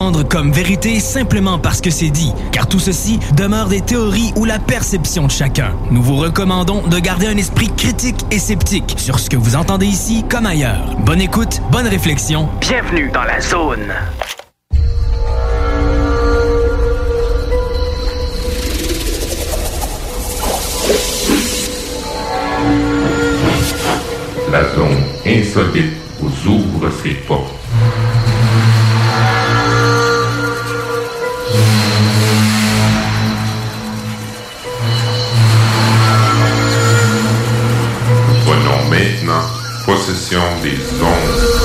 Prendre comme vérité simplement parce que c'est dit, car tout ceci demeure des théories ou la perception de chacun. Nous vous recommandons de garder un esprit critique et sceptique sur ce que vous entendez ici comme ailleurs. Bonne écoute, bonne réflexion. Bienvenue dans la zone. La zone insolite vous ouvre ses portes. Maintenant possession des ondes.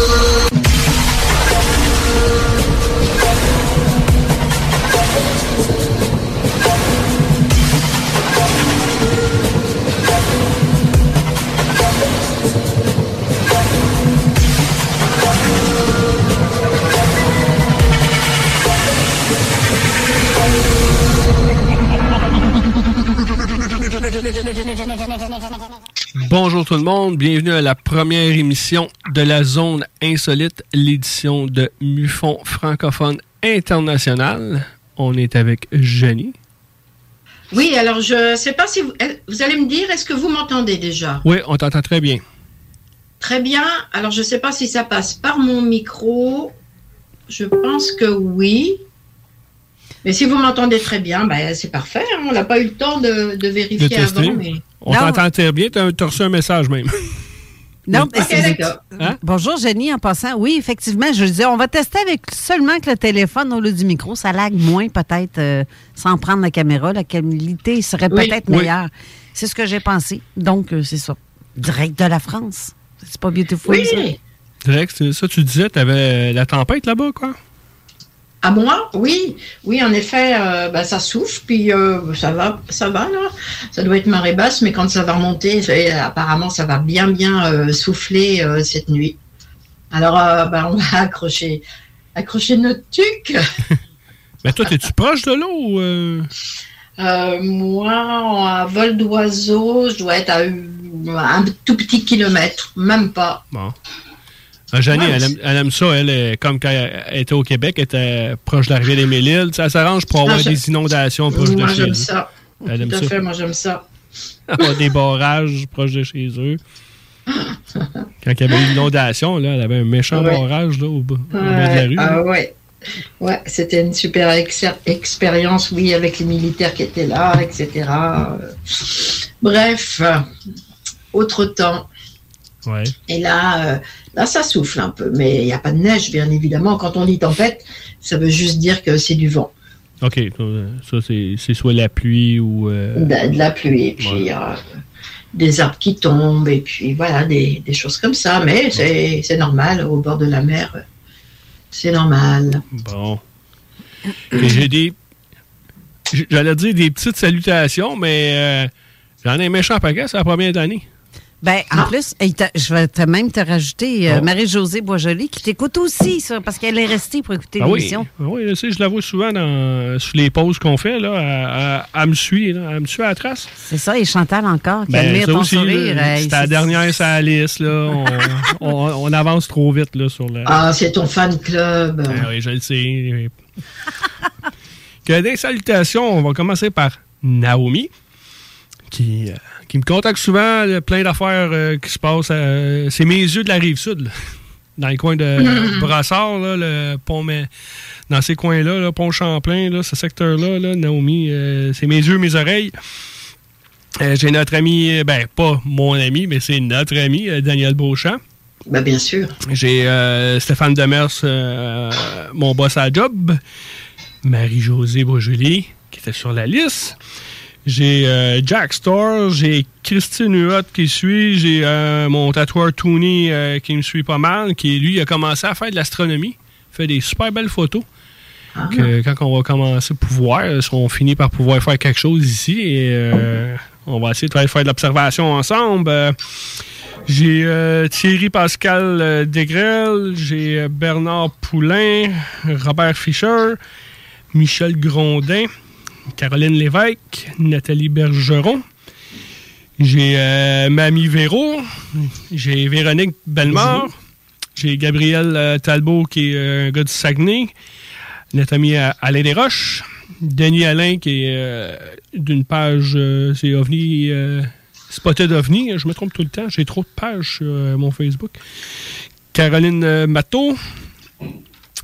Bonjour tout le monde, bienvenue à la première émission de la Zone Insolite, l'édition de Mufon francophone international. On est avec Jenny. Oui, alors je ne sais pas si vous, vous allez me dire, est-ce que vous m'entendez déjà? Oui, on t'entend très bien. Très bien. Alors je ne sais pas si ça passe par mon micro. Je pense que oui. Mais si vous m'entendez très bien, ben, c'est parfait. hein. On n'a pas eu le temps de, de vérifier De avant. Mais... On Non. t'entend très bien, tu as, reçu un message même. Non, mais. Hein? Bonjour Jenny, en passant. Oui, effectivement, je disais, on va tester avec seulement que le téléphone au lieu du micro. Ça lag moins peut-être euh, sans prendre la caméra. La qualité serait Oui. peut-être Oui. meilleure. C'est ce que j'ai pensé. Donc, euh, c'est ça. Direct de la France. C'est pas beautiful, ça? Oui. Direct, c'est ça, tu disais, tu avais la tempête là-bas, quoi? À moi, oui, oui, en effet, euh, bah, ça souffle, puis euh, ça va, ça va là. Ça doit être marée basse, mais quand ça va remonter, ça- apparemment, ça va bien, bien euh, souffler cette nuit. Alors, bah, on va accrocher, accrocher notre tuc. Mais toi, es-tu proche de l'eau moi, à vol d'oiseau, je dois être à un tout petit kilomètre, même pas. Bon. Ah, Ouais, elle, aime, elle aime ça, elle, est- comme quand elle était au Québec, elle était proche de la rivière des Mille-Îles. Ça s'arrange pour avoir Ah, je- des inondations proches de Moi, chez j'aime eux. ça. Elle aime Tout à ça. fait, moi, j'aime ça. avoir des barrages proches de chez eux. Quand il y avait une inondation, là, elle avait un méchant Ouais. barrage là, au, bas- au bas de la rue. ah ouais. Ouais, c'était une super expérience, oui, avec les militaires qui étaient là, etc. Euh, Bref, euh, autre temps. Ouais. Et là, euh, là, ça souffle un peu, mais il n'y a pas de neige, bien évidemment. Quand on dit tempête, ça veut juste dire que c'est du vent, OK. Ça, c'est soit la pluie ou. euh, de, de la pluie, et puis euh, des arbres qui tombent, et puis voilà, des, des choses comme ça. Mais c'est c'est normal, au bord de la mer, euh, c'est normal. Bon. J'ai des. J'allais dire des petites salutations, mais j'en ai un méchant paquet, c'est la première année. Ben, en Ah. plus, je vais te même te rajouter euh, Oh. Marie-Josée Boisjoli qui t'écoute aussi, ça, parce qu'elle est restée pour écouter Ah oui, l'émission. Ah oui, je sais, je la vois souvent dans, sur les pauses qu'on fait. Là, elle, me suit, là, elle me suit à la trace. C'est ça, et Chantal encore, qui Ben, admire ton aussi, sourire. c'est la c'est- dernière sur la liste. Là. On, on- on avance trop vite là, sur le. Ah, c'est ton fan club. Ah oui, je le sais. que des salutations, on va commencer par Naomi, qui, euh, qui me contacte souvent, là, plein d'affaires euh, qui se passent. euh, c'est mes yeux de la rive sud. là. dans les coins de Brassard, là, le pont, mais dans ces coins-là, là, pont Champlain, là, ce secteur-là, là, Naomi, euh, c'est mes yeux, mes oreilles. J'ai notre ami, ben pas mon ami, mais c'est notre ami, Daniel Beauchamp. Ben, bien sûr. J'ai Stéphane Demers, mon boss à job. Marie-Josée Beaujolais, qui était sur la liste. J'ai euh, Jack Store, j'ai Christine Huot qui suit, j'ai euh, mon tatoueur Tony euh, qui me suit pas mal, qui lui a commencé à faire de l'astronomie, fait des super belles photos. Que, quand on va commencer à pouvoir, on finit par pouvoir faire quelque chose ici et euh, on va essayer de faire de l'observation ensemble. Euh, j'ai euh, Thierry Pascal euh, Desgrelles, j'ai euh, Bernard Poulain, Robert Fischer, Michel Grondin, Caroline Lévesque, Nathalie Bergeron. J'ai euh, Mamie Véro, j'ai Véronique Bellemare, j'ai Gabriel euh, Talbot qui est euh, un gars du Saguenay, notre ami Alain Desroches, Denis Alain qui est d'une page, c'est OVNI, Spotted OVNI, je me trompe tout le temps, j'ai trop de pages sur mon Facebook. Caroline Matteau,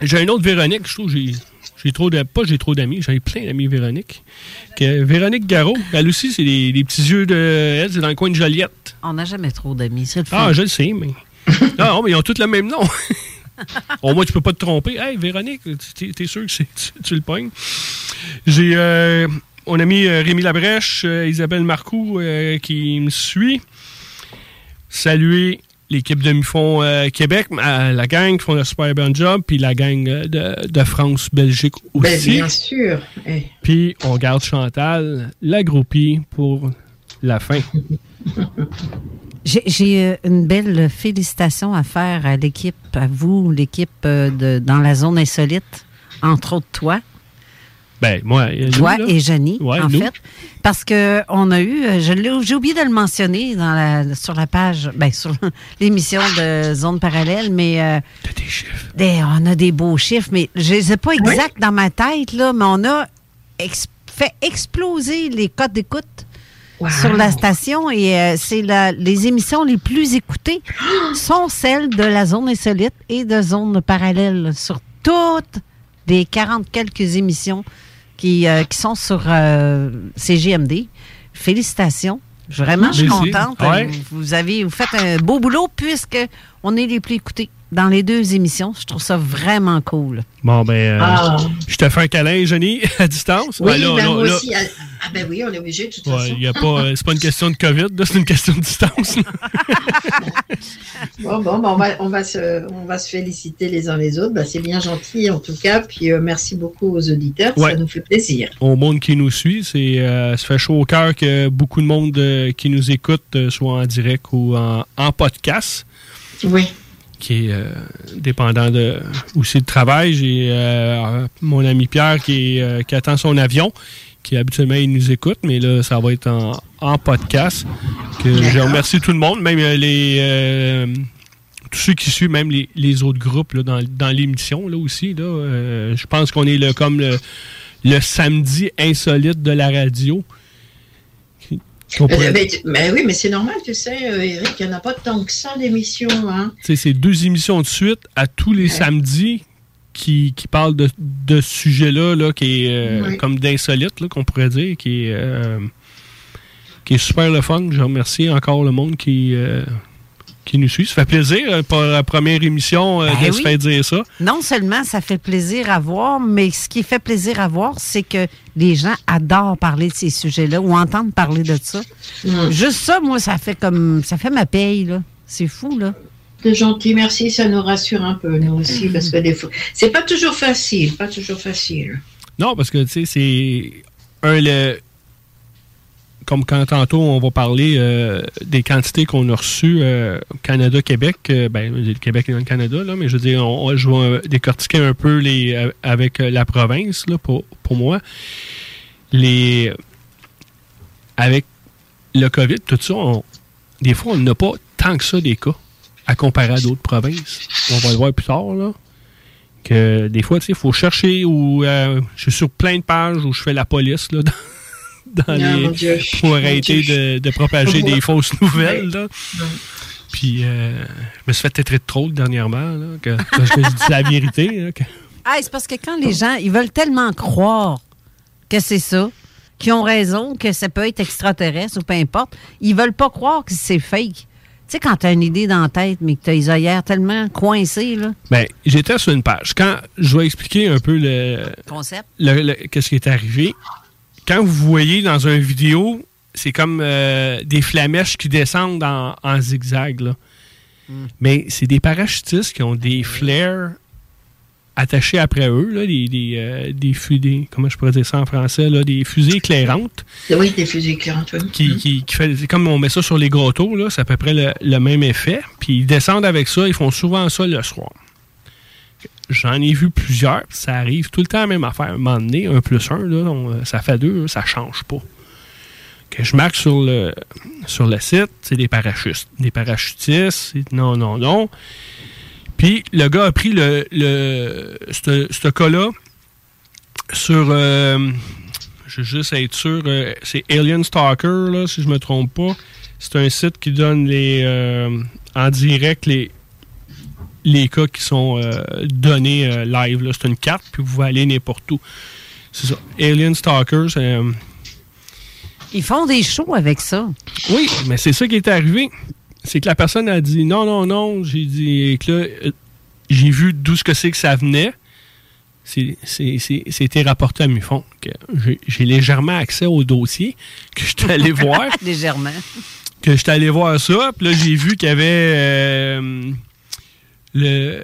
j'ai une autre Véronique, je trouve que j'ai j'ai trop de pas j'ai trop d'amis, j'ai plein d'amis Véronique. Que, Véronique Garot, elle aussi c'est des, des petits yeux de elle, c'est dans le coin de Joliette. On n'a jamais trop d'amis, c'est le fun. Ah, je le sais, mais non, mais ils ont tous le même nom. Au moins, tu peux pas te tromper. Hey, Véronique, t'es es sûr que c'est- tu, tu le pognes? J'ai euh, mon ami euh, Rémi Labrèche, euh, Isabelle Marcoux euh, qui me suit. Saluer l'équipe de Mufon euh, Québec, euh, la gang qui font un super bon job, puis la gang euh, de, de France, Belgique Ben, aussi. bien sûr. Puis on garde Chantal, la groupie, pour la fin. J'ai- J'ai une belle félicitation à faire à l'équipe, à vous, l'équipe de dans la zone insolite, entre autres toi, Ben, moi, toi et Janie, Ouais, en nous. fait, parce que on a eu, euh, j'ai oublié de le mentionner dans la, sur la page, ben, sur l'émission de Zone Parallèle, mais euh, des chiffres. des- on a des beaux chiffres, mais je les ai pas exacts dans ma tête là, mais on a ex- fait exploser les codes d'écoute sur la station et euh, c'est les émissions les plus écoutées sont celles de la zone insolite et de zone parallèle sur toutes les 40 quelques émissions qui, euh, qui sont sur euh, CGMD. Félicitations. Vraiment, je suis contente. Ouais. Vous avez vous faites un beau boulot puisque on est les plus écoutés dans les deux émissions. Je trouve ça vraiment cool. Bon, ben, euh, Ah. je te fais un câlin, Johnny, à distance. Oui, Ouais, là, ben, là, moi là, aussi. Ah, ah, ben oui, on est obligé de toute ouais, façon. y a pas, euh, c'est pas une question de COVID, c'est une question de distance. Bon, bon, ben, on, va, on, va se, on va se féliciter les uns les autres. Ben, c'est bien gentil en tout cas. Puis euh, merci beaucoup aux auditeurs. Ouais. Ça nous fait plaisir. Au monde qui nous suit, c'est, euh, ça fait chaud au cœur que beaucoup de monde euh, qui nous écoute, euh, soit en direct ou en, en podcast. Oui. Qui est euh, dépendant de, aussi de travail. J'ai euh, mon ami Pierre qui, est, euh, qui attend son avion, qui habituellement il nous écoute, mais là, ça va être en, en podcast. Que je remercie tout le monde, même les tous ceux qui suivent, même les, les autres groupes là, dans, dans l'émission là aussi. Là, je pense qu'on est le, comme le, le samedi insolite de la radio. Pourrait- Euh, mais, mais oui, mais c'est normal, tu sais, euh, Eric, il n'y en a pas tant que ça d'émissions. Hein. C'est deux émissions de suite à tous les samedis qui, qui parlent de, de ce sujet-là, là, qui est euh, Oui. comme d'insolite, qu'on pourrait dire, qui est, euh, qui est super le fun. Je remercie encore le monde qui, euh, qui nous suit. Ça fait plaisir euh, pour la première émission euh, Ben de se faire dire ça. Non seulement ça fait plaisir à voir, mais ce qui fait plaisir à voir, c'est que les gens adorent parler de ces sujets-là ou entendre parler de ça. Mm. Juste ça, moi, ça fait comme ça fait ma paye, là. C'est fou, là. C'est gentil, merci, ça nous rassure un peu, nous aussi, parce que des fois, c'est pas toujours facile, pas toujours facile. Non, parce que, tu sais, c'est un, le, comme quand tantôt on va parler euh, des quantités qu'on a reçues euh, Canada-Québec, euh, ben, le Québec et le Canada, là, mais je veux dire, on, on- je vais décortiquer un peu les, euh, avec la province, là, pour, pour moi. Les, avec le COVID, tout ça, on- des fois, on n'a pas tant que ça des cas à comparer à d'autres provinces. On va le voir plus tard, là. Que des fois, tu sais, il faut chercher ou je suis sur plein de pages où je fais la police, là, dans, dans Ah, les, pour Mon arrêter de, de propager des fausses nouvelles, là. Puis euh, je me suis fait têtrer de trop dernièrement, là, que, que je dis la vérité. là, que- Ah, c'est parce que quand les gens, ils veulent tellement croire que c'est ça, qu'ils ont raison, que ça peut être extraterrestre ou peu importe, ils veulent pas croire que c'est fake. Tu sais, quand tu as une idée dans la tête, mais que tu as les œillères tellement coincées, là, Ben, j'étais sur une page. Quand je vais expliquer un peu le, concept. le- le- qu'est-ce qui est arrivé. Quand vous voyez dans une vidéo, c'est comme euh, des flamèches qui descendent en, en zigzag. Là. Mais c'est des parachutistes qui ont des flares attachés après eux, là, des, des, euh, des fusées, comment je pourrais dire ça en français, là, des fusées éclairantes. Oui, des fusées éclairantes, oui. Qui, qui, qui fait, c'est comme on met ça sur les grottos, là, c'est à peu près le, le même effet. Puis ils descendent avec ça, ils font souvent ça le soir. J'en ai vu plusieurs, ça arrive tout le temps la même affaire. À un moment donné, un plus un, là, on- ça fait deux, ça change pas. Que je marque sur le, sur le site, c'est des parachutistes. Des parachutistes, non, non, non. Puis le gars a pris le, le ce cas-là sur. euh, je veux juste être sûr, euh, c'est Alien Stalker, là, si je me trompe pas. C'est un site qui donne les euh, en direct les, les cas qui sont euh, donnés euh, live. C'est une carte, puis vous pouvez aller n'importe où. C'est ça. Alien Stalker, c'est. euh, Ils font des shows avec ça. oui, mais c'est ça qui est arrivé. C'est que la personne a dit non, non, non. J'ai dit que là, j'ai vu d'où ce que c'est que ça venait. C'était rapporté à Mufon. J'ai légèrement accès au dossier que je suis allé voir. Légèrement. que j'étais allé voir ça, puis là, j'ai vu qu'il y avait le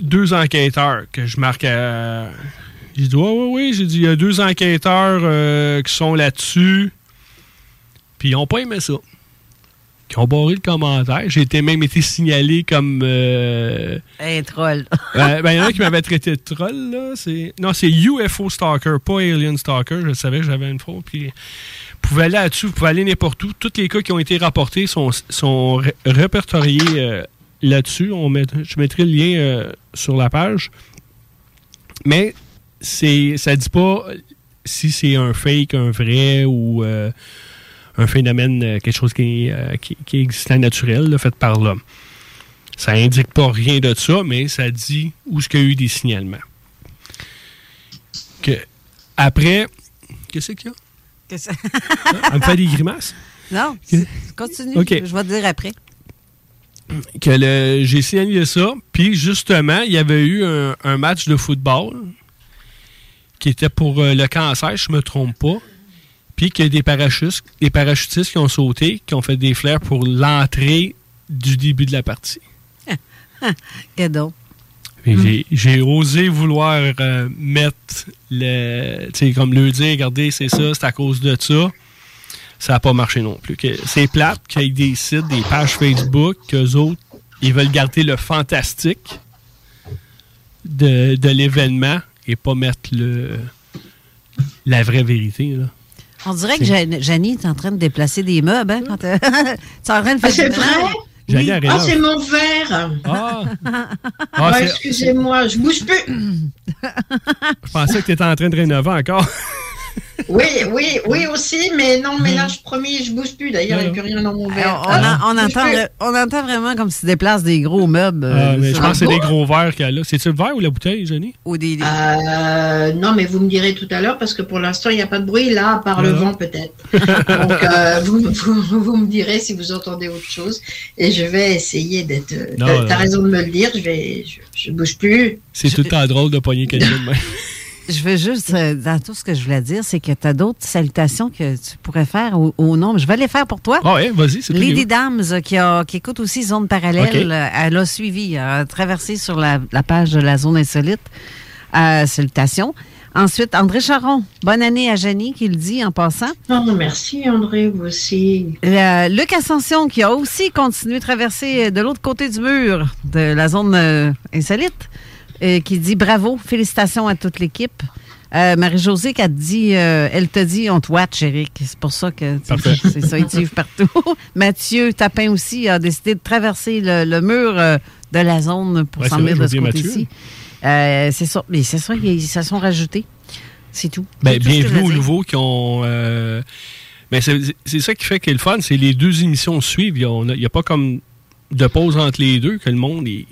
deux enquêteurs que je marque à. J'ai dit, oui, oui, oui. J'ai dit, il y a deux enquêteurs euh, qui sont là-dessus. Puis ils n'ont pas aimé ça. Qui ont barré le commentaire. J'ai été même été signalé comme. euh, Un troll. ben, ben, il y en a qui m'avaient traité de troll, là. C'est... Non, c'est UFO Stalker, pas Alien Stalker. Je savais que j'avais une faute. Puis, pouvez aller là-dessus, vous pouvez aller n'importe où. Tous les cas qui ont été rapportés sont, sont ré- répertoriés euh, là-dessus. On met, je mettrai le lien euh, sur la page. Mais c'est, ça dit pas si c'est un fake, un vrai ou euh, un phénomène, euh, quelque chose qui, euh, qui, qui est naturel, là, fait par l'homme. Ça indique pas rien de ça, mais ça dit où est-ce qu'il y a eu des signalements. Que après, qu'est-ce qu'il y a? Qu'est-ce- Elle me fait des grimaces? Non, continue. Je vais te dire après. que le- j'ai signalé ça. Puis justement, il y avait eu un, un match de football qui était pour euh, le cancer, je me trompe pas. Puis qu'il y a des parachutistes, des parachutistes qui ont sauté, qui ont fait des flares pour l'entrée du début de la partie. Cadeau. J'ai- osé vouloir euh, mettre le. Tu sais, comme le dire, regardez, c'est ça, c'est à cause de ça. Ça n'a pas marché non plus. Que C'est plate qu'il y ait des sites, des pages Facebook, qu'eux autres, ils veulent garder le fantastique de, de l'événement et pas mettre le la vraie vérité. Là. On dirait que Jan- Janie est en train de déplacer des meubles. Hein, quand tu es en train de faire Ah, à Ah, c'est mon verre. Ah! Ah, excusez-moi, je bouge plus. je pensais que tu étais en train de rénover encore. Oui, oui, oui aussi, mais non, mais là, je promis, je bouge plus. D'ailleurs, il n'y a plus rien dans mon verre. On, bouge entend, on entend vraiment comme si tu déplaces des gros meubles. Ah, euh, mais je pense que c'est des gros verres qu'elle a. C'est-tu le verre ou la bouteille, Jenny? Ou des, des- Euh, non, mais vous me direz tout à l'heure, parce que pour l'instant, il n'y a pas de bruit, là, à part le Ah. vent, peut-être. Donc, euh, vous, vous, vous me direz si vous entendez autre chose. Et je vais essayer d'être. T'as raison de me le dire, je vais. Je, je bouge plus. C'est tout le temps drôle de pogner quelqu'un de même. Je veux juste, euh, dans tout ce que je voulais dire, c'est que tu as d'autres salutations que tu pourrais faire au, au nom. Je vais les faire pour toi. Ah ouais, vas-y, c'est. Lady Dams, euh, qui, a- qui écoute aussi Zone Parallèle, euh, elle a suivi, a traversé sur la, la page de la Zone Insolite. Euh, salutations. Ensuite, André Charon. Bonne année à Janie, qui le dit en passant. Non, merci, André, vous aussi. Le- Luc Ascension, qui a aussi continué de traverser de l'autre côté du mur de la zone euh, insolite, euh, qui dit bravo, félicitations à toute l'équipe. Euh, Marie-Josée qui a dit, euh, elle te dit, on te watch, Eric. C'est pour ça que c'est ça, ils te suivent partout. Mathieu Tapin aussi a décidé de traverser le, le mur euh, de la zone pour Ouais, s'en vrai, venir de ce côté-ci. Euh, c'est ça, mais c'est ça, ils se sont rajoutés. C'est tout. Ben, tout bienvenue aux nouveaux qui ont. euh, Mais c'est ça qui fait que le fun, c'est les deux émissions suivent. Il n'y a, pas comme de pause entre les deux que le monde il,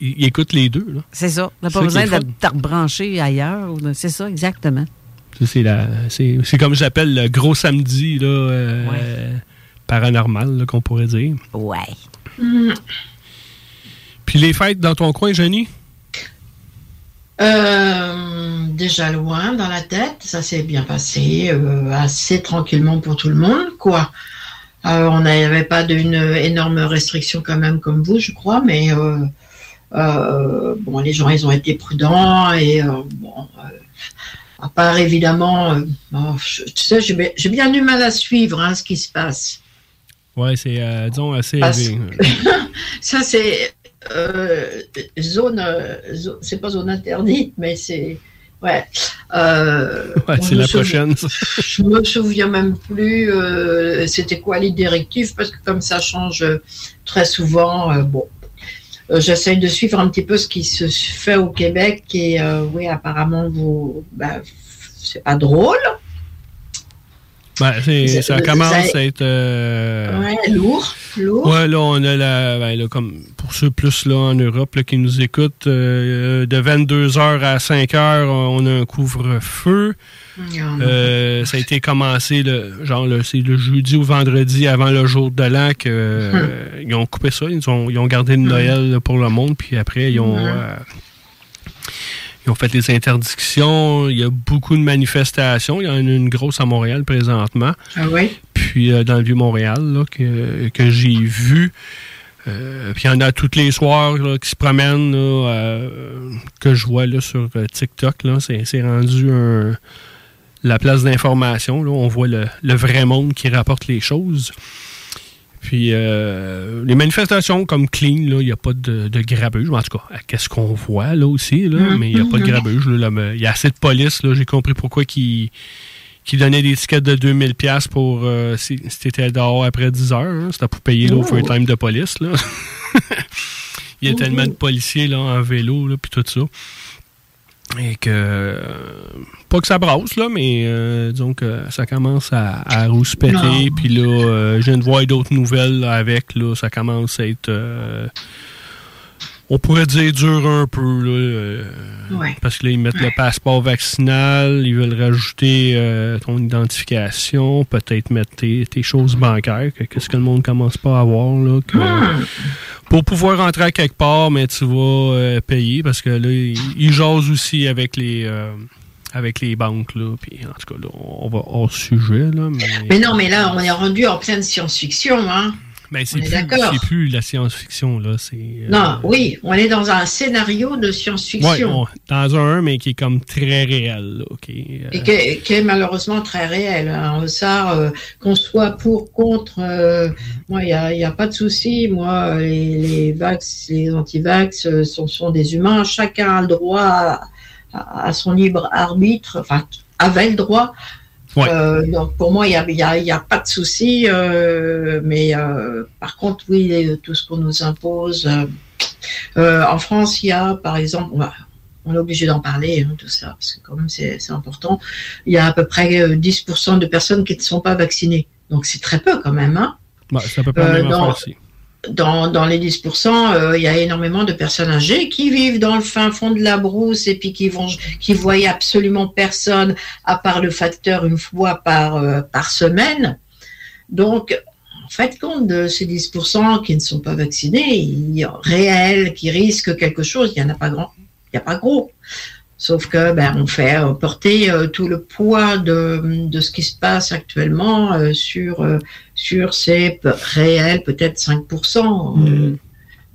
écoute les deux. C'est ça. On n'a pas besoin de te rebrancher ailleurs. C'est ça, exactement. C'est comme j'appelle le gros samedi là, euh, paranormal qu'on pourrait dire. Ouais. Puis les fêtes dans ton coin, Jenny? Euh, déjà loin dans la tête, ça s'est bien passé, euh, assez tranquillement pour tout le monde, quoi. Euh, on n'avait pas d'une énorme restriction quand même comme vous, je crois, mais bon, les gens ils ont été prudents et bon, à part évidemment, tu sais, j'ai bien du mal à suivre hein, ce qui se passe. Ouais, c'est disons assez élevé. ça c'est euh, zone, c'est pas zone interdite, mais c'est. Ouais. Euh, c'est la prochaine. je me souviens même plus euh, c'était quoi les directives parce que comme ça change très souvent, bon, j'essaye de suivre un petit peu ce qui se fait au Québec et oui, apparemment, vous, ben, c'est pas drôle. Ben, ça commence à être. Euh, ouais, lourd. lourd. Ouais, là, on a la. Ben, là, comme pour ceux plus là en Europe là, qui nous écoutent, euh, de 22h à 5h, on a un couvre-feu. Euh, ça a été commencé, le, genre, c'est le jeudi ou vendredi avant le jour de l'an qu'ils hum. ont coupé ça. Ils ont, ils ont gardé le hum. Noël pour le monde, puis après, ils ont. Hum. Ils ont fait les interdictions. Il y a beaucoup de manifestations. Il y en a une grosse à Montréal présentement. Ah oui? Puis euh, dans le Vieux-Montréal, que, que j'ai vu. Euh, puis il y en a tous les soirs qui se promènent, euh, que je vois là, sur TikTok. C'est rendu la place d'information. On voit le, le, vrai monde qui rapporte les choses. Puis euh, les manifestations comme clean, il n'y a pas de, de grabuge. En tout cas, qu'est-ce qu'on voit là aussi, là, mm-hmm. mais il n'y a pas de grabuge. Il y a assez de police. J'ai compris pourquoi qui qui donnait des tickets de 2000 pièces pour euh, si, étais dehors après 10 heures. Hein. C'était pour payer l'overtime de police. Là. il y a tellement de policiers là, en vélo, puis tout ça. Et que. Pas que ça brasse, là, mais euh, disons que ça commence à, à rouspéter. Puis là, euh, je viens de voir d'autres nouvelles avec. Là, ça commence à être. Euh, on pourrait dire dur un peu, là, euh, parce que là, ils mettent le passeport vaccinal, ils veulent rajouter ton identification, peut-être mettre tes, choses bancaires, qu'est-ce que le monde commence pas à avoir, là, que, hmm pour pouvoir rentrer à quelque part, mais tu vas euh, payer parce que là, ils jasent aussi avec les euh, avec les banques là. Puis en tout cas, là, on va hors sujet là. Mais... non, mais là, on est rendu en pleine science-fiction, hein. Ben, c'est plus, plus, la science-fiction, là. Euh, non, oui, on est dans un scénario de science-fiction. dans un, mais qui est comme très réel, là, euh. Et qui est, malheureusement très réel. Hein. Ça, euh, qu'on soit pour, contre, moi, il n'y a, pas de souci. Moi, les, les vax, les anti-vax sont, sont, des humains. Chacun a le droit à, à son libre arbitre, enfin, avait le droit euh, donc pour moi, il n'y a, y a, pas de souci. Euh, mais euh, par contre, oui, tout ce qu'on nous impose. en France, il y a, par exemple, on, est obligé d'en parler, hein, tout ça, parce que quand même c'est important. Il y a à peu près 10% de personnes qui ne sont pas vaccinées. Donc c'est très peu quand même. Hein. Bah, ça peut pas dans, dans, dans, les 10%, euh, il y a énormément de personnes âgées qui vivent dans le fin fond de la brousse et puis qui vont, qui voient absolument personne à part le facteur une fois par, euh, par semaine. Donc, en fait, compte de ces 10% qui ne sont pas vaccinés, il y a réel, qui risquent quelque chose, il n'y en a pas grand, il n'y a pas gros. Sauf que ben, on fait euh, porter tout le poids de, de, ce qui se passe actuellement sur, sur ces réels peut-être 5% mm.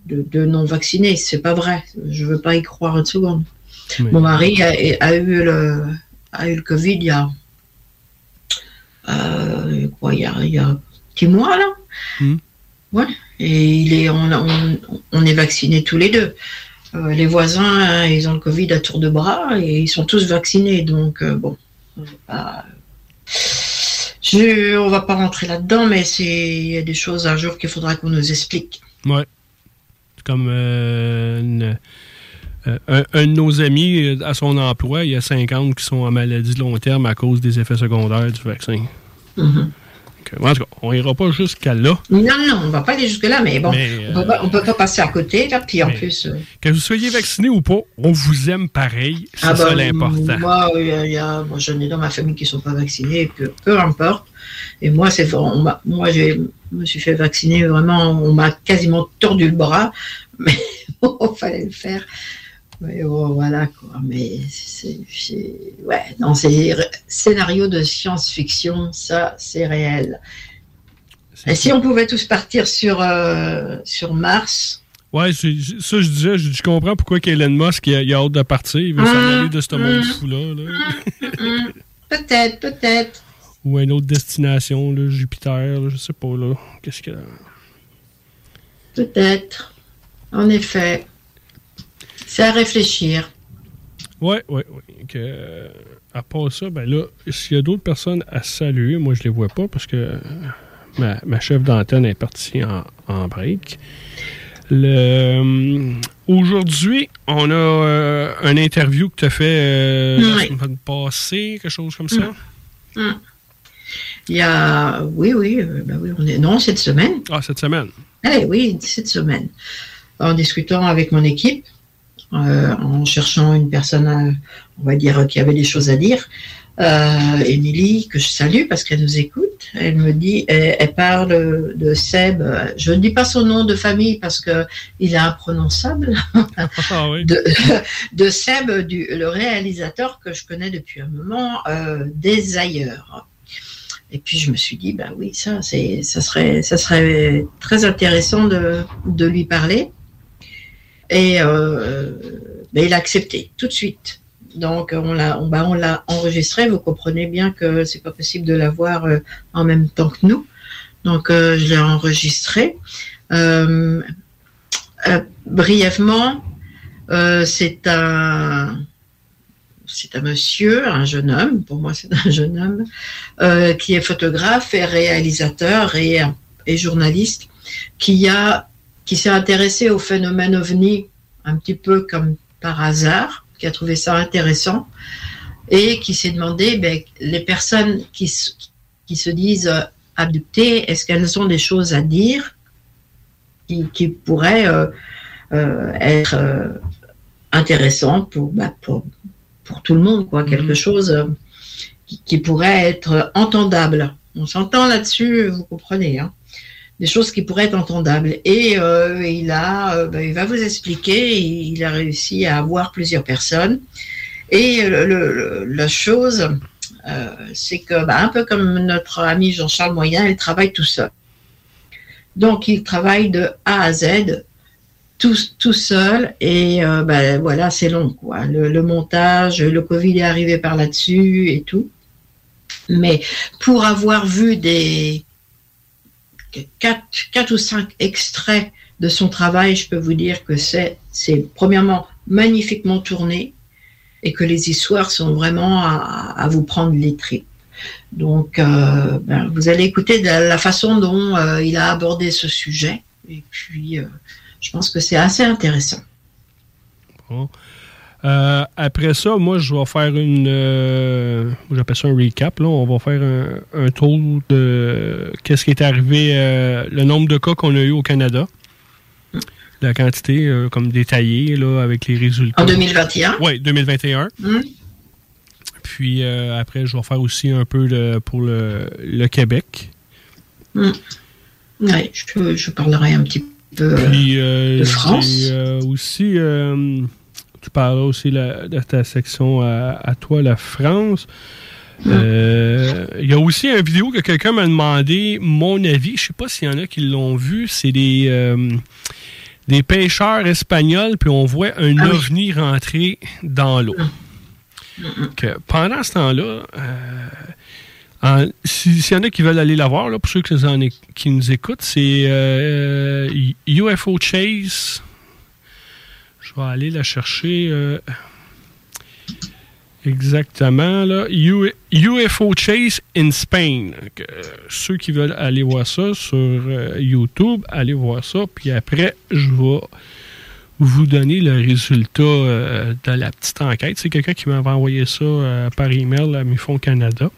de, de, non vaccinés. C'est pas vrai. Je veux pas y croire une seconde. Mon mari a, a, eu le, a eu le Covid il y a, quoi, il y a, il y a 10 mois là. Mm. Ouais. Et il est, on, on, on est vaccinés tous les deux. Euh, les voisins, hein, ils ont le Covid à tour de bras et ils sont tous vaccinés. Donc, euh, bon, on va va pas rentrer là-dedans, mais il y a des choses un jour qu'il faudra qu'on nous explique. Ouais. Comme euh, un, de nos amis, à son emploi, il y a 50 qui sont en maladie long terme à cause des effets secondaires du vaccin. En tout cas, on ira pas jusqu'à là. Non, non, on va pas aller jusque-là, mais bon, Mais, on, on peut pas passer à côté, là, puis en plus... euh, Que vous soyez vacciné ou pas, on vous aime pareil. C'est ah ça bah, l'important. Moi, il il moi, j'en ai dans ma famille qui sont pas vaccinés, peu importe. Et moi, c'est moi, je me suis fait vacciner vraiment, on m'a quasiment tordu le bras, mais bon, fallait le faire. Mais bon, voilà quoi. Mais c'est, ouais, non, c'est ré- scénario de science-fiction, ça, c'est réel. Et si on pouvait tous partir sur euh, sur Mars, Ouais, ça, je disais, je, je comprends pourquoi qu'Elon Musk, il a, il a hâte de partir. Il veut s'en Hum, aller de ce monde hum. fou-là. là. peut-être, peut-être. Ou à une autre destination, là, Jupiter, là, je sais pas, là. Qu'est-ce que. Peut-être. En effet. C'est à réfléchir. Ouais, ouais. Que, euh, à part ça, ben là, s'il y a d'autres personnes à saluer, moi, je les vois pas parce que euh, ma, ma chef d'antenne est partie en, en break. Le, euh, Aujourd'hui, on a euh, un interview que tu as fait euh, la Oui. semaine passée, quelque chose comme ça? Hum. Il y a. Oui, oui, euh, ben oui, on est. Non, cette semaine. Ah, cette semaine. Eh oui, cette semaine. En discutant avec mon équipe, euh, en cherchant une personne, à- on va dire, qui avait des choses à dire. Euh, Émilie, que je salue parce qu'elle nous écoute, elle me dit, elle, elle parle de Seb. euh, Je ne dis pas son nom de famille parce que il est imprononçable. Ah oui. de, de Seb, du, le réalisateur que je connais depuis un moment, euh, des ailleurs. Et puis je me suis dit, bah oui, ça, c'est, ça serait, ça serait très intéressant de, de lui parler. Et euh, ben, il a accepté tout de suite. Donc on l'a, on, l'a enregistré. Vous comprenez bien que c'est pas possible de l'avoir euh, en même temps que nous. Donc euh, je l'ai enregistré. Euh, euh, brièvement, c'est un un monsieur, un jeune homme, pour moi c'est un jeune homme, qui est photographe et réalisateur et journaliste, qui a qui s'est intéressé au phénomène ovni un petit peu comme par hasard, qui a trouvé ça intéressant et qui s'est demandé ben, les personnes qui, se- qui se disent abductées, est-ce qu'elles ont des choses à dire qui, qui pourraient euh, euh, être euh, intéressantes pour, bah, pour, pour tout le monde, quoi, quelque chose qui, qui pourrait être entendable. On s'entend là-dessus, vous comprenez, hein des choses qui pourraient être entendables. Et euh, il a, euh, ben, il va vous expliquer. Il, a réussi à avoir plusieurs personnes. Et le, la chose, euh, c'est que, ben, un peu comme notre ami Jean-Charles Moyen, il travaille tout seul. Donc, il travaille de A à Z, tout, tout seul. Et ben, voilà, c'est long, quoi. Le montage, le Covid est arrivé par là-dessus et tout. Mais pour avoir vu des, quatre, quatre ou cinq extraits de son travail, je peux vous dire que c'est, c'est premièrement magnifiquement tourné et que les histoires sont vraiment à, vous prendre les tripes. Donc, euh, ben, vous allez écouter la façon dont euh, il a abordé ce sujet. Et puis, euh, je pense que c'est assez intéressant. Bon. Euh, après ça, moi, je vais faire une. euh, J'appelle ça un recap. Là. On va faire un, un tour de qu'est-ce qui est arrivé, euh, le nombre de cas qu'on a eu au Canada. La quantité, comme détaillée, là, avec les résultats. En 2021. Oui, 2021. Hum, Puis après, je vais faire aussi un peu pour le, le Québec. hum. Ouais, je, je parlerai un petit peu Puis de France. aussi, tu parles aussi la- de ta section à, à toi, la France. Euh, Il y a aussi une vidéo que quelqu'un m'a demandé mon avis. Je sais pas s'il y en a qui l'ont vu. C'est des, euh, des pêcheurs espagnols, puis on voit un Ah oui. ovni rentrer dans l'eau. Que pendant ce temps-là, euh, si- s'il y en a qui veulent aller la voir, là, pour ceux qui nous, qui écoutent, c'est UFO Chase. Vais aller la chercher euh, exactement. Là. U- UFO Chase in Spain. Euh, ceux qui veulent aller voir ça sur euh, YouTube, allez voir ça. Puis après, je vais vous donner le résultat de la petite enquête. C'est quelqu'un qui m'avait envoyé ça par email à Mifon Canada.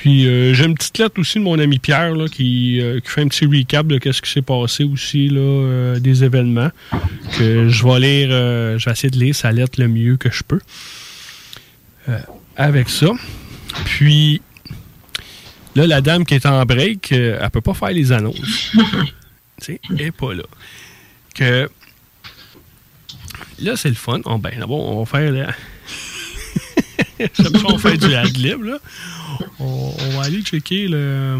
Puis euh, j'ai une petite lettre aussi de mon ami Pierre là, qui, euh, qui fait un petit recap de ce qui s'est passé aussi là, euh, des événements. Que je vais lire, je vais essayer de lire sa lettre le mieux que je peux. Avec ça. Puis là, la dame qui est en break, elle peut pas faire les annonces. tu sais, elle est pas là. Que là, c'est le fun. Oh, ben, d'abord, on va faire. J'aime ça, on fait du ad-lib, là. On, on va aller checker le,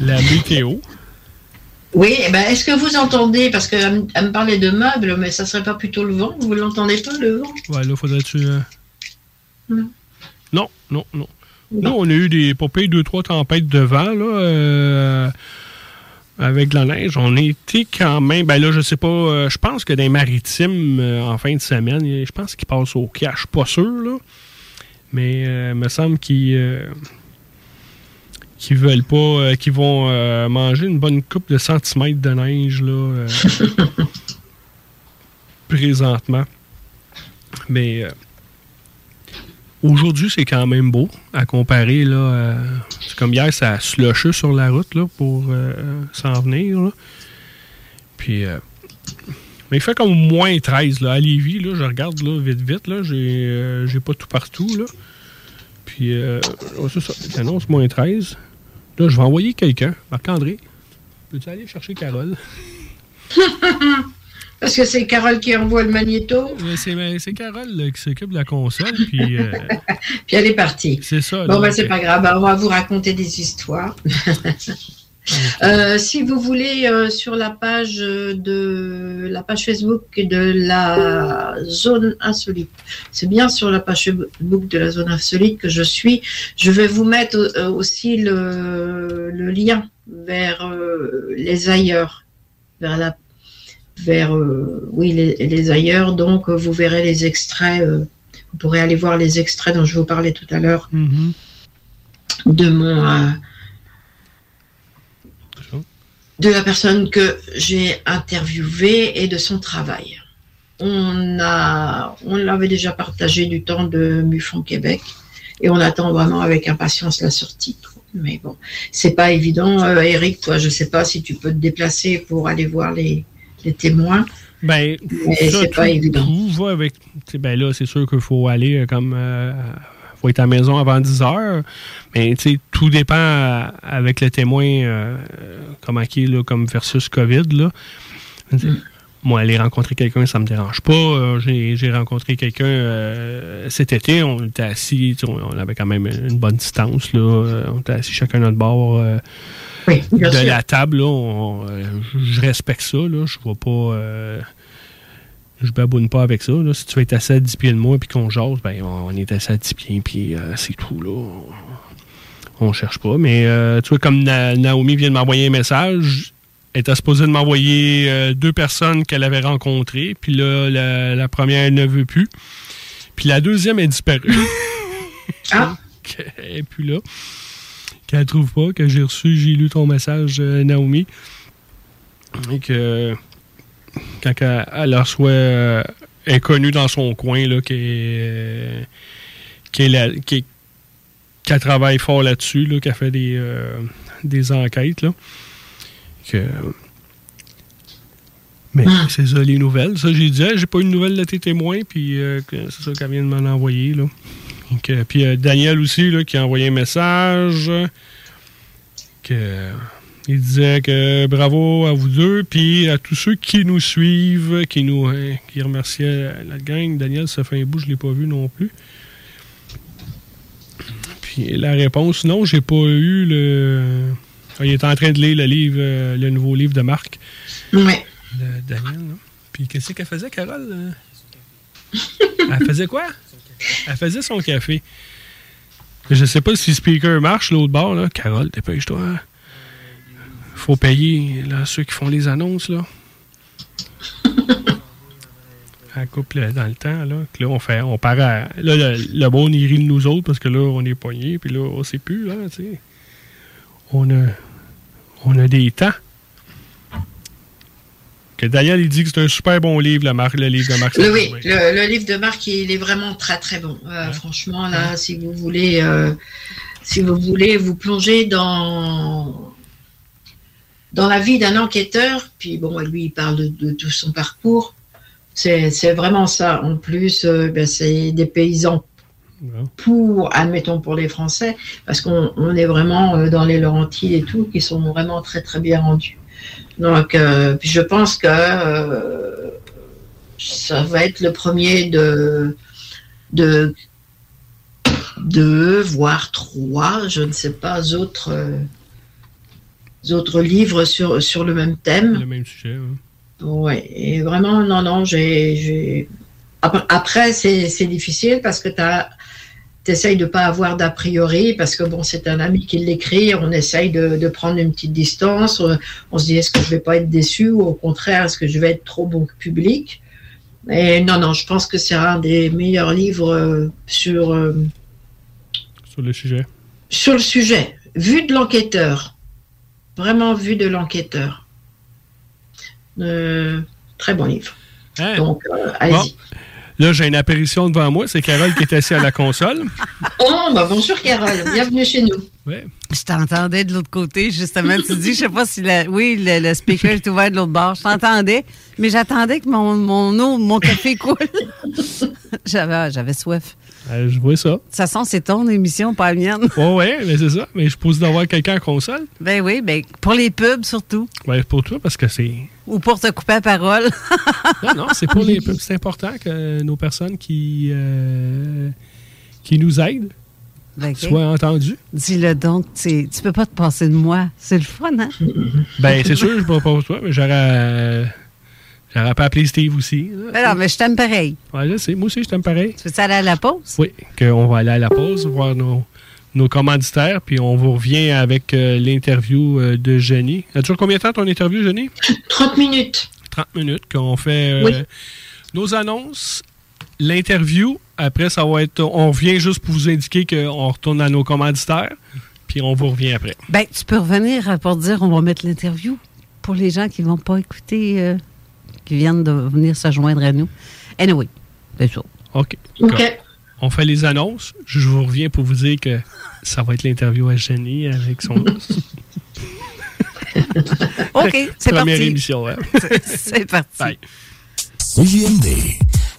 la météo. Oui, eh ben, est-ce que vous entendez, parce qu'elle me- elle me parlait de meubles, mais ça serait pas plutôt le vent Vous l'entendez pas, le vent? Ouais, là, faudrait-tu. euh, Non. Non, non, non. Nous, on a eu des popées, deux, trois tempêtes de vent, là, euh, avec de la neige. On était quand même. Ben là, je sais pas. euh, je pense que dans les maritimes, euh, en fin de semaine, je pense qu'ils passent au cash. Pas sûr, là. Mais euh, il me semble qu'ils. euh, qu'ils veulent pas. euh, qu'ils vont euh, manger une bonne coupe de centimètres de neige, là. euh, présentement. Mais. euh, Aujourd'hui, c'est quand même beau à comparer. Là, euh, c'est comme hier, ça a slushé sur la route là, pour euh, s'en venir. là. Puis, euh, mais il fait comme moins 13 là, à Lévis. Là, je regarde là, vite, vite. Là, j'ai, euh, j'ai pas tout partout. Là. Puis, euh, oh, c'est ça. Il annonce moins 13. Là, je vais envoyer quelqu'un. Marc-André, peux-tu aller chercher Carole? Parce que c'est Carole qui envoie le magnéto, Euh, C'est, c'est Carole là, qui s'occupe de la console. Puis, euh, puis elle est partie. c'est ça. Bon, ben, c'est pas grave, ben, on va vous raconter des histoires. Euh, si vous voulez, euh, sur la page euh, de la page Facebook de la zone insolite, c'est bien sur la page Facebook de la zone insolite que je suis. Je vais vous mettre euh, aussi le, le lien vers les ailleurs, vers la vers oui les, les ailleurs. Donc vous verrez les extraits. vous pourrez aller voir les extraits dont je vous parlais tout à l'heure Mhm. de mon de la personne que j'ai interviewée et de son travail. On a on l'avait déjà partagé du temps de Mufon Québec et on attend vraiment avec impatience la sortie. Mais bon, c'est pas évident. Euh, Eric, toi, je sais pas si tu peux te déplacer pour aller voir les, les témoins. Ben, c'est pas évident. Va avec. sais, Ben là, c'est sûr qu'il faut aller euh, comme. euh, faut être à la maison avant 10 heures. Mais tu sais, tout dépend euh, avec le témoin, euh, comment qui est, là, comme versus COVID. Là. Sais, Moi, aller rencontrer quelqu'un, ça me dérange pas. Euh, J'ai rencontré quelqu'un euh, cet été. On était assis, on on avait quand même une bonne distance. Là. On était assis chacun à notre bord. Oui, de sûr. la table, là, on- je respecte ça. Là, je vois pas. Je baboune pas avec ça. Là. Si tu veux être assis à 10 pieds de moi puis qu'on jase, ben on est assis à 10 pieds puis euh, c'est tout. là. On, cherche pas. Mais euh, tu vois, comme Na- Naomi vient de m'envoyer un message, elle était supposée de m'envoyer euh, deux personnes qu'elle avait rencontrées. Puis là, la, la première, elle ne veut plus. Puis la deuxième est disparue. Ah. Elle plus là. Qu'elle trouve pas, que j'ai reçu, j'ai lu ton message, euh, Naomi. Et que quand elle, elle la reçoit, euh, elle est connue dans son coin, là, qui est, qui est la- qui est- qu'elle travaille fort là-dessus, là, qu'elle fait des, euh, des enquêtes, là. Que, mais c'est ça, les nouvelles. Ça, j'ai dit, Ah, j'ai pas eu de nouvelles de tes témoins, puis euh, c'est ça qu'elle vient de m'en envoyer, là. Donc, puis euh, Daniel aussi, là, qui a envoyé un message. Que, il disait que bravo à vous deux, puis à tous ceux qui nous suivent, qui nous hein, qui remerciaient la gang. Daniel, ça fait un bout, je ne l'ai pas vu non plus. Puis la réponse, non, j'ai pas eu le. Ah, Il est en train de lire le livre, euh, le nouveau livre de Marc. Ouais. De Daniel, là. Puis qu'est-ce qu'elle faisait, Carole? euh? Elle faisait quoi? Elle faisait son café. Je sais pas si le speaker marche l'autre bord, là. Carole, dépêche-toi. Hein. Faut payer là, ceux qui font les annonces, là. Elle coupe le- dans le temps, là. Que là, on fait. On part à. Là, le, le monde, il rit de nous autres parce que là, on est poignés, puis là, on sait plus, là, sais. On a. On a des temps. Que Daniel, il dit que c'est un super bon livre, le, Marc- le livre de Marc. Le, oui, le, le livre de Marc, il est vraiment très très bon. Euh, Franchement, là, si vous voulez euh, si vous voulez vous plonger dans dans la vie d'un enquêteur, puis bon, lui, il parle de, de tout son parcours. C'est vraiment ça. En plus, euh, ben, c'est des paysans pour, admettons, pour les Français, parce qu'on on est vraiment euh, dans les Laurentides et tout, qui sont vraiment très, très bien rendus. Donc, euh, puis je pense que euh, ça va être le premier de, de deux, voire trois, je ne sais pas, autres, autres livres sur, sur le même thème. Le même sujet. hein. Ouais, et vraiment, non, non, j'ai. Après, c'est difficile parce que tu essayes de pas avoir d'a priori, parce que bon, c'est un ami qui l'écrit, on essaye de, de prendre une petite distance, euh, on se dit est-ce que je vais pas être déçu ou au contraire, est-ce que je vais être trop bon public? Et non, non, je pense que c'est un des meilleurs livres euh, sur, euh, Sur le sujet. sur le sujet, vu de l'enquêteur. Vraiment vu de l'enquêteur. Euh, très bon livre. Donc, euh, Bon. Là, j'ai une apparition devant moi. C'est Carole qui est assise à la console. Oh, bah bonjour Carole, bienvenue chez nous. Ouais. Je t'entendais de l'autre côté, justement. Tu dis, je sais pas si la, oui, le, le speaker est ouvert de l'autre bord. Je t'entendais, mais j'attendais que mon, mon eau, mon café coule. j'avais, j'avais soif. Euh, je vois ça. De toute façon, c'est ton émission, pas la mienne. Ouais, ouais, mais c'est ça. Mais je suppose d'avoir quelqu'un à console. Ben oui, ben pour les pubs surtout. Ouais, pour toi, parce que c'est. Ou pour te couper la parole. Non, non, c'est pour les. C'est important que nos personnes qui, euh, qui nous aident Ben, soient entendues. Dis-le donc, tu peux pas te passer de moi. C'est le fun, hein? Ben, c'est sûr, je ne pas pour toi, mais j'aurais. euh, J'aurais pas appelé Steve aussi. là. Ben non, mais je t'aime pareil. Ouais, je sais. Moi aussi, je t'aime pareil. Tu veux aller à la pause? Oui, qu'on va aller à la pause, voir nos, nos commanditaires, puis on vous revient avec euh, l'interview euh, de Jenny. Ça dure combien de temps ton interview, Jenny? 30 minutes. 30 minutes, qu'on fait euh, Oui. nos annonces, l'interview. Après, ça va être. On revient juste pour vous indiquer qu'on retourne à nos commanditaires, puis on vous revient après. Ben, tu peux revenir pour dire on va mettre l'interview pour les gens qui vont pas écouter, euh, qui viennent de venir se joindre à nous. Anyway, c'est ça. OK. OK. On fait les annonces. Je vous reviens pour vous dire que ça va être l'interview à Jenny avec son. OK, c'est Première parti. émission, hein? C'est parti. Bye.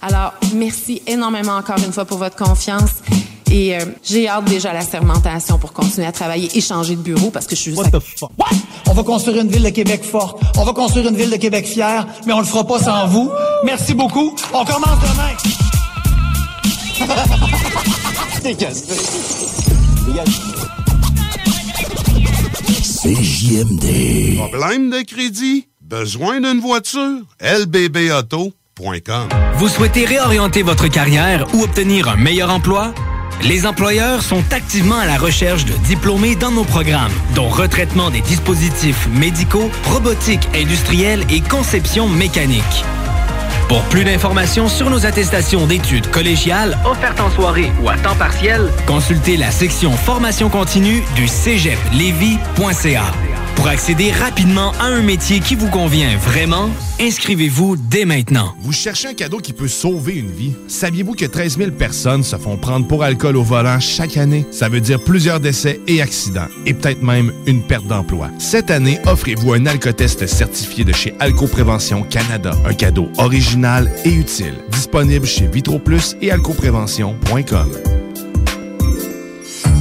Alors, merci énormément encore une fois pour votre confiance. Et euh, j'ai hâte déjà à la sermentation pour continuer à travailler et changer de bureau parce que je suis juste... On va construire une ville de Québec forte. On va construire une ville de Québec fière, mais on le fera pas sans vous. Merci beaucoup. On commence demain. CJMD. Problème de crédit? Besoin d'une voiture? lbbauto.com Vous souhaitez réorienter votre carrière ou obtenir un meilleur emploi? Les employeurs sont activement à la recherche de diplômés dans nos programmes, dont retraitement des dispositifs médicaux, robotique industrielle et conception mécanique. Pour plus d'informations sur nos attestations d'études collégiales offertes en soirée ou à temps partiel, consultez la section formation continue du cégeplevy.ca. Pour accéder rapidement à un métier qui vous convient vraiment, inscrivez-vous dès maintenant. Vous cherchez un cadeau qui peut sauver une vie? Saviez-vous que 13 000 personnes se font prendre pour alcool au volant chaque année? Ça veut dire plusieurs décès et accidents, et peut-être même une perte d'emploi. Cette année, offrez-vous un alcotest certifié de chez Alcoprévention Canada. Un cadeau original et utile. Disponible chez VitroPlus et alcoprévention.com.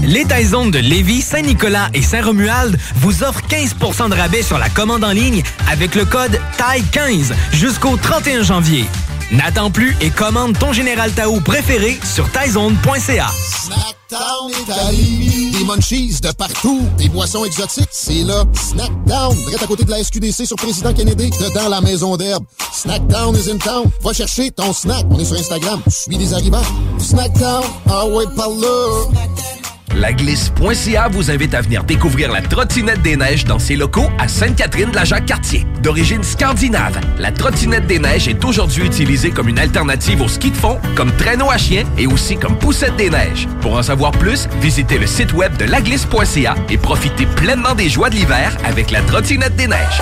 Les Taizones de Lévis, Saint-Nicolas et Saint-Romuald vous offrent 15% de rabais sur la commande en ligne avec le code TAI15 jusqu'au 31 janvier. N'attends plus et commande ton Général Tao préféré sur taizone.ca. Snackdown Italie. Des munchies de partout. Des boissons exotiques. C'est là. Snackdown. Direct à côté de la SQDC sur Président Kennedy. Dedans la maison d'herbe. Snackdown is in town. Va chercher ton snack. On est sur Instagram. Suis des arrivants. Snackdown. Ah ouais, par là. Laglisse.ca vous invite à venir découvrir la trottinette des neiges dans ses locaux à Sainte-Catherine de la Jacques-Cartier. D'origine scandinave, la trottinette des neiges est aujourd'hui utilisée comme une alternative au ski de fond, comme traîneau à chien et aussi comme poussette des neiges. Pour en savoir plus, visitez le site web de laglisse.ca et profitez pleinement des joies de l'hiver avec la trottinette des neiges.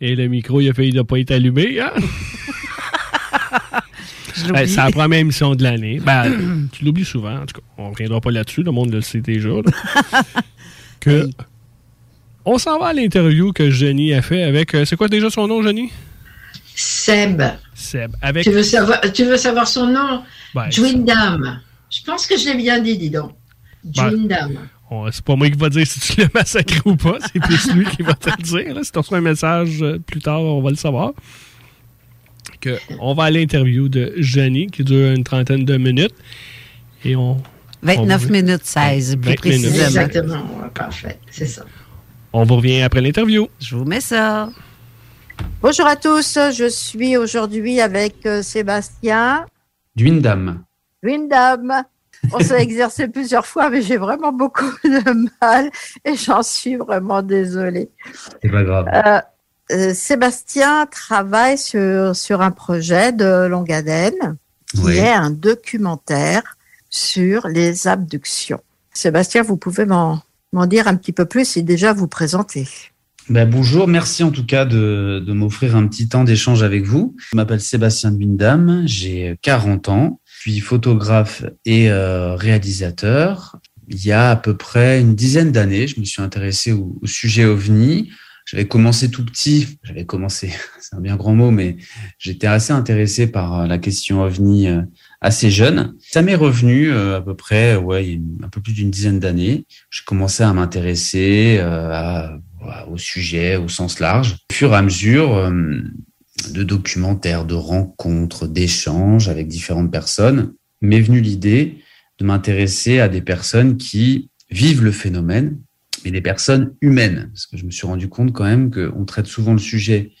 Et le micro, il a failli ne pas être allumé. Hein? Ben, c'est la première émission de l'année. Ben, tu l'oublies souvent. En tout cas, on ne reviendra pas là-dessus. Le monde le sait déjà. là. que On s'en va à l'interview que Jenny a fait avec. euh, c'est quoi déjà son nom, Jenny? Seb. Seb. Avec. Tu veux savoir, tu veux savoir son nom? Ben, Dame. Je pense que je l'ai bien dit, dis donc. Ben, Dame. On- c'est pas moi qui va dire si tu l'as massacré ou pas. C'est plus lui qui va te le dire. là. Si tu reçois un message euh, plus tard, on va le savoir. Que on va à l'interview de Jenny qui dure une trentaine de minutes. Et on. 29 on- minutes 16, plus 20 minutes. précisément. Exactement, parfait, c'est ça. On vous revient après l'interview. Je vous mets ça. Bonjour à tous, je suis aujourd'hui avec euh, Sébastien Dwindam. Windham. On s'est exercé plusieurs fois, mais j'ai vraiment beaucoup de mal et j'en suis vraiment désolée. C'est pas grave. Euh, euh, Sébastien travaille sur, sur un projet de longue haleine qui Oui. est un documentaire sur les abductions. Sébastien, vous pouvez m'en dire un petit peu plus et déjà vous présenter. Ben, bonjour, merci en tout cas de, de m'offrir un petit temps d'échange avec vous. Je m'appelle Sébastien Dwindam, j'ai 40 ans, photographe et euh, réalisateur. Il y a à peu près une dizaine d'années, je me suis intéressé au, au sujet OVNI. J'avais commencé tout petit, j'avais commencé, c'est un bien grand mot, mais j'étais assez intéressé par euh, la question OVNI euh, assez jeune. Ça m'est revenu à peu près, ouais, un peu plus d'une dizaine d'années. J'ai commencé à m'intéresser au sujet au sens large. Au fur et à mesure de documentaires, de rencontres, d'échanges avec différentes personnes, m'est venue l'idée de m'intéresser à des personnes qui vivent le phénomène, mais des personnes humaines. Parce que je me suis rendu compte quand même qu'on traite souvent le sujet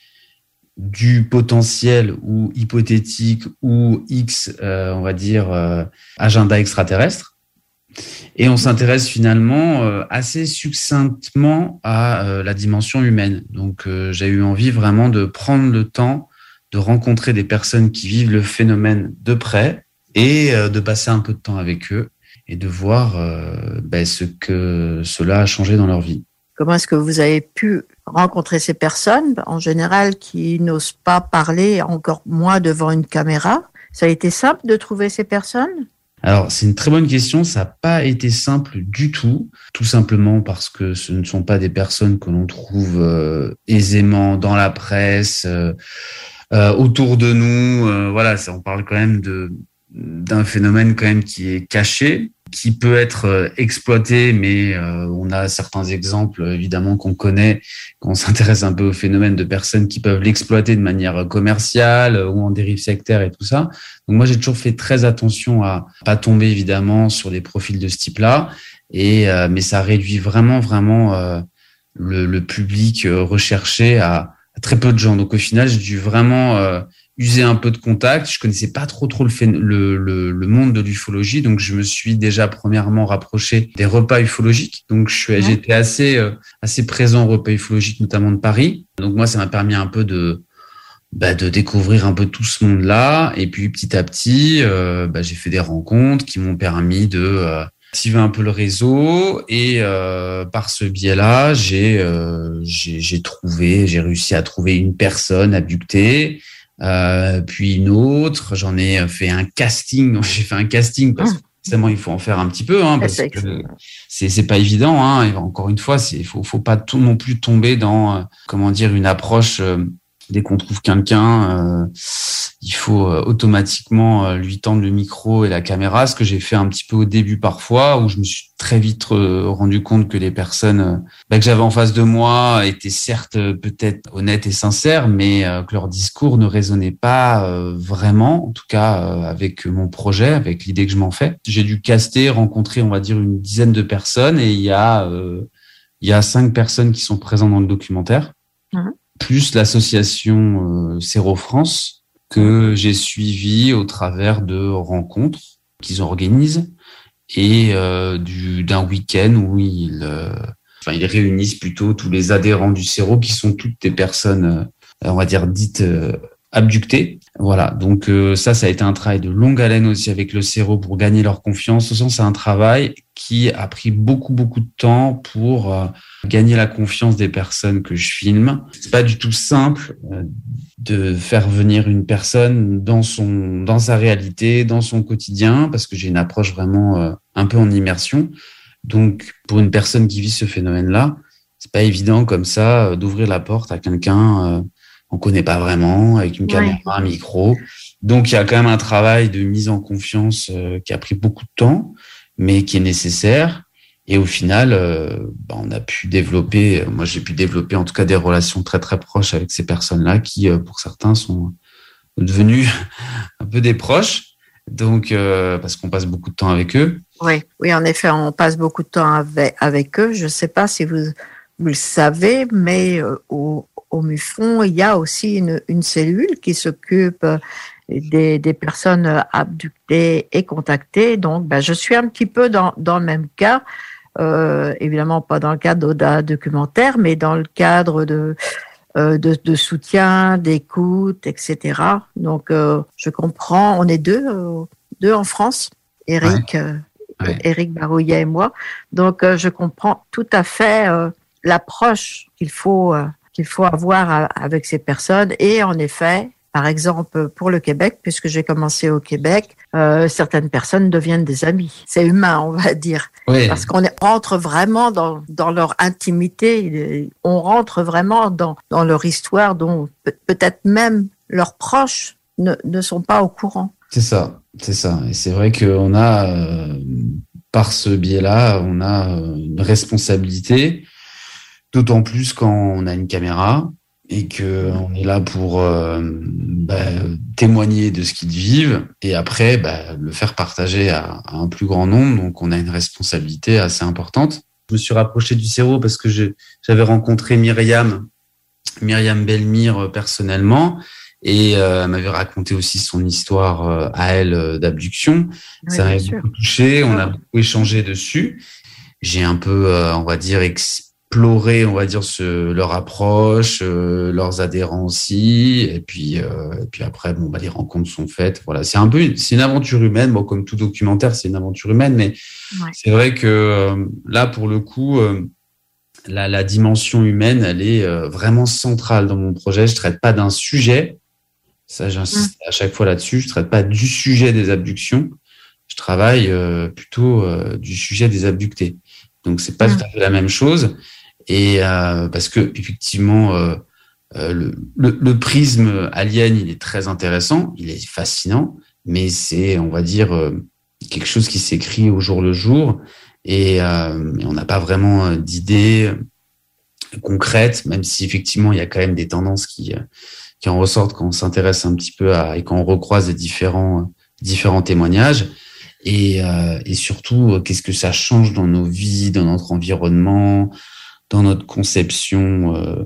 du potentiel ou hypothétique ou X, euh, on va dire, euh, agenda extraterrestre. Et on s'intéresse finalement euh, assez succinctement à euh, la dimension humaine. Donc euh, j'ai eu envie vraiment de prendre le temps de rencontrer des personnes qui vivent le phénomène de près et de passer un peu de temps avec eux et de voir ben, ce que cela a changé dans leur vie. Comment est-ce que vous avez pu rencontrer ces personnes, en général, qui n'osent pas parler, encore moins devant une caméra? Ça a été simple de trouver ces personnes? Alors, c'est une très bonne question. Ça n'a pas été simple du tout, tout simplement parce que ce ne sont pas des personnes que l'on trouve euh, aisément dans la presse, euh, euh, autour de nous. Voilà, ça, on parle quand même de d'un phénomène quand même qui est caché, qui peut être euh, exploité, mais euh, on a certains exemples évidemment qu'on connaît quand on s'intéresse un peu au phénomène de personnes qui peuvent l'exploiter de manière commerciale ou en dérive sectaire et tout ça. Donc moi j'ai toujours fait très attention à pas tomber évidemment sur des profils de ce type-là, et euh, mais ça réduit vraiment vraiment euh, le, le public euh, recherché à, à très peu de gens. Donc au final j'ai dû vraiment euh, user un peu de contact. Je connaissais pas trop trop le, le, le, le monde de l'ufologie, donc je me suis déjà premièrement rapproché des repas ufologiques. Donc je suis, j'étais assez euh, assez présent aux repas ufologiques, notamment de Paris. Donc moi ça m'a permis un peu de bah, de découvrir un peu tout ce monde-là. Et puis petit à petit, euh, bah, j'ai fait des rencontres qui m'ont permis de euh, activer un peu le réseau. Et euh, par ce biais-là, j'ai euh, j'ai j'ai trouvé, j'ai réussi à trouver une personne abductée. Euh, puis une autre, j'en ai fait un casting. J'ai fait un casting parce que forcément il faut en faire un petit peu, hein, parce C'est que c'est c'est pas évident. Hein, et encore une fois, c'est faut faut pas tout non plus tomber dans euh, comment dire une approche euh, Dès qu'on trouve quelqu'un, euh, il faut euh, automatiquement euh, lui tendre le micro et la caméra, ce que j'ai fait un petit peu au début parfois, où je me suis très vite rendu compte que les personnes bah, que j'avais en face de moi étaient certes peut-être honnêtes et sincères, mais que leur discours ne résonnait pas vraiment, en tout cas avec mon projet, avec l'idée que je m'en fais. J'ai dû caster, rencontrer, on va dire, une dizaine de personnes, et il y a il y a cinq personnes qui sont présentes dans le documentaire. Mmh plus l'association euh, France que j'ai suivi au travers de rencontres qu'ils organisent et euh, d'un week-end où ils, euh, ils réunissent plutôt tous les adhérents du Céro qui sont toutes des personnes, euh, on va dire, dites abductées. Voilà, donc ça, ça a été un travail de longue haleine aussi avec le Céro pour gagner leur confiance. C'est un travail qui a pris beaucoup, beaucoup de temps pour gagner la confiance des personnes que je filme. C'est pas du tout simple euh, de faire venir une personne dans son, dans sa réalité, dans son quotidien, parce que j'ai une approche vraiment euh, un peu en immersion. Donc, pour une personne qui vit ce phénomène-là, c'est pas évident comme ça euh, d'ouvrir la porte à quelqu'un on connaît pas vraiment, avec une caméra, un micro. Donc, il y a quand même un travail de mise en confiance qui a pris beaucoup de temps, mais qui est nécessaire. Et au final, euh, bah, on a pu développer, moi j'ai pu développer en tout cas des relations très très proches avec ces personnes-là qui, euh, pour certains, sont devenus un peu des proches. Donc, euh, parce qu'on passe beaucoup de temps avec eux. Oui, oui, en effet, on passe beaucoup de temps avec, avec eux. Je ne sais pas si vous, vous le savez, mais au, au MUFON, il y a aussi une, une cellule qui s'occupe des, des, personnes abductées et contactées. Donc, ben, je suis un petit peu dans, dans le même cas. Euh, évidemment pas dans le cadre d'un documentaire, mais dans le cadre de, euh, de, de, soutien, d'écoute, etc. Donc, euh, je comprends, on est deux, deux en France, Eric, Eric Barouillet et moi. Donc, je comprends tout à fait l'approche qu'il faut, qu'il faut avoir avec ces personnes. Et en effet, par exemple, pour le Québec, puisque j'ai commencé au Québec, euh, certaines personnes deviennent des amis. C'est humain, on va dire. Parce qu'on rentre vraiment dans, dans leur intimité, on rentre vraiment dans, dans leur histoire dont peut-être même leurs proches ne, ne sont pas au courant. C'est ça, c'est ça. Et c'est vrai qu'on a, euh, par ce biais-là, on a euh, une responsabilité, d'autant plus quand on a une caméra, et que on est là pour euh, bah, témoigner de ce qu'ils vivent et après bah, le faire partager à, un plus grand nombre. Donc on a une responsabilité assez importante. Je me suis rapproché du CERO parce que j'avais rencontré Myriam, Myriam Belmire euh, personnellement et euh, elle m'avait raconté aussi son histoire à elle d'abduction. Ça m'a beaucoup touché, on a beaucoup échangé dessus. J'ai un peu, on va dire, explorer, on va dire, ce, leur approche, euh, leurs adhérents aussi, et puis, euh, et puis après, bon, bah, les rencontres sont faites. Voilà, c'est un peu, c'est une aventure humaine. Bon, comme tout documentaire, c'est une aventure humaine, mais c'est vrai que euh, là, pour le coup, la, la, dimension humaine, elle est vraiment centrale dans mon projet. Je traite pas d'un sujet, ça, j'insiste mmh. à chaque fois là-dessus. Je traite pas du sujet des abductions. Je travaille plutôt du sujet des abductés. Donc c'est pas mmh. tout à fait la même chose. Et euh, parce que effectivement, euh, euh, le, le, le, prisme alien, il est très intéressant, il est fascinant, mais c'est, on va dire, quelque chose qui s'écrit au jour le jour, et, on n'a pas vraiment d'idées concrètes, même si effectivement il y a quand même des tendances qui qui en ressortent quand on s'intéresse un petit peu à et quand on recroise les différents différents témoignages. Et, et surtout, qu'est-ce que ça change dans nos vies, dans notre environnement, dans notre conception euh,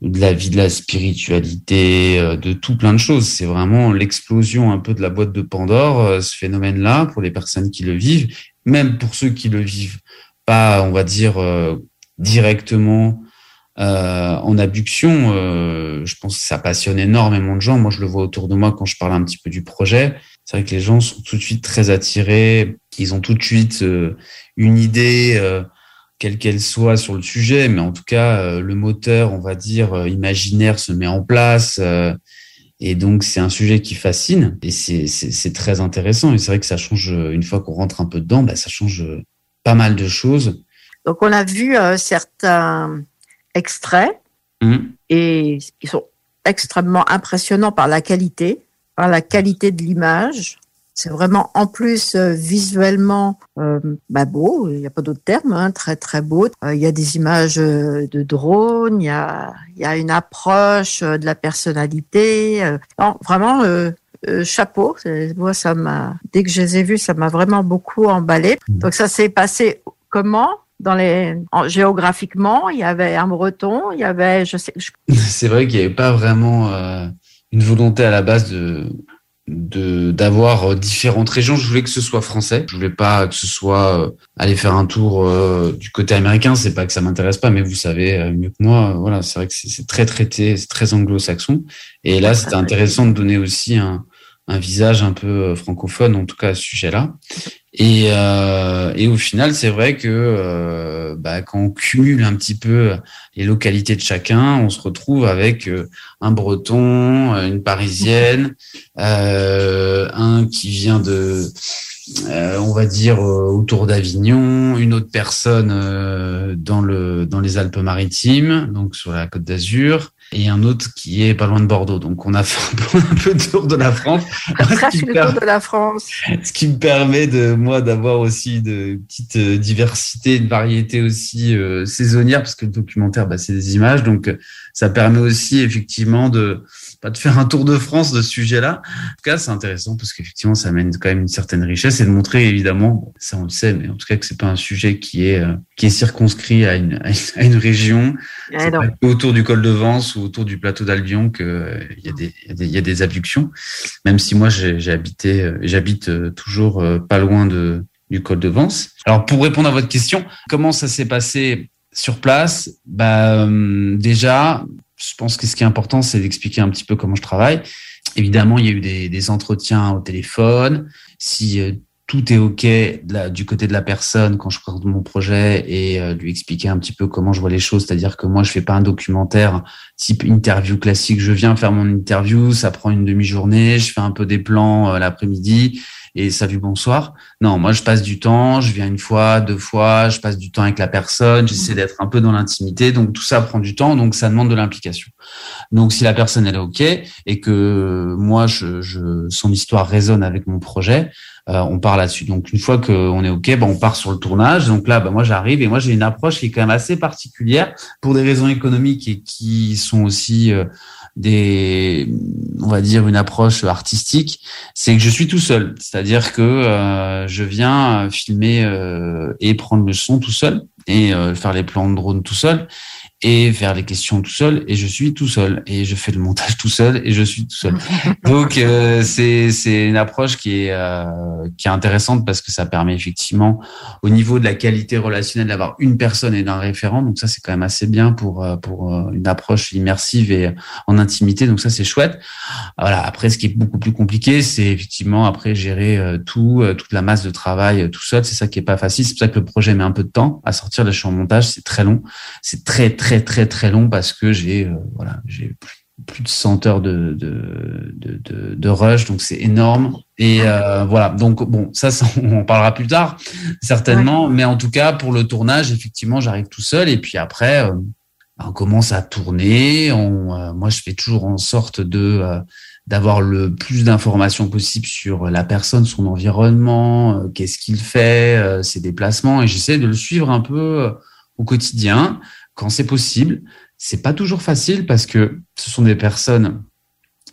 de la vie, de la spiritualité, euh, de tout plein de choses. C'est vraiment l'explosion un peu de la boîte de Pandore, euh, ce phénomène-là, pour les personnes qui le vivent, même pour ceux qui le vivent pas, on va dire, directement en abduction. je pense que ça passionne énormément de gens. Moi, je le vois autour de moi quand je parle un petit peu du projet. C'est vrai que les gens sont tout de suite très attirés. Ils ont tout de suite une idée quelle qu'elle soit sur le sujet, mais en tout cas, euh, le moteur, on va dire, euh, imaginaire se met en place. Euh, et donc, c'est un sujet qui fascine et c'est très intéressant. Et c'est vrai que ça change, une fois qu'on rentre un peu dedans, bah, ça change pas mal de choses. Donc, on a vu certains extraits mmh. et ils sont extrêmement impressionnant par la qualité, par la qualité de l'image. C'est vraiment en plus euh, visuellement euh, bah, beau, il n'y a pas d'autre terme, hein, très très beau. Euh, il y a des images de drone, il y a, il y a une approche de la personnalité. non, vraiment euh, euh, chapeau. C'est- Moi, ça m'a dès que je les ai vus, ça m'a vraiment beaucoup emballé. Donc ça s'est passé comment? Dans les en- géographiquement, il y avait un breton, il y avait je sais je- C'est vrai qu'il n'y avait pas vraiment euh, une volonté à la base de d'avoir euh, différentes régions. Je voulais que ce soit français. Je voulais pas que ce soit euh, aller faire un tour euh, du côté américain. C'est pas que ça m'intéresse pas, mais vous savez euh, mieux que moi. Voilà, c'est vrai que c'est c'est très traité, c'est très anglo-saxon. Et là, c'était intéressant de donner aussi un un visage un peu euh, francophone, en tout cas à ce sujet-là. Et, euh, et au final, c'est vrai que euh, bah, quand on cumule un petit peu les localités de chacun, on se retrouve avec euh, un Breton, euh, une Parisienne, euh, un qui vient de, on va dire autour d'Avignon, une autre personne dans le dans les Alpes-Maritimes, donc sur la Côte d'Azur, et un autre qui est pas loin de Bordeaux. Donc on a fait un peu, le tour de la France. presque le tour de la France. Ce qui me permet de moi d'avoir aussi de petite euh, diversité, une variété aussi euh, saisonnière, parce que le documentaire, bah, c'est des images, donc ça permet aussi effectivement de pas de faire un tour de France de ce sujet-là. En tout cas, c'est intéressant parce qu'effectivement, ça amène quand même une certaine richesse et de montrer évidemment, ça on le sait, mais en tout cas que c'est pas un sujet qui est euh, qui est circonscrit à une à une, à une région. Pas que autour du col de Vence ou autour du plateau d'Albion que euh, il y a des il y a des il y a des abductions. Même si moi j'ai habité euh, j'habite euh, toujours pas loin de du col de Vence. Alors pour répondre à votre question, comment ça s'est passé sur place? Bah euh, déjà, je pense que ce qui est important, c'est d'expliquer un petit peu comment je travaille. Évidemment, il y a eu des, des entretiens au téléphone. Si tout est OK du côté de la personne quand je présente mon projet et euh, lui expliquer un petit peu comment je vois les choses, c'est-à-dire que moi, je fais pas un documentaire type interview classique. Je viens faire mon interview, ça prend une demi-journée, je fais un peu des plans euh, l'après-midi et salut, bonsoir. Non, moi, je passe du temps, je viens une fois, deux fois, je passe du temps avec la personne, j'essaie d'être un peu dans l'intimité. Donc, tout ça prend du temps, donc ça demande de l'implication. Donc, si la personne, elle est OK et que moi, je, son histoire résonne avec mon projet, euh, on part là-dessus. Donc, une fois qu'on est OK, ben, on part sur le tournage. Donc là, ben, moi, j'arrive et moi, j'ai une approche qui est quand même assez particulière pour des raisons économiques et qui sont aussi euh, des, on va dire, une approche artistique. C'est que je suis tout seul. C'est-à-dire que euh, je viens euh, filmer euh, et prendre le son tout seul et faire les plans de drone tout seul et faire les questions tout seul et je suis tout seul et je fais le montage tout seul et je suis tout seul. Donc euh, c'est c'est une approche qui est euh, qui est intéressante parce que ça permet effectivement au niveau de la qualité relationnelle d'avoir une personne et d'un référent. Donc ça c'est quand même assez bien pour euh, pour euh, une approche immersive et en intimité. Donc ça c'est chouette. Voilà. Après ce qui est beaucoup plus compliqué, c'est effectivement après gérer euh, tout toute la masse de travail tout seul. C'est ça qui est pas facile. C'est pour ça que le projet met un peu de temps à sortir. Là je suis en montage, c'est très long. C'est très très très très long parce que j'ai euh, voilà j'ai plus, de 100 heures de de de, rush donc c'est énorme. Et euh, voilà. Donc bon ça, ça, on en parlera plus tard certainement. Mais en tout cas pour le tournage effectivement j'arrive tout seul. Et puis après euh, on commence à tourner. On euh, moi je fais toujours en sorte de d'avoir le plus d'informations possible sur la personne, son environnement, qu'est-ce qu'il fait, ses déplacements, et j'essaie de le suivre un peu au quotidien quand c'est possible. C'est pas toujours facile parce que ce sont des personnes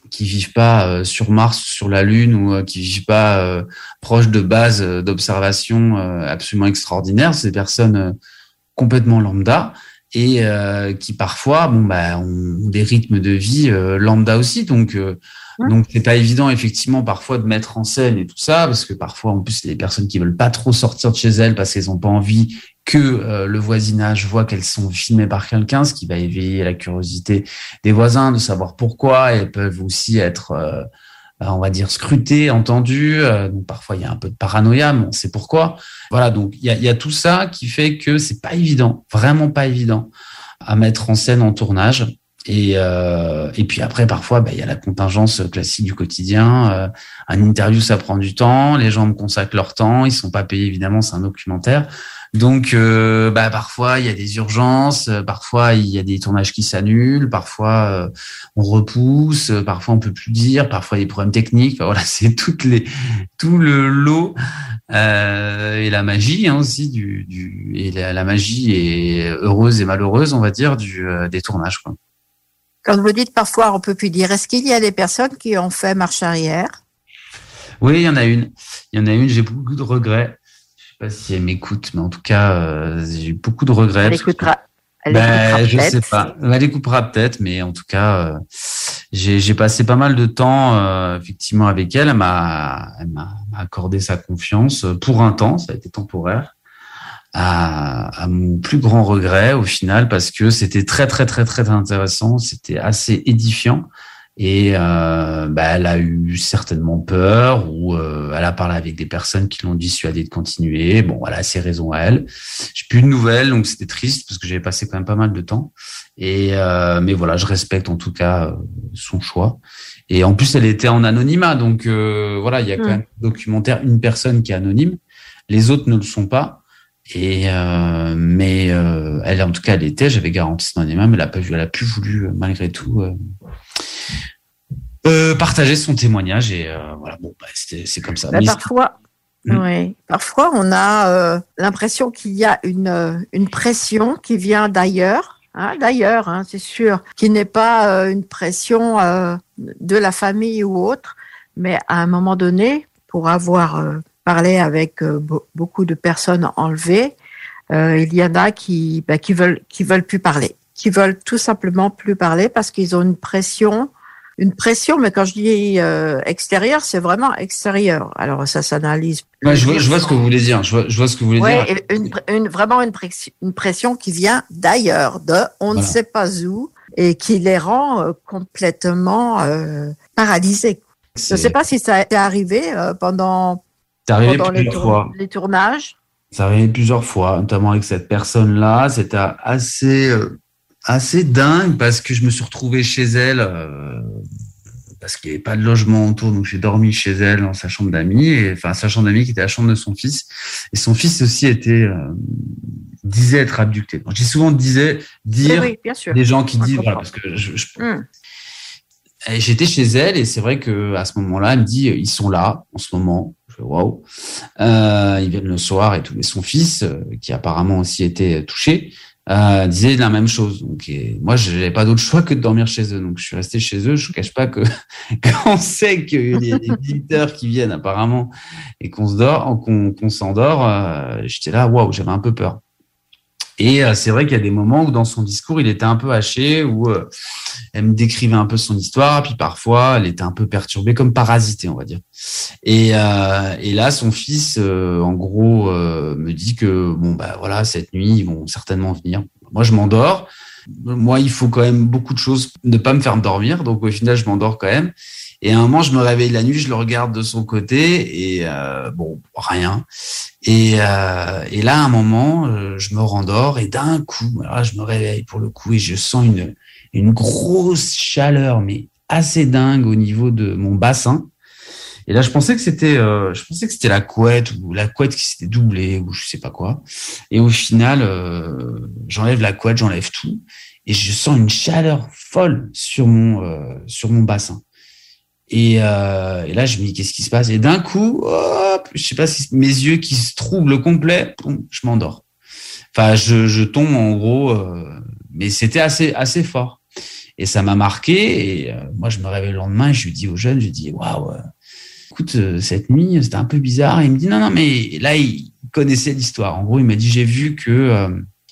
qui vivent pas euh, sur Mars, sur la Lune ou euh, qui vivent pas euh, proches de bases d'observation absolument extraordinaires. C'est des personnes complètement lambda et qui parfois bon bah ont des rythmes de vie lambda aussi donc donc c'est pas évident effectivement parfois de mettre en scène et tout ça parce que parfois en plus des personnes qui veulent pas trop sortir de chez elles parce qu'elles ont pas envie que euh, le voisinage voit qu'elles sont filmées par quelqu'un ce qui va éveiller la curiosité des voisins de savoir pourquoi elles peuvent aussi être euh, on va dire scruté, entendu. Euh, donc parfois il y a un peu de paranoïa, mais on sait pourquoi. Voilà, donc il y a, y a tout ça qui fait que c'est pas évident, vraiment pas évident à mettre en scène en tournage. Et, euh, et puis après, parfois, bah, il y a la contingence classique du quotidien. Euh, un interview, ça prend du temps. Les gens me consacrent leur temps. Ils sont pas payés, évidemment. C'est un documentaire. Donc, euh, bah, parfois, il y a des urgences, euh, parfois, il y a des tournages qui s'annulent, parfois, euh, on repousse, euh, parfois, on peut plus dire, parfois, il y a des problèmes techniques. Voilà, c'est toutes les, tout le lot et la magie hein, aussi du, du et la, magie est heureuse et malheureuse, on va dire, du, des tournages. Quoi. Quand vous dites parfois on peut plus dire, est-ce qu'il y a des personnes qui ont fait marche arrière? Oui, il y en a une. Il y en a une, j'ai beaucoup de regrets. Je sais pas si elle m'écoute, mais en tout cas, euh, j'ai eu beaucoup de regrets. Elle écoutera. Elle Ben, je peut-être. sais pas. Elle écoutera peut-être, mais en tout cas, euh, j'ai passé pas mal de temps euh, effectivement avec elle. Elle m'a accordé sa confiance pour un temps, ça a été temporaire. À, à mon plus grand regret au final parce que c'était très très très très intéressant, c'était assez édifiant et euh, bah, elle a eu certainement peur ou euh, elle a parlé avec des personnes qui l'ont dissuadé de continuer. Bon, elle a ses raisons à elle. J'ai plus de nouvelles, donc c'était triste parce que j'avais passé quand même pas mal de temps. Et euh, mais voilà, je respecte en tout cas euh, son choix. Et en plus, elle était en anonymat, donc euh, voilà, il y a quand Mm. même documentaire une personne qui est anonyme, les autres ne le sont pas. Et euh, mais euh, elle, en tout cas, elle était. J'avais garanti son anonymat, mais elle a pas vu, elle a plus voulu euh, malgré tout. euh, partager son témoignage et voilà bon bah, c'est comme ça Bah, parfois, Mm. oui, parfois on a l'impression qu'il y a une, une pression qui vient d'ailleurs, hein, d'ailleurs, hein, c'est sûr, qui n'est pas une pression de la famille ou autre, mais à un moment donné, pour avoir parlé avec euh, be- beaucoup de personnes enlevées, euh, il y en a qui, bah, qui veulent qui veulent plus parler, qui veulent tout simplement plus parler parce qu'ils ont une pression une pression, mais quand je dis euh, extérieur, c'est vraiment extérieur. Alors ça s'analyse. Ouais, je, vois, je vois ce que vous voulez dire. Je vois, je vois ce que vous voulez Ouais, dire. et une, une- vraiment une pression, une pression qui vient d'ailleurs, de on ne sait pas où, et qui les rend euh, complètement paralysés. Je ne sais pas si ça a été arrivé pendant, C'est arrivé pendant plusieurs fois. les tournages? Ça arrivé plusieurs fois, notamment avec cette personne-là. C'était assez, euh, assez dingue parce que je me suis retrouvé chez elle euh, parce qu'il n'y avait pas de logement autour, donc j'ai dormi chez elle dans sa chambre d'amis, et enfin sa chambre d'amis qui était la chambre de son fils. Et son fils aussi était euh, disait être abducté. Donc, j'ai souvent disais dire Oui, oui, bien sûr. des gens qui On disent voilà, parce que je, je- et J'étais chez elle et c'est vrai que à ce moment-là, elle me dit ils sont là en ce moment. Waouh. Euh, ils viennent le soir et tout. Et son fils, euh, qui apparemment aussi était touché, euh, disait la même chose. Donc et moi, je n'avais pas d'autre choix que de dormir chez eux. Donc je suis resté chez eux. Je ne cache pas que quand on sait qu'il y a des visiteurs qui viennent apparemment et qu'on se dort, qu'on s'endort, euh, j'étais là waouh, j'avais un peu peur. Et euh, c'est vrai qu'il y a des moments où dans son discours, il était un peu haché, où euh, elle me décrivait un peu son histoire, puis parfois elle était un peu perturbée, comme parasitée, on va dire. Et, euh, et là, son fils, euh, en gros, euh, me dit que bon bah voilà, cette nuit, ils vont certainement venir. Moi, je m'endors. Moi, il faut quand même beaucoup de choses, ne pas me faire dormir. Donc au final, je m'endors quand même. Et à un moment, je me réveille la nuit, je le regarde de son côté et euh, bon, rien. Et, euh, et là, à un moment, euh, je me rendors et d'un coup, alors je me réveille pour le coup et je sens une, une grosse chaleur, mais assez dingue au niveau de mon bassin. Et là, je pensais que c'était, euh, je pensais que c'était la couette ou la couette qui s'était doublée ou je sais pas quoi. Et au final, euh, j'enlève la couette, j'enlève tout et je sens une chaleur folle sur mon euh, sur mon bassin. Et, euh, et là, je me dis qu'est-ce qui se passe? Et d'un coup, hop, je sais pas si mes yeux qui se troublent complet, je m'endors. Enfin, je, je tombe en gros, euh, mais c'était assez assez fort. Et ça m'a marqué. Et euh, moi, je me réveille le lendemain et je lui dis aux jeunes, je lui dis waouh, écoute, cette nuit, c'était un peu bizarre. Et il me dit non, non, mais là, il connaissait l'histoire. En gros, il m'a dit j'ai vu que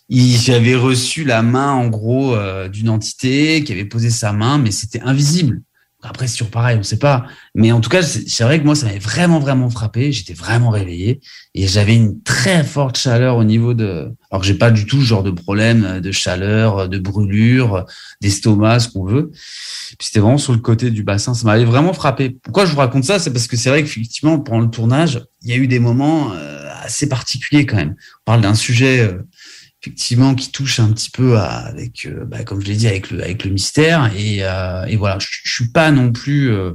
j'avais reçu la main en gros d'une entité qui avait posé sa main, mais c'était invisible. Après, c'est toujours pareil, on sait pas. Mais en tout cas, c'est vrai que moi, ça m'avait vraiment, vraiment frappé. J'étais vraiment réveillé et j'avais une très forte chaleur au niveau de. Alors que j'ai pas du tout ce genre de problème de chaleur, de brûlure, d'estomac, ce qu'on veut. Puis c'était vraiment sur le côté du bassin. Ça m'avait vraiment frappé. Pourquoi je vous raconte ça? C'est parce que c'est vrai qu'effectivement, pendant le tournage, il y a eu des moments euh, assez particuliers quand même. On parle d'un sujet. Effectivement qui touche un petit peu avec euh, bah, comme je l'ai dit avec le avec le mystère et, euh, et voilà je, je suis pas non plus euh,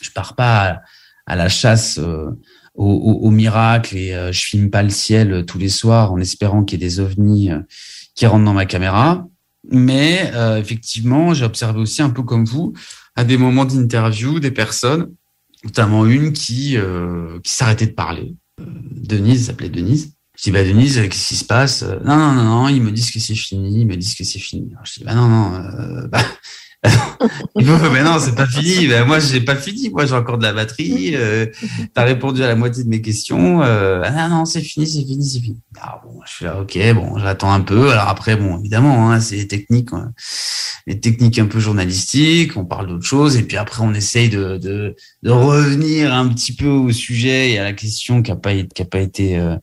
je pars pas à la chasse euh, au, au, miracle et je filme pas le ciel tous les soirs en espérant qu'il y ait des ovnis qui rentrent dans ma caméra. Mais effectivement, j'ai observé aussi un peu comme vous à des moments d'interview des personnes, notamment une qui qui s'arrêtait de parler. Denise s'appelait Denise. Je dis bah Denise, euh, qu'est-ce qui se passe? Non non non non, ils me disent que c'est fini, ils me disent que c'est fini. Alors, je dis bah non non, euh, bah, mais non, c'est pas fini. Ben, moi, j'ai pas fini. Moi, j'ai encore de la batterie. Euh, T'as répondu à la moitié de mes questions. Euh, ah non, c'est fini, c'est fini, c'est fini. Ah, bon, je suis là, ok, bon, j'attends un peu. Alors après, bon, évidemment, hein, c'est les techniques, hein, les techniques un peu journalistiques. On parle d'autre chose, et puis après, on essaye de, de, revenir un petit peu au sujet et à la question qui a pas, pas été euh,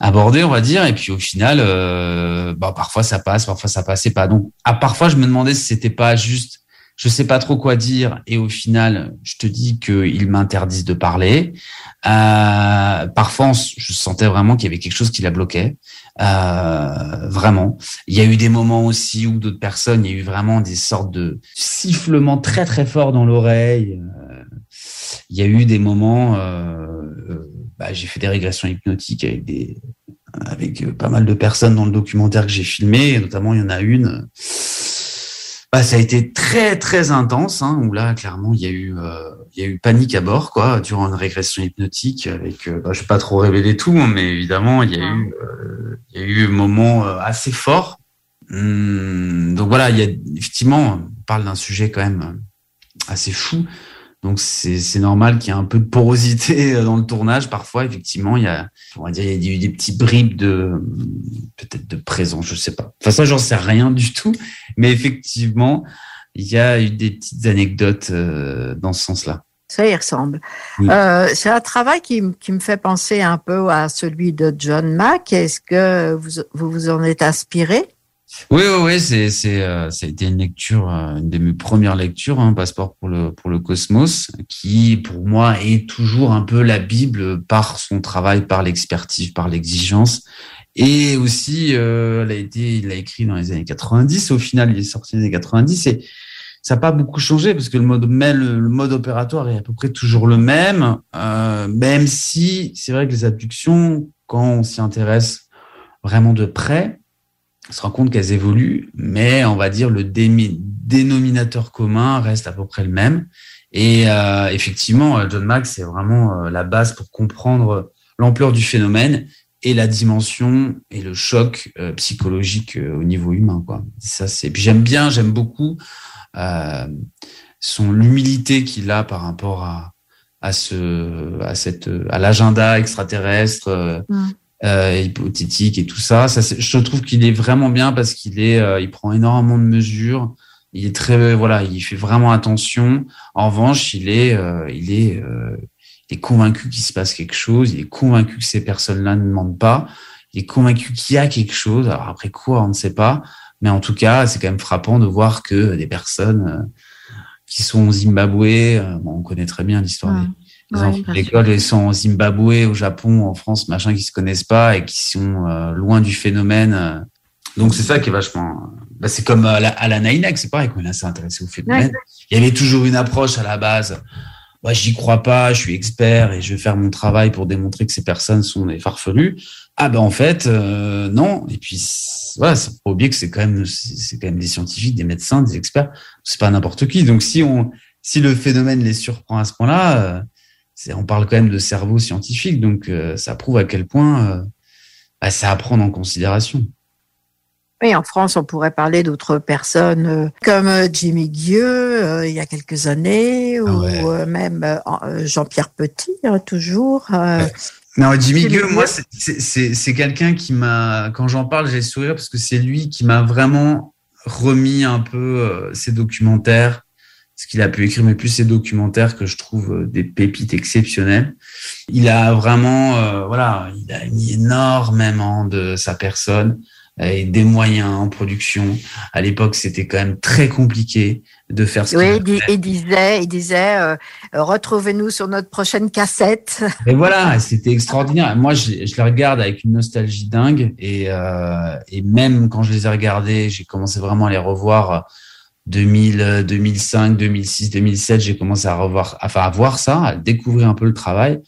abordée, on va dire. Et puis au final, euh, bah, parfois ça passe, parfois ça passait pas. Donc, à parfois, je me demandais si c'était pas juste je sais pas trop quoi dire et au final, je te dis qu'ils m'interdisent de parler. Euh, parfois, je sentais vraiment qu'il y avait quelque chose qui la bloquait. Euh, vraiment. Il y a eu des moments aussi où d'autres personnes, il y a eu vraiment des sortes de sifflements très très forts dans l'oreille. Euh, il y a eu des moments, euh, euh, bah, j'ai fait des régressions hypnotiques avec des avec euh, pas mal de personnes dans le documentaire que j'ai filmé, et notamment il y en a une bah, ça a été très très intense hein, où là clairement il y a eu euh, il y a eu panique à bord quoi durant une régression hypnotique avec euh, bah, je vais pas trop révéler tout mais évidemment il y a eu euh, il y a eu un moment euh, assez fort. Hum, donc voilà il y a effectivement on parle d'un sujet quand même euh, assez fou donc c'est normal qu'il y ait un peu de porosité euh, dans le tournage parfois effectivement il y a on va dire il y a eu des petits bribes de peut-être de présence je sais pas enfin ça j'en sais rien du tout mais effectivement il y a eu des petites anecdotes euh, dans ce sens-là Ça y ressemble. Oui. Euh, c'est un travail qui, qui me fait penser un peu à celui de John Mack. Est-ce que vous, vous vous en êtes inspiré? Oui, oui, oui, c'est, c'est, euh, ça a été une lecture, euh, une de mes premières lectures, hein, Passeport pour le, pour le cosmos, qui, pour moi, est toujours un peu la Bible par son travail, par l'expertise, par l'exigence. Et aussi, euh, elle a été, il l'a écrit dans les années 90. Au final, il est sorti dans les années 90 et ça n'a pas beaucoup changé parce que le mode, le, le mode opératoire est à peu près toujours le même, même si c'est vrai que les abductions, quand on s'y intéresse vraiment de près, on se rend compte qu'elles évoluent, mais on va dire le dénominateur commun reste à peu près le même. Et euh, effectivement, euh, John Max, c'est vraiment euh, la base pour comprendre l'ampleur du phénomène et la dimension et le choc psychologique au niveau humain. Quoi. Ça, c'est. J'aime bien, j'aime beaucoup son l'humilité qu'il a par rapport à à ce à cette à l'agenda extraterrestre. euh, euh, hypothétique et tout ça. ça c'est- je trouve qu'il est vraiment bien parce qu'il est, euh, il prend énormément de mesures. Il est très, voilà, il fait vraiment attention. En revanche, il est, euh, il est, euh, il est convaincu qu'il se passe quelque chose. Il est convaincu que ces personnes-là ne mentent pas. Il est convaincu qu'il y a quelque chose. Alors après quoi, on ne sait pas. Mais en tout cas, c'est quand même frappant de voir que des personnes euh, qui sont au Zimbabwe, euh, bon, on connaît très bien l'histoire des, des Ouais, enfants bien de l'école, ils sont au Zimbabwe, au Japon, en France, machin, qui se connaissent pas et qui sont euh, loin du phénomène. euh. Donc c'est ça qui est vachement. Bah, c'est comme à la, à la Nainac, c'est pareil, quand on s'est intéressé au phénomène. Ouais. Il y avait toujours une approche à la base. Moi, j'y crois pas, je suis expert et je vais faire mon travail pour démontrer que ces personnes sont des farfelus. Ah ben en fait, euh, non. Et puis voilà, c'est pas oublier que c'est quand même c'est quand même des scientifiques, des médecins, des experts. C'est pas n'importe qui. Donc si on si le phénomène les surprend à ce point-là, euh, on parle quand même de cerveau scientifique. Donc euh, ça prouve à quel point euh, bah, c'est à prendre en considération. Oui, en France, on pourrait parler d'autres personnes euh, comme Jimmy Guieu euh, il y a quelques années, ou euh, même Jean-Pierre Petit, hein, toujours. Non, Jimmy Gueux, Gueux. moi, c'est- c'est c'est- c'est quelqu'un qui m'a, quand j'en parle, j'ai le sourire parce que c'est lui qui m'a vraiment remis un peu ses documentaires, ce qu'il a pu écrire, mais plus ses documentaires que je trouve euh, des pépites exceptionnelles. Il a vraiment, euh, voilà, il a mis énormément de sa personne et des moyens en production. À l'époque, c'était quand même très compliqué de faire ce oui, qu'il il, di- il disait, il disait, euh, euh, retrouvez-nous sur notre prochaine cassette. Et voilà, c'était extraordinaire. Moi, je, je les regarde avec une nostalgie dingue. Et, euh, et même quand je les ai regardés, j'ai commencé vraiment à les revoir 2000, 2005, 2006, 2007, j'ai commencé à revoir, enfin à voir ça, à découvrir un peu le travail.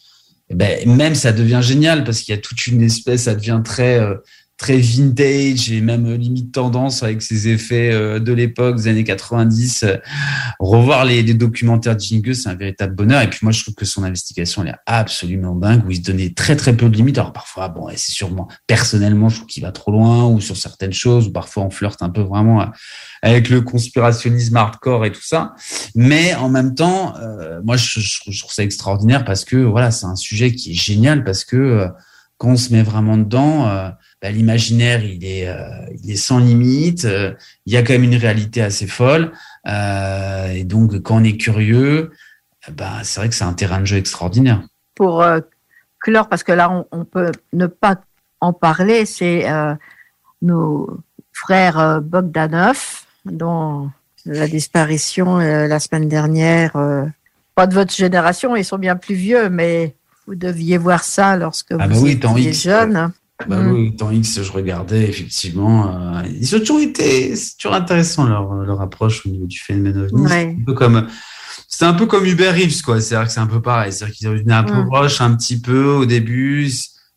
Ben, même ça devient génial parce qu'il y a toute une espèce, ça devient très euh, très vintage et même limite tendance avec ses effets euh, de l'époque des années 90. Euh, revoir les, documentaires de Jingle, c'est un véritable bonheur. Et puis moi, je trouve que son investigation, elle est absolument dingue, où il se donnait très très peu de limites. Alors parfois, bon, c'est sûrement personnellement, je trouve qu'il va trop loin, ou sur certaines choses, ou parfois on flirte un peu vraiment euh, avec le conspirationnisme hardcore et tout ça. Mais en même temps, moi, je, trouve ça extraordinaire parce que voilà, c'est un sujet qui est génial parce que quand on se met vraiment dedans, bah, l'imaginaire il est euh, il est sans limite. euh, il y a quand même une réalité assez folle. Euh, et donc quand on est curieux, eh ben, c'est vrai que c'est un terrain de jeu extraordinaire. Pour euh, clore, parce que là, on, on peut ne pas en parler, c'est euh, nos frères euh, Bogdanov, dont la disparition euh, la semaine dernière, euh, pas de votre génération, ils sont bien plus vieux, mais vous deviez voir ça lorsque Ah vous bah oui, étiez jeune. Bah Mm. oui, temps X, je regardais effectivement. euh, ils ont toujours été, c'est toujours intéressant leur, leur approche au niveau du phénomène ovni. Ouais. C'est un peu comme, c'est un peu comme Uber Eats quoi. C'est-à-dire que c'est un peu pareil. C'est-à-dire qu'ils ont une approche un petit peu au début,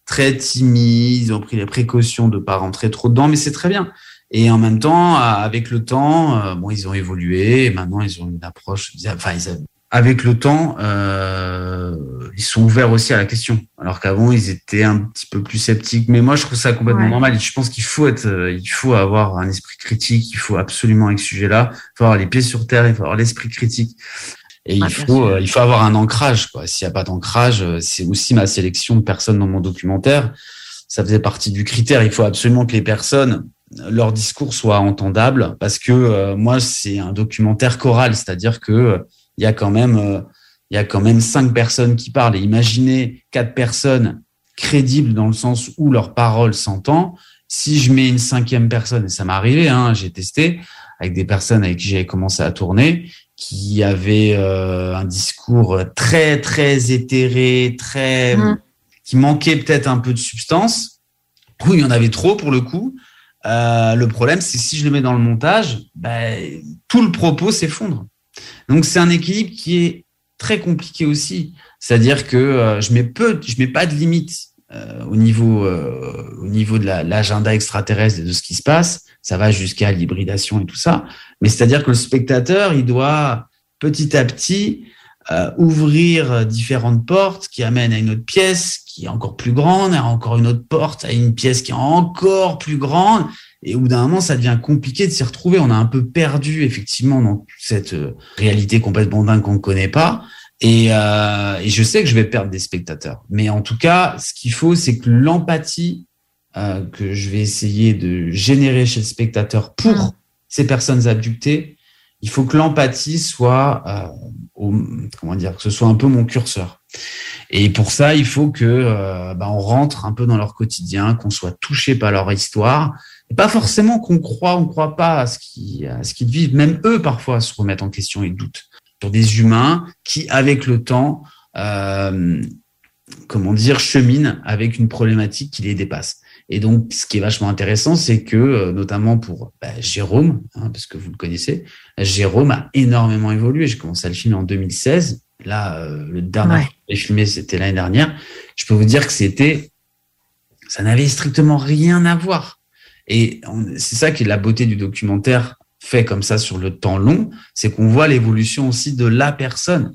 très timide. Ils ont pris les précautions de pas rentrer trop dedans, mais c'est très bien. Et en même temps, avec le temps, euh, bon, ils ont évolué. Et maintenant, ils ont une approche. Enfin, ils a- avec le temps, euh, ils sont ouverts aussi à la question. Alors qu'avant, ils étaient un petit peu plus sceptiques. Mais moi, je trouve ça complètement Ouais. normal. Et je pense qu'il faut être, euh, il faut avoir un esprit critique. Il faut absolument avec ce sujet-là. Il faut avoir les pieds sur terre. Il faut avoir l'esprit critique. Et il faut, euh, il faut avoir un ancrage. S'il n'y a pas d'ancrage, c'est aussi ma sélection de personnes dans mon documentaire. Ça faisait partie du critère. Il faut absolument que les personnes, leur discours soit entendable, parce que euh, moi, c'est un documentaire choral, c'est-à-dire que il y a quand même, euh, il y a quand même cinq personnes qui parlent. Et imaginez quatre personnes crédibles dans le sens où leur parole s'entend. Si je mets une cinquième personne, et ça m'est arrivé, hein, j'ai testé avec des personnes avec qui j'avais commencé à tourner, qui avaient euh, un discours très très éthéré, très Mm. qui manquait peut-être un peu de substance. Oui, il y en avait trop pour le coup. Euh, le problème, c'est que si je le mets dans le montage, ben, tout le propos s'effondre. Donc c'est un équilibre qui est très compliqué aussi. C'est-à-dire que euh, je mets peu, je mets pas de limite euh, au niveau euh, au niveau de la- l'agenda extraterrestre et de ce qui se passe. Ça va jusqu'à l'hybridation et tout ça. Mais c'est-à-dire que le spectateur, il doit petit à petit ouvrir différentes portes qui amènent à une autre pièce qui est encore plus grande, à encore une autre porte, à une pièce qui est encore plus grande. Et au bout d'un moment, ça devient compliqué de s'y retrouver. On a un peu perdu, effectivement, dans cette euh, réalité complètement dingue qu'on ne connaît pas. Et, euh, et je sais que je vais perdre des spectateurs. Mais en tout cas, ce qu'il faut, c'est que l'empathie euh, que je vais essayer de générer chez le spectateur pour ces personnes abductées, il faut que l'empathie soit, euh, au- comment dire, que ce soit un peu mon curseur. Et pour ça, il faut que bah, on rentre un peu dans leur quotidien, qu'on soit touché par leur histoire, pas forcément qu'on croit, on croit pas à ce qu'ils vivent. Même eux, parfois, se remettent en question et doutent sur des humains qui, avec le temps, euh, comment dire, cheminent avec une problématique qui les dépasse. Et donc, ce qui est vachement intéressant, c'est que, euh, notamment pour bah, Jérôme, hein, parce que vous le connaissez, Jérôme a énormément évolué. J'ai commencé à le filmer en 2016. Là, euh, le dernier Ouais. que j'ai filmé, c'était l'année dernière. Je peux vous dire que c'était, ça n'avait strictement rien à voir. Et c'est ça qui est la beauté du documentaire fait comme ça sur le temps long, c'est qu'on voit l'évolution aussi de la personne.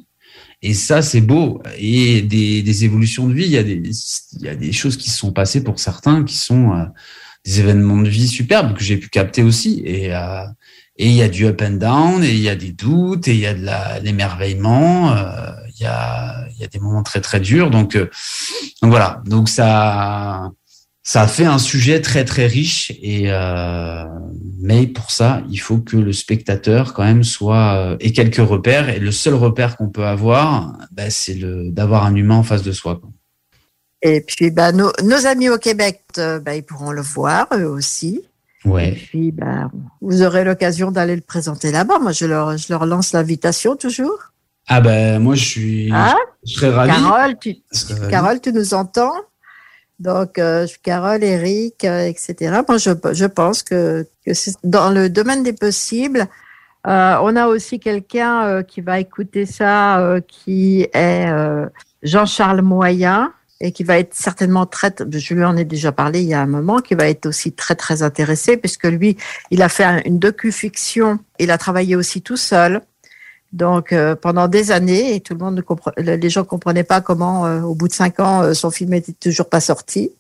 Et ça, c'est beau. Et des, évolutions de vie, il y, a des, choses qui se sont passées pour certains qui sont euh, des événements de vie superbes que j'ai pu capter aussi. Et, euh, et il y a du up and down, et il y a des doutes, et il y a de l'émerveillement, euh, il, y a, des moments très très durs. Donc voilà, donc ça, ça fait un sujet très très riche. Et euh, mais pour ça, il faut que le spectateur quand même soit euh, ait quelques repères. Et le seul repère qu'on peut avoir, bah, c'est le d'avoir un humain en face de soi. quoi. Et puis, bah, nos, nos amis au Québec, euh, bah, ils pourront le voir, eux aussi. Ouais. Puis, bah, vous aurez l'occasion d'aller le présenter là-bas. Moi, je leur, je leur lance l'invitation toujours. Ah ben moi je suis, Hein? je serais ravi. Carole, tu. Carole, tu nous entends? Donc, euh, Carole, Eric, euh, etc. Moi, je, je pense que, que c'est dans le domaine des possibles, Euh, on a aussi quelqu'un euh, qui va écouter ça, euh, qui est euh, Jean-Charles Moyen et qui va être certainement très, je lui en ai déjà parlé il y a un moment, qui va être aussi très très intéressé puisque lui, il a fait un- une docu-fiction, il a travaillé aussi tout seul. Donc euh, pendant des années, et tout le monde ne compre- les gens comprenaient pas comment, euh, au bout de cinq ans, euh, son film était toujours pas sorti.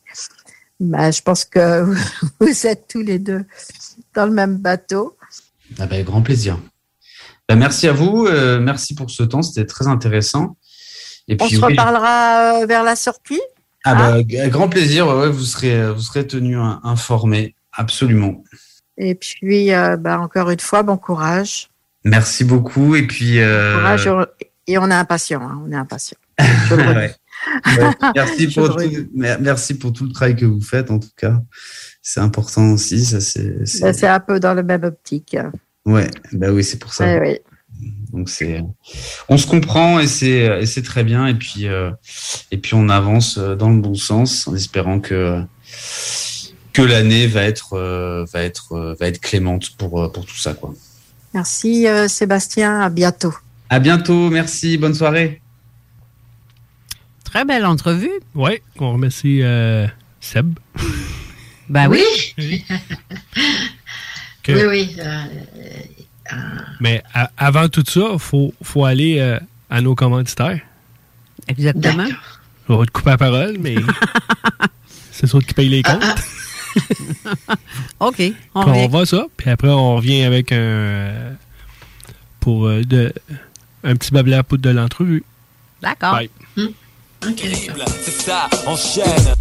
Ben, je pense que vous êtes tous les deux dans le même bateau. Ah ben, grand plaisir. Ben, merci à vous. merci pour ce temps. C'était très intéressant. Et On puis, se oui. reparlera vers la sortie. Ah bah, g- grand plaisir. ouais, vous serez, vous serez tenu in- informé. Absolument. Et puis, ben, encore une fois, bon courage. Merci beaucoup. Et puis, euh, Courage, et on- est impatient. hein, on est impatient. ouais. Ouais, merci, pour tout, merci pour tout le travail que vous faites, en tout cas. C'est important aussi. Ça, c'est, c'est- un peu dans le même optique. ouais, bah oui, c'est pour ça. Ouais, ouais. Donc c'est, on se comprend et c'est très bien. Et puis euh, et puis on avance euh, dans le bon sens en espérant que que l'année va être va être va être clémente pour pour tout ça quoi. Merci euh, Sébastien, à bientôt. À bientôt, merci, bonne soirée. Très belle entrevue. Oui, on remercie euh, Seb. Ben oui. Que- Oui, oui. euh, Mais avant tout ça, il faut, faut aller euh, à nos commanditaires. Exactement. Je vais te couper la parole, mais c'est sûr qui paye les comptes. OK. On Puis on va ça, puis après on revient avec un pour euh, de, un petit blabla pour de l'entrevue. D'accord. Bye. C'est ça, enchaîne.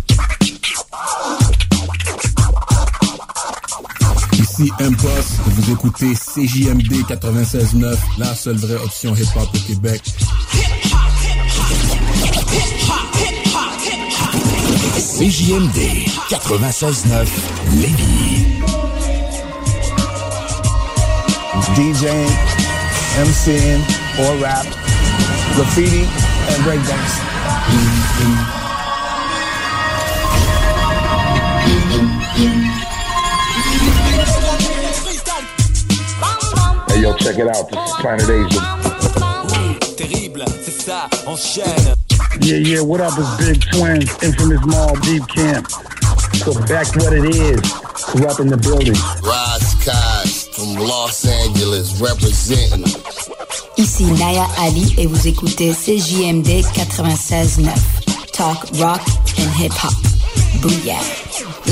Ici M-Boss, et vous écoutez CJMD 96.9, la seule vraie option hip-hop au Québec. CJMD 96.9, Lévis. DJing, MCing, or rap, graffiti, and breakdance. Hey, yo, check it out. This is Planet Asia. Terrible, c'est ça, enchaîne. Yeah, yeah, what up? It's Big Twins, infamous mall, deep camp. So back what it is, corrupt in the building. Rise Skies from Los Angeles representing. Ici Naya Ali et vous écoutez CJMD 96.9. Talk, rock and hip-hop. Booyah.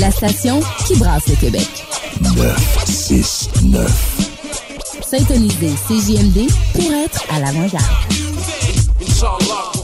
La station qui brasse le Québec. 969. Syntonisez CJMD pour être à l'avant-garde.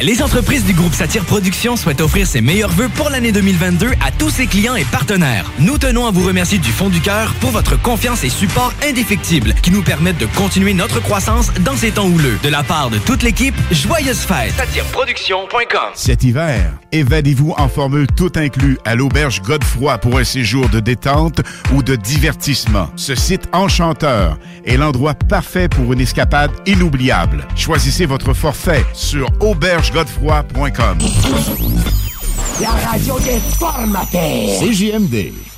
Les entreprises du groupe Satire Productions souhaitent offrir ses meilleurs vœux pour l'année 2022 à tous ses clients et partenaires. Nous tenons à vous remercier du fond du cœur pour votre confiance et support indéfectible qui nous permettent de continuer notre croissance dans ces temps houleux. De la part de toute l'équipe, joyeuses fêtes. SatireProduction.com Cet hiver, évadez-vous en formule tout inclus à l'auberge Godefroy pour un séjour de détente ou de divertissement. Ce site enchanteur est l'endroit parfait pour une escapade inoubliable. Choisissez votre forfait sur aubergegodefroy.com. La radio des formateurs. CJMD.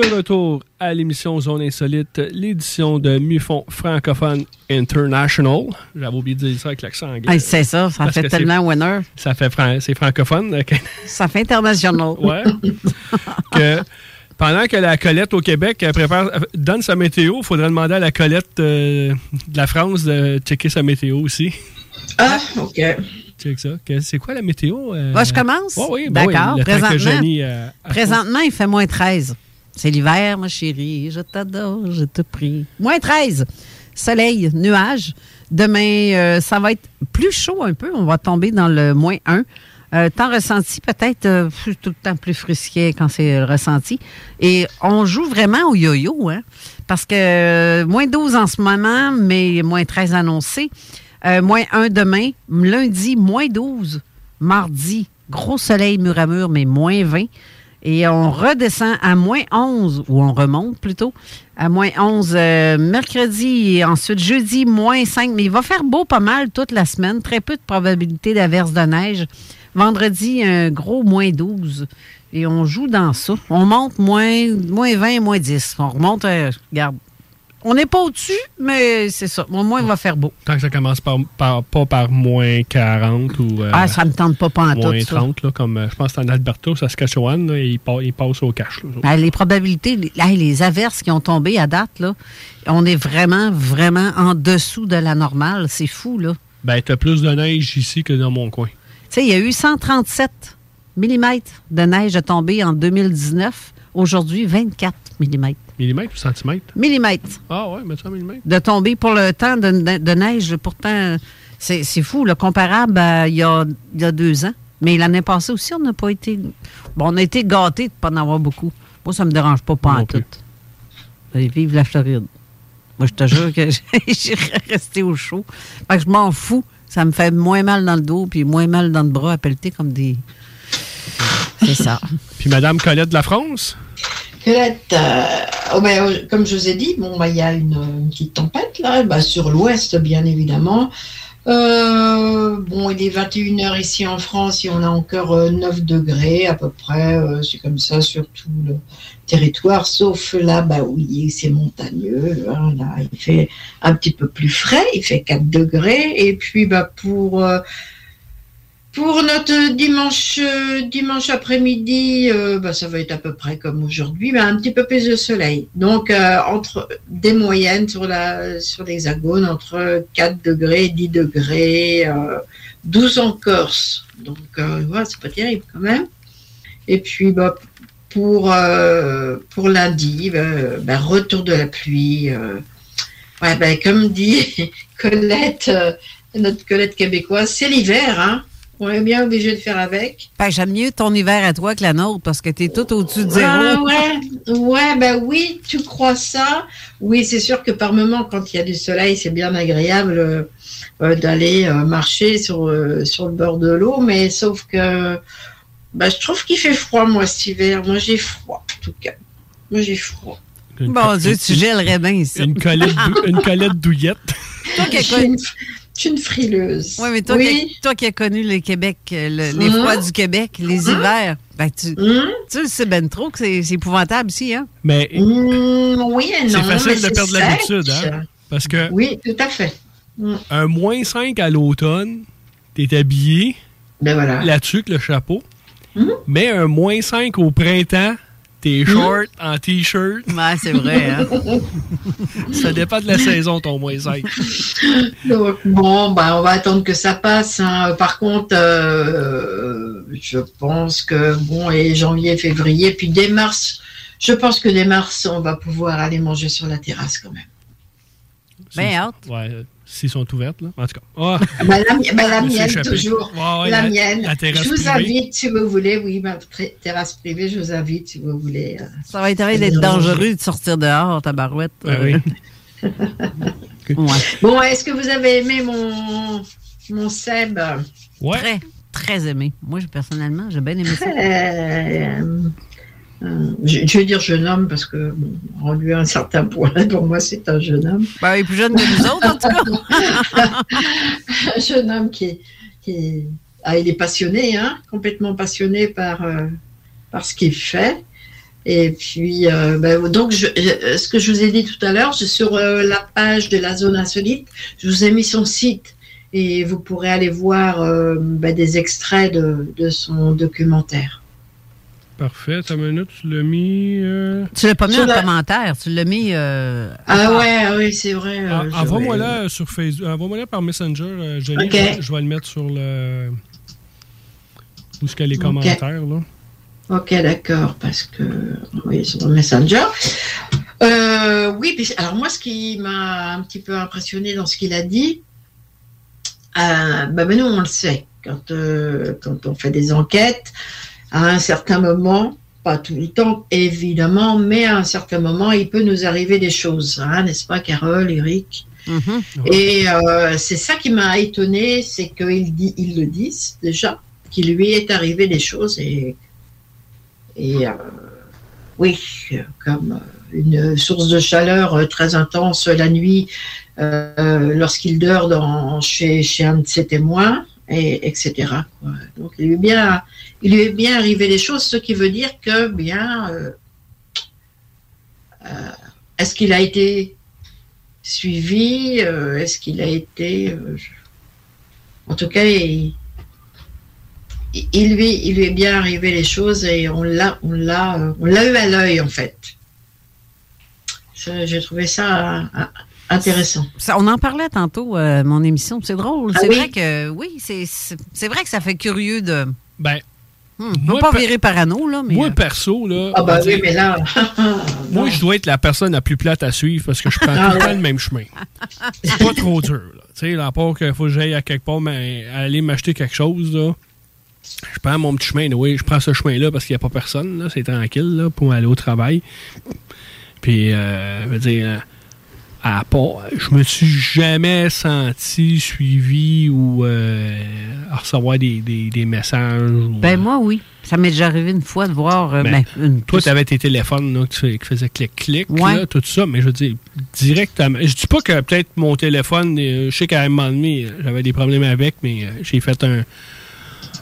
De retour à l'émission Zone Insolite, l'édition de Mufon francophone international. J'avais oublié de dire ça avec l'accent anglais. Hey, c'est ça, ça Parce fait tellement winner. Ça fait fran- c'est francophone. ok. Ça fait international. Ouais. que pendant que la Colette au Québec elle prépare, elle donne sa météo, il faudrait demander à la Colette euh, de la France de checker sa météo aussi. Ah, OK. Check ça. Que- C'est quoi la météo? euh? Moi, je commence? Ouais, oui, oui, D'accord. Présentement, euh, présentement, il fait moins 13. C'est l'hiver, ma chérie. Je t'adore, je te prie. Moins 13. Soleil, nuages. Demain, euh, ça va être plus chaud un peu. On va tomber dans le moins 1. Euh, temps ressenti, peut-être euh, tout le temps plus frisquet quand c'est ressenti. Et on joue vraiment au yo-yo, hein? Parce que euh, moins 12 en ce moment, mais moins 13 annoncé. Euh, moins 1 demain. Lundi, moins 12. Mardi, gros soleil mur à mur, mais moins 20. Et on redescend à moins 11, ou on remonte plutôt, à moins 11 euh, mercredi et ensuite jeudi, moins 5. Mais il va faire beau pas mal toute la semaine. Très peu de probabilité d'averse de neige. Vendredi, un gros moins 12. Et on joue dans ça. On monte moins, moins 20, moins 10. On remonte, euh, regarde. On n'est pas au-dessus, mais c'est ça. Au moins, il va faire beau. Tant que ça commence par, par- pas par moins 40 ou. euh, ah, ça me tente pas pas en Moins tout. ça. 30, là, comme euh, je pense que c'est en Alberta, Saskatchewan, là, ils, ils passent au cash. là. Ben, les probabilités, les, les averses qui ont tombé à date, là, on est vraiment, vraiment en dessous de la normale. C'est fou, là. Ben, t'as plus de neige ici que dans mon coin. Tu sais, il y a eu 137 mm de neige à tomber en 2019. Aujourd'hui, 24 mm. Millimètres ou centimètres? Millimètres Ah ouais, mets ça millimètres. de tomber pour le temps de, de- de neige. Pourtant, c'est fou, le comparable à il y a, il y a deux ans. Mais l'année passée aussi, on n'a pas été. Bon, on a été gâtés de ne pas en avoir beaucoup. Moi, ça me dérange pas, pas en tout. Allez, vive la Floride. Moi, je te jure que j'irai rester au chaud. Fait que je m'en fous. Ça me fait moins mal dans le dos puis moins mal dans le bras à pelleter comme des. C'est ça. Puis Madame Colette de la France? Euh, oh ben, euh, comme je vous ai dit, bon, bah, il y a une, petite tempête là, bah, sur l'ouest bien évidemment. Euh, bon, il est 21h ici en France et on a encore euh, 9 degrés à peu près. c'est comme ça sur tout le territoire, sauf là, bah oui, c'est montagneux. hein, là, il fait un petit peu plus frais, il fait 4 degrés. Et puis, bah, pour. Pour notre dimanche, euh, dimanche après-midi, euh, bah, ça va être à peu près comme aujourd'hui, mais un petit peu plus de soleil. Donc, euh, entre des moyennes sur la sur l'hexagone, entre 4 degrés et 10 degrés, euh, 12 en Corse. Donc, voilà, c'est pas terrible quand même. Et puis, bah, pour, pour lundi, bah, retour de la pluie. ouais, comme dit Colette, notre Colette québécoise, c'est l'hiver, hein. On est bien obligé de faire avec. Ben, J'aime mieux ton hiver à toi que la nôtre parce que tu es tout au-dessus de zéro. Ah, ouais, ouais, ben oui, tu crois ça? Oui, c'est sûr que par moment, quand il y a du soleil, c'est bien agréable euh, euh, d'aller euh, marcher sur, euh, sur le bord de l'eau, mais sauf que ben, je trouve qu'il fait froid, moi, cet hiver. Moi, j'ai froid, en tout cas. Moi, j'ai froid. Bon Dieu, tu gèlerais bien ici. Une colette, dou- une colette douillette. Toi suis une, frileuse. Oui, mais toi, Oui. Qui, toi qui as connu le Québec, euh, le- les Mhm. froids du Québec, les Mhm. hivers, ben, tu, Mhm. tu le sais ben trop que c'est épouvantable ici, hein? Mais oui et non. c'est facile mais de perdre l'habitude, hein? Parce que Oui, tout à fait. Un moins 5 à l'automne, t'es habillé Ben voilà. là-dessus avec le chapeau. Mais un moins 5 au printemps, t'es short en t-shirt. Ouais, c'est vrai, hein? Ça dépend de la saison, ton moins 5. Donc, bon, bah, on va attendre que ça passe. hein. Par contre, euh, je pense que, bon, et janvier, février, puis dès mars, je pense que dès mars, on va pouvoir aller manger sur la terrasse quand même. Ben hâte. Ouais. S'ils sont ouvertes, là. En tout cas. Ah! Ben, la, ben, mienne, toujours. Ouais, ouais, la, la- mienne. la je vous privée. invite si vous voulez. Oui, ma terrasse privée, je vous invite si vous voulez. euh. Ça va être d'être dangereux de sortir dehors, ta barouette. Ben Euh, ouais. Bon, est-ce que vous avez aimé mon, mon Seb? Très, très aimé. Moi, je- personnellement, j'ai bien aimé ça. Euh, euh, je, je vais dire jeune homme parce que, bon, rendu à un certain point, pour moi, c'est un jeune homme. Ben, il est plus jeune que nous autres, en tout cas. un jeune homme qui, qui ah, il est passionné, hein, complètement passionné par, euh, par ce qu'il fait. Et puis, euh, ben, donc, je- je- ce que je vous ai dit tout à l'heure, sur euh, la page de la zone insolite, je vous ai mis son site et vous pourrez aller voir ben, des extraits de, de son documentaire. Parfait. Ta minute, tu l'as mis. euh, Tu l'as pas mis Sur en la- commentaire, tu l'as mis. euh, à Ah ouais, ah oui, c'est vrai. euh, Ah, je- Envoie-moi là sur Facebook. Envoie-moi là par Messenger, euh, Jenny. Je, vais- je vais le mettre sur le. Où est-ce qu'il y a les Ok. commentaires, là? Ok, d'accord, parce que oui, sur le Messenger. Euh, oui, puis- alors moi, ce qui m'a un petit peu impressionné dans ce qu'il a dit, euh, bah, ben, nous, on le sait, quand, euh, quand on fait des enquêtes, à un certain moment, pas tout le temps, évidemment, mais à un certain moment, il peut nous arriver des choses, hein, n'est-ce pas, Carole, Eric Et euh, c'est ça qui m'a étonné, c'est qu'ils ils le disent déjà, qu'il lui est arrivé des choses et, et euh, oui, comme une source de chaleur euh, très intense la nuit euh, lorsqu'il dort dans, chez, chez un de ses témoins, et, etc. Donc il lui, est bien, il lui est bien arrivé des choses, ce qui veut dire que bien, euh, euh, est-ce qu'il a été suivi euh, Est-ce qu'il a été. En tout cas, il, il- lui, il lui est bien arrivé les choses et on l'a, on l'a, on l'a eu à l'œil en fait. J'ai trouvé ça euh, intéressant. Ça, on en parlait tantôt, euh, mon émission. C'est drôle. Ah c'est oui? vrai que oui, c'est vrai que ça fait curieux de. Ben. Hmm, moi, pas virer parano, là, mais. Moi, euh, perso, là. Ah, on va oui, mais là. Moi, je dois être la personne la plus plate à suivre parce que je prends Ah tout le temps ouais. le même chemin. C'est pas trop dur. là. Tu sais, à part qu'il faut que j'aille à quelque part, mais aller m'acheter quelque chose, là. Je prends mon petit chemin. Oui, je prends ce chemin-là parce qu'il n'y a pas personne. là. C'est tranquille là, pour aller au travail. Puis, euh, je veux dire, à part, je me suis jamais senti suivi ou euh, à recevoir des, des- des messages. ou, Ben, moi, oui. Ça m'est déjà arrivé une fois de voir. euh, ben, ben, une- toi, tu avais tes téléphones là, qui, fais- qui faisaient clic-clic, Ouais. tout ça, mais je veux dire, directement. Je dis pas que peut-être mon téléphone, euh, je sais qu'à un moment donné, euh, j'avais des problèmes avec, mais euh, j'ai fait un,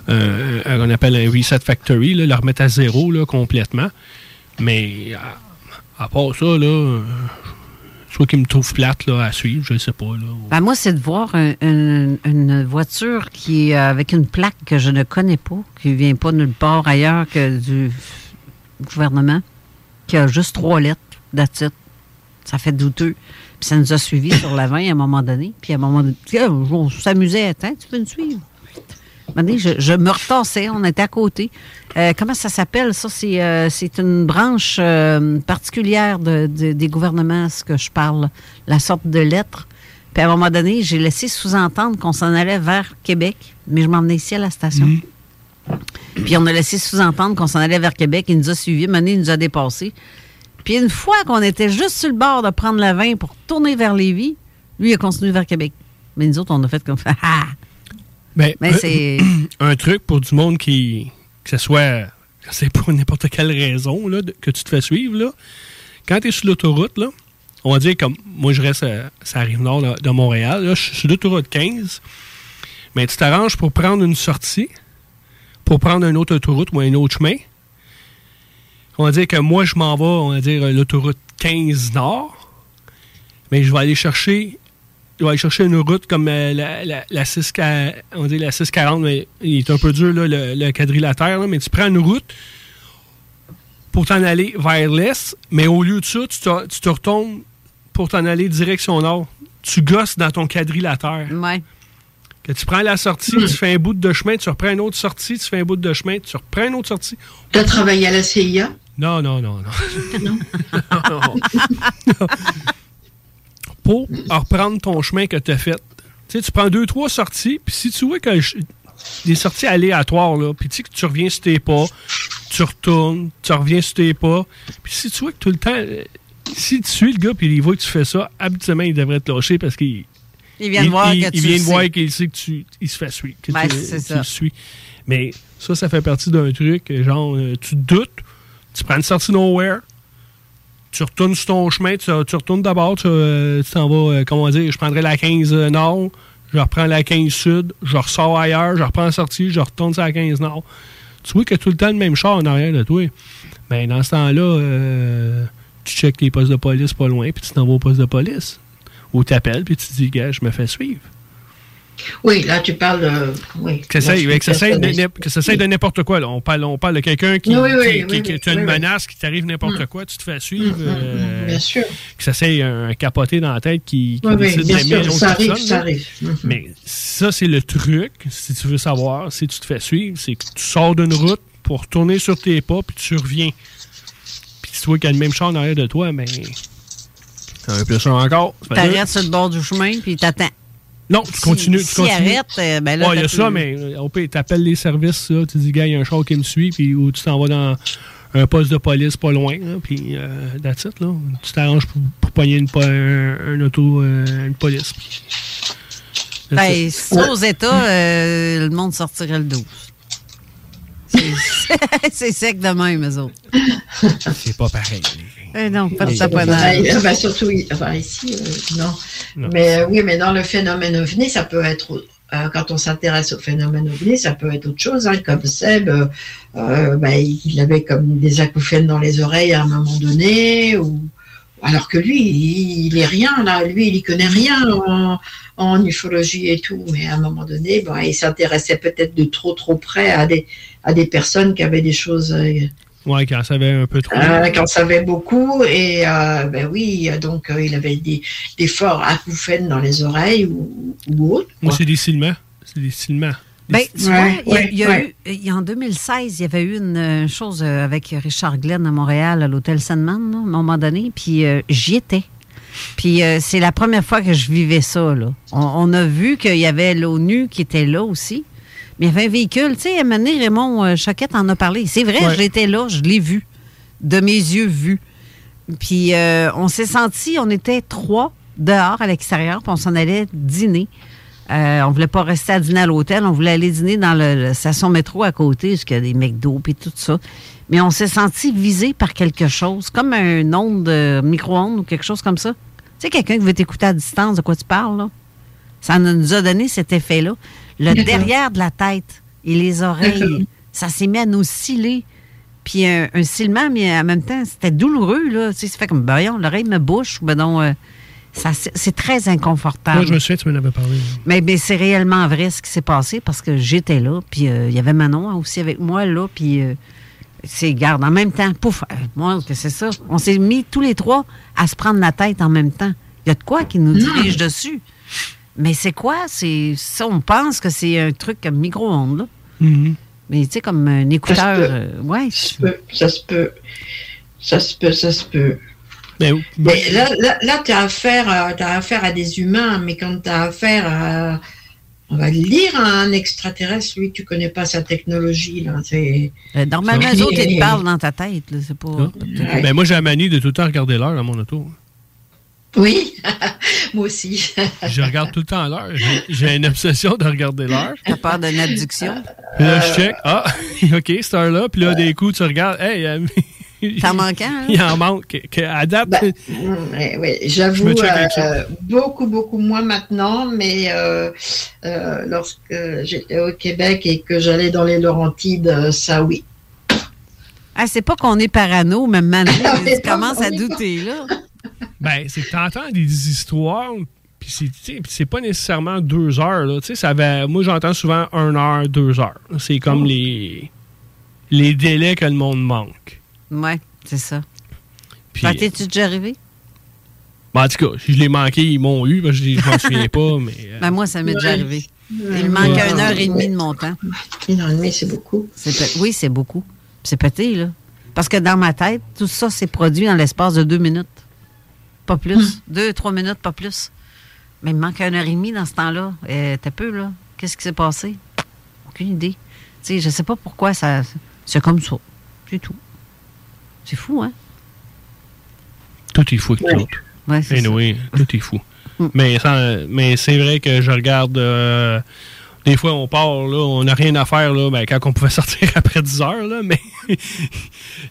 un, un- qu'on appelle un reset factory, là, le remettre à zéro là, complètement. Mais à, part ça, là, euh, soit qu'il me trouve plate là, à suivre, je sais pas. Là. Ben, moi, c'est de voir un- un- une voiture qui euh, avec une plaque que je ne connais pas, qui vient pas nulle part ailleurs que du gouvernement, qui a juste trois lettres, it. Ça fait douteux. Puis ça nous a suivis sur la 20 à un moment donné. Puis à un moment donné, on s'amusait. Attends, tu peux nous suivre? Je, je me retassais, on était à côté. Euh, comment ça s'appelle? Ça, c'est euh, une branche euh, particulière de- de- des gouvernements, ce que je parle, la sorte de lettre. Puis à un moment donné, j'ai laissé sous-entendre qu'on s'en allait vers Québec, mais je m'emmenais ici à la station. Puis on a laissé sous-entendre qu'on s'en allait vers Québec. Il nous a suivis. Donné, il nous a dépassés. Puis une fois qu'on était juste sur le bord de prendre le vin pour tourner vers Lévis, lui, il a continué vers Québec. Mais nous autres, on a fait comme ça. Ben, Mais un- c'est- un truc pour du monde qui, que ce soit, c'est pour n'importe quelle raison là, que tu te fais suivre, là. quand tu es sur l'autoroute, là, on va dire comme moi je reste à, ça arrive nord de, de Montréal, là, je suis sur l'autoroute 15, mais tu t'arranges pour prendre une sortie, pour prendre une autre autoroute ou un autre chemin. On va dire que moi je m'en vais, on va dire l'autoroute 15 nord, mais je vais aller chercher il va aller chercher une route comme euh, la, la, la 6, on dit la 640, mais il est un peu dur, là, le, le quadrilatère, là, mais tu prends une route pour t'en aller vers l'est, mais au lieu de ça, tu te, tu te retournes pour t'en aller direction nord. Tu gosses dans ton quadrilatère. Ouais. Que tu prends la sortie, tu fais un bout de chemin, tu reprends une autre sortie, tu fais un bout de chemin, tu reprends une autre sortie. Tu as travaillé à la CIA Non, non, non, non. Non? Non. pour reprendre ton chemin que tu as fait. Tu sais, tu prends deux, trois sorties, puis si tu vois que des sorties aléatoires, là, puis tu sais que tu reviens sur tes pas, tu retournes, tu reviens sur tes pas, puis si tu vois que tout le temps, euh, si tu suis le gars, puis il voit que tu fais ça, habituellement, il devrait te lâcher parce qu'il Il vient de voir il- que il tu vient le de voir qu'il sait que tu il se fait suivre. Que Ben, tu, ça. le suis. Mais ça, ça fait partie d'un truc, genre, euh, tu te doutes, tu prends une sortie nowhere, tu retournes sur ton chemin, tu, retournes d'abord, tu euh, t'en vas, euh, comment dire, je prendrai la 15 nord, je reprends la 15 sud, je ressors ailleurs, je reprends la sortie, je retourne sur la 15 nord. Tu vois que tout le temps le même char en arrière de toi. Mais dans ce temps-là, euh, tu checkes les postes de police pas loin, puis tu t'en vas au poste de police. Ou tu appelles, puis tu te dis, gars, je me fais suivre. Oui, là, tu parles de. Oui. Que ça, ait de, n'importe quoi. Là. On, parle, on parle de quelqu'un qui, Oui, oui, qui, oui, qui- oui, qui a une menace, qui t'arrive n'importe quoi, tu te fais suivre. euh, bien sûr. Que ça c'est un, capoté dans la tête qui, qui Oui, oui, décide bien d'aimer sûr, l'autre ça arrive, personne, ça arrive. Mais ça, c'est le truc, si tu veux savoir, si tu te fais suivre, c'est que tu sors d'une route pour retourner sur tes pas, puis tu reviens. Puis tu vois qu'il y a le même char en arrière de toi, mais. Un peu ça encore. T'arrêtes sur le bord du chemin, puis t'attends. Non, tu continues. Tu si continues. arrête, euh, ben là, Ouais, il y a ça, mais euh, au pire, t'appelles les services, là, tu dis, gars, il y a un char qui me suit, puis ou tu t'en vas dans un poste de police pas loin, là, puis euh, that's it, là. Tu t'arranges pour, pour pogner une, un, un auto, euh, une police. Ben, it. ça, aux États, euh, le monde sortirait le 12. C'est- C'est sec de même, eux autres. C'est pas pareil. Eh non, pas de. Ah, bah, surtout enfin, ici, euh, non. Non. Mais euh, oui, mais dans le phénomène ovni, ça peut être, euh, quand on s'intéresse au phénomène ovni, ça peut être autre chose. hein, comme Seb, euh, euh, bah, il avait comme des acouphènes dans les oreilles à un moment donné, ou alors que lui, il, il est rien là. Lui, il y connaît rien en, en ufologie et tout. Mais à un moment donné, bah, il s'intéressait peut-être de trop, trop près à des à des personnes qui avaient des choses. Ouais, quand ça avait un peu trop. euh, qui en savait beaucoup et euh, ben oui donc euh, il avait des, des forts acouphènes dans les oreilles ou, ou autres Moi, c'est des ciment. C'est des ciment. Ben, tu vois, Ouais, il y a- ouais, il y a ouais. eu, il y a- en 2016, il y avait eu une euh, chose avec Richard Glenn à Montréal, à l'hôtel Sandman, là, à un moment donné, puis euh, j'y étais. Puis euh, c'est la première fois que je vivais ça. Là. On, on a vu qu'il y avait l'ONU qui était là aussi. Mais il y avait un véhicule. Tu sais, à un moment donné, Raymond euh, Choquette en a parlé. C'est vrai, Ouais. j'étais là, je l'ai vu. De mes yeux vus. Puis euh, on s'est senti, on était trois dehors à l'extérieur, puis on s'en allait dîner. Euh, on voulait pas rester à dîner à l'hôtel, on voulait aller dîner dans le, station métro à côté, parce qu'il y a des McDo et tout ça. Mais on s'est senti visé par quelque chose, comme un onde de micro-ondes ou quelque chose comme ça. Tu sais, quelqu'un qui veut t'écouter à distance, de quoi tu parles, là? Ça nous a donné cet effet-là. Le derrière de la tête et les oreilles, ça s'est mis à nous sciller. Puis un, un silement, mais en même temps, c'était douloureux, là. Tu sais, ça fait comme, ben, voyons, l'oreille me bouche, ben non, euh, ça, c'est très inconfortable. Moi, je me souviens, tu m'en avais parlé. Mais, mais c'est réellement vrai ce qui s'est passé parce que j'étais là, puis euh, il y avait Manon aussi avec moi là, puis euh, c'est garde en même temps, pouf, moi que c'est ça. On s'est mis tous les trois à se prendre la tête en même temps. Il y a de quoi qui nous dirige dessus. Mais c'est quoi? C'est ça, on pense que c'est un truc comme micro-ondes. Mm-hmm. Mais tu sais comme un écouteur, euh, ouais. ça se peut ça se peut ça se peut ça se peut Ben, mais là, là, là tu as affaire, à- t'as affaire à des humains, mais quand tu as affaire à, on va le dire, à un extraterrestre, lui, tu connais pas sa technologie. Là, c'est... Euh, Normalement, les autres, ils te parlent dans ta tête. là, pas. Ouais. Ben, moi, j'ai la manie de tout le temps regarder l'heure dans mon auto. Oui, moi aussi. Je regarde tout le temps l'heure. J'ai- une obsession de regarder l'heure. T'as peur d'une abduction? Puis là, je check. Ah, OK, cette heure-là. Puis là, des coups, tu regardes. Hey, euh, T'en manquant, hein? Il en manque. Que- que- à date, Je J'avoue, euh, beaucoup, beaucoup moins maintenant, mais euh, euh, lorsque j'étais au Québec et que j'allais dans les Laurentides, euh, ça oui. Ah, c'est pas qu'on est parano, mais maintenant, mais tu commences à on est pas- douter, là. Ben, c'est que t'entends des histoires, puis c'est, tu sais, puis c'est pas nécessairement deux heures. Là. Tu sais, Ça va, moi, j'entends souvent une heure, deux heures. C'est comme Oh. les, les délais que le monde manque. Ouais, c'est ça. Puis, que T'es-tu déjà arrivé? ben, en tout cas, si je l'ai manqué, ils m'ont eu, parce que je je m'en souviens pas, mais... euh, Ben, moi, ça m'est déjà arrivé. Il me manque Ouais. une heure et demie de mon temps. Une heure et demie, c'est beaucoup. C'est pe- Oui, c'est beaucoup. C'est pété, là. Parce que dans ma tête, tout ça s'est produit dans l'espace de deux minutes. Pas plus. Deux, trois minutes, pas plus. Mais il me manque une heure et demie dans ce temps-là. Euh, T'as peu, là. Qu'est-ce qui s'est passé? Aucune idée. Tu sais, je sais pas pourquoi ça. C'est comme ça. C'est tout. C'est fou, hein? Tout est fou avec tout. Ouais, c'est Anyway, tout est fou. Mais, sans- mais c'est vrai que je regarde. euh, des fois, on part, là, on n'a rien à faire, là, ben, quand on pouvait sortir après 10 heures, là, mais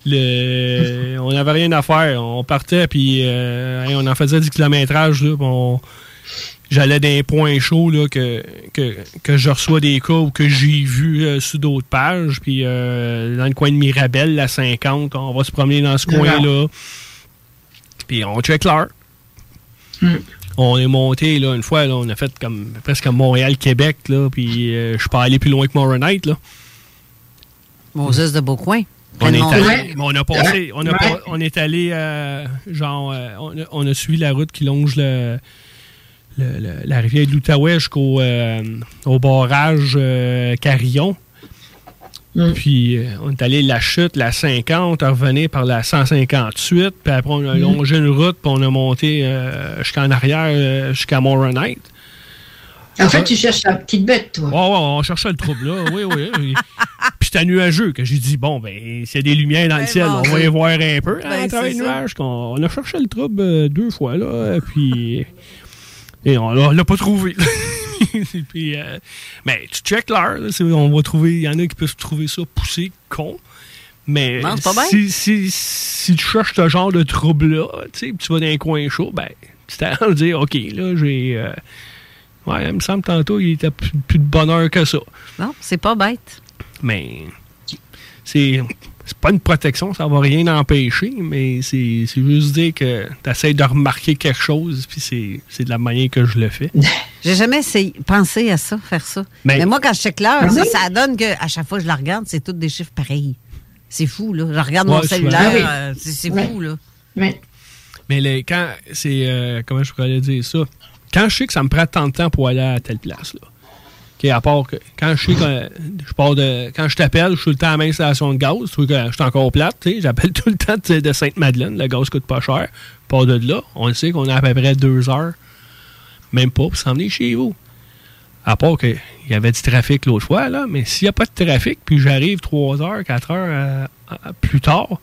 le, on n'avait rien à faire. On partait, puis euh, hey, on en faisait du kilométrage, là, on- j'allais dans des points chauds, là, que, que, que je reçois des cas ou que j'ai vu euh, sur d'autres pages, puis euh, dans le coin de Mirabel, la 50, on va se promener dans ce coin-là, puis on check l'heure. On est monté, là, une fois, là, on a fait comme presque Montréal-Québec, là, puis euh, je suis pas allé plus loin que Moronite, là. Moses de Beaucoin. On est, allé, mais on a passé, on, a est allé, euh, genre, euh, on, a, on a suivi la route qui longe le, le- le- la rivière de l'Outaouais jusqu'au euh, au barrage euh, Carillon. Puis euh, on est allé la chute, la 50, on revenait par la 158, puis après on a Mhm. longé une route, puis on a monté euh, jusqu'en arrière, euh, jusqu'à Moronite. En fait, tu cherches la petite bête, toi. Ouais, ouais, on cherchait le trouble, là. Oui, oui. oui. Puis c'était nuageux que j'ai dit, bon, ben, s'il y a des lumières dans le Ben ciel, bon, on va c'est- y voir un peu. Ben, à travers c'est les ça. nuages. qu'on- On a cherché le trouble euh, deux fois, là. Puis. Et on l'a pas trouvé. puis, euh, mais tu check l'heure, on va trouver. Il y en a qui peuvent trouver ça poussé, con. Mais Non, pas bien. si, si, si tu cherches ce genre de trouble-là, tu vas dans un coin chaud, ben, tu t'as à dire, OK, là, j'ai. euh, ouais, il me semble tantôt, il était plus, plus de bonheur que ça. Non, c'est pas bête. Mais c'est c'est pas une protection, ça va rien empêcher, mais c'est c'est juste dire que tu essaies de remarquer quelque chose, puis c'est c'est de la manière que je le fais. J'ai jamais essayé, pensé à ça, faire ça. Mais- Mais, moi, quand je check l'heure, ça, donne que à chaque fois que je la regarde, c'est tous des chiffres pareils. C'est fou, là. Je regarde Ouais, mon cellulaire, oui. euh, c'est fou, là. Mais Mais les, quand c'est. euh, comment je pourrais dire ça? Quand je sais que ça me prend tant de temps pour aller à telle place, là. À part que quand je je pars de. Quand je t'appelle, je suis le temps à même station de gaz, que je suis encore plate, j'appelle tout le temps de, de Sainte-Madeleine, le gaz coûte pas cher. Je pars de là, on le sait qu'on a à peu près deux heures, même pas, pour s'en venir chez vous. À part qu'il y avait du trafic l'autre fois, là, mais s'il n'y a pas de trafic, puis j'arrive trois heures, quatre heures euh, euh, plus tard,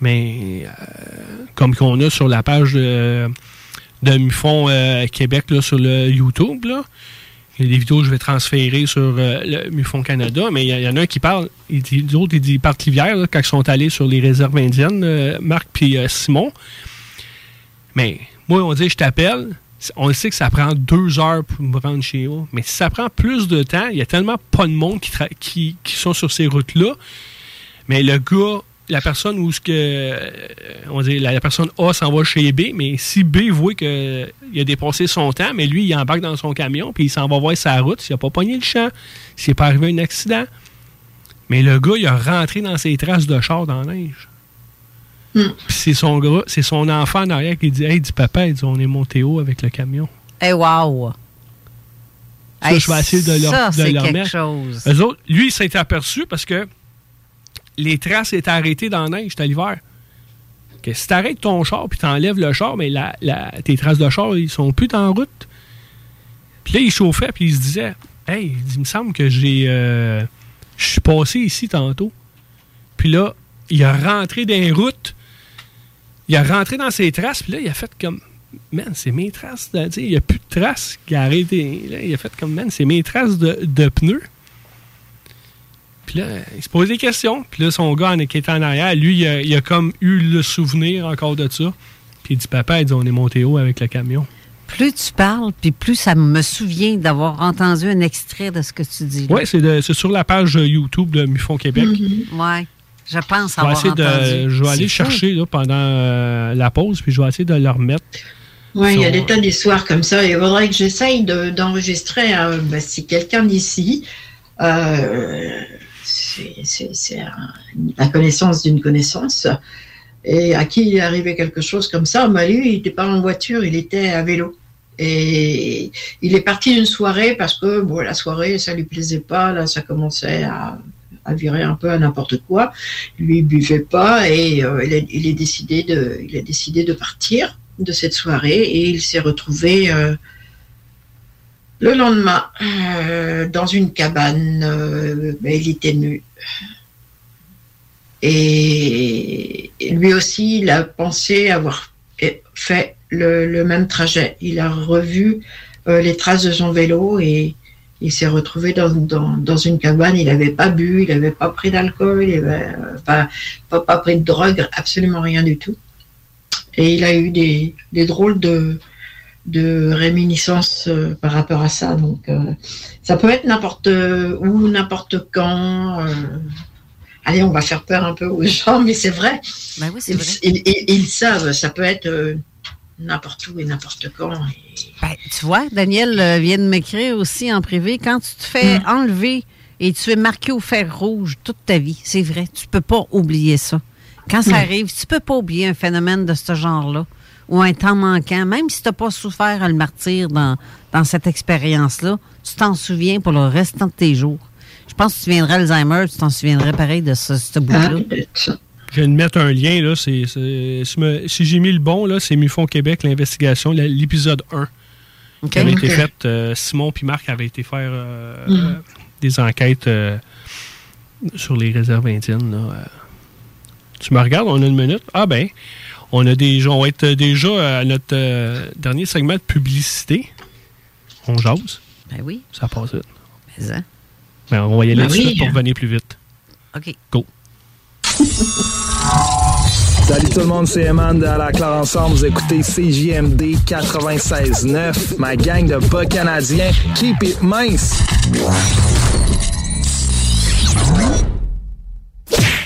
mais euh, comme qu'on a sur la page de, de Québec là, sur le YouTube, là, il y a des vidéos que je vais transférer sur euh, le Mufon Canada, mais il y, en a un qui parle, il dit, disent, ils partent l'hiver, quand ils sont allés sur les réserves indiennes, euh, Marc puis euh, Simon. Mais moi, on dit, je t'appelle, on sait que ça prend deux heures pour me rendre chez vous, mais si ça prend plus de temps, il y a tellement pas de monde qui sont sur ces routes-là, mais le gars, la personne où ce que euh, on dit la, la personne A s'en va chez B, mais si B voit que il a dépassé son temps, mais lui il embarque dans son camion puis il s'en va voir sa route, s'il a pas pogné le champ, s'il n'est pas arrivé un accident. Mais le gars, il a rentré dans ses traces de char dans la neige. Puis c'est son gars, c'est son enfant en arrière qui dit Hey, dis papa, il dit, on est monté haut avec le camion. Eh, wow! Ça, Hey, je vais essayer de leur, ça, de leur quelque chose. Eux autres, lui, il s'est aperçu parce que les traces étaient arrêtées dans la neige, c'était l'hiver. Que si t'arrêtes ton char puis t'enlèves le char, mais la, la- tes traces de char, ils sont plus en route. Puis là, il chauffait puis il se disait Hey, il me semble que j'ai. euh, Je suis passé ici tantôt. Puis là, il a rentré dans les routes. Il a rentré dans ses traces, puis là, il a fait comme Man, c'est mes traces. Il n'y a plus de traces qui a arrêté. Là, il a fait comme Man, c'est mes traces de, de pneus. Puis là, il se pose des questions. Puis là, son gars en- qui était en arrière, lui, il a, il a comme eu le souvenir encore de ça. Puis il dit Papa, il dit On est monté haut avec le camion. Plus tu parles, puis plus ça me souvient d'avoir entendu un extrait de ce que tu dis. là. Oui, c'est sur la page YouTube de Mufon Québec. Ouais. Je pense Je vais, avoir essayer de, je vais aller chercher là, pendant euh, la pause, puis je vais essayer de le remettre. Oui, il y a des tas d'histoires comme ça. Il faudrait que j'essaye de- d'enregistrer euh, bah, si quelqu'un d'ici, euh, c'est la connaissance d'une connaissance, et à qui il est arrivé quelque chose comme ça, bah, lui, il n'était pas en voiture, il était à vélo. Et il est parti d'une soirée parce que bon, la soirée, ça lui plaisait pas, là, ça commençait à, virer un peu à n'importe quoi. Lui, il buvait pas et euh, il est décidé de, il a décidé de partir. de cette soirée et il s'est retrouvé euh, le lendemain euh, dans une cabane. euh, ben, il était nu. Et lui aussi, il a pensé avoir fait le, le même trajet. Il a revu euh, les traces de son vélo et il s'est retrouvé dans, dans, dans une cabane. Il n'avait pas bu, il n'avait pas pris d'alcool, il n'avait pas, pas, pas pris de drogue, absolument rien du tout. Et il a eu des, des drôles de, de réminiscences euh, par rapport à ça. Donc, euh, ça peut être n'importe où, n'importe quand. euh. allez, on va faire peur un peu aux gens, mais c'est vrai. Ben oui, c'est ils, vrai. Ils, ils- ils savent, ça peut être n'importe où et n'importe quand. Ben, tu vois, Daniel vient de m'écrire aussi en privé. Quand tu te fais enlever et tu es marqué au fer rouge toute ta vie, c'est vrai, tu peux pas oublier ça. Quand ça Non. arrive, tu peux pas oublier un phénomène de ce genre-là ou un temps manquant, même si tu n'as pas souffert le martyr dans, dans cette expérience-là, tu t'en souviens pour le restant de tes jours. Je pense que tu viendrais Alzheimer, tu t'en souviendrais pareil de ce, ce bout-là. Je viens de mettre un lien, là. c'est c'est- si, j'ai mis le bon, là, c'est MUFON Québec, l'investigation, l'épisode 1. Qui avait été fait, euh, Simon puis Marc avaient été faire euh, Mhm. euh, des enquêtes euh, sur les réserves indiennes. là. Tu me regardes, on a une minute? Ah ben, on a déjà, on va être déjà à notre euh, dernier segment de publicité. On jase. Ben oui. Ça passe vite. Mais, hein? Ben, on va y aller Ben oui. pour revenir plus vite. OK. Go. Salut tout le monde, c'est Eman de À la Claire Ensemble. Vous écoutez CJMD 96.9, ma gang de bas canadiens. Keep it mince!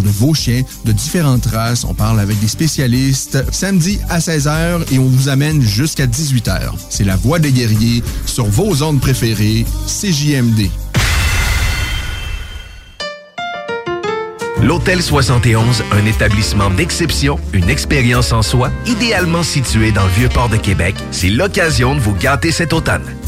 de vos chiens, de différentes races, on parle avec des spécialistes. Samedi à 16h et on vous amène jusqu'à 18h. C'est La Voix des guerriers sur vos ondes préférées, CJMD. L'Hôtel 71, un établissement d'exception, une expérience en soi, idéalement situé dans le vieux port de Québec, c'est l'occasion de vous gâter cet automne.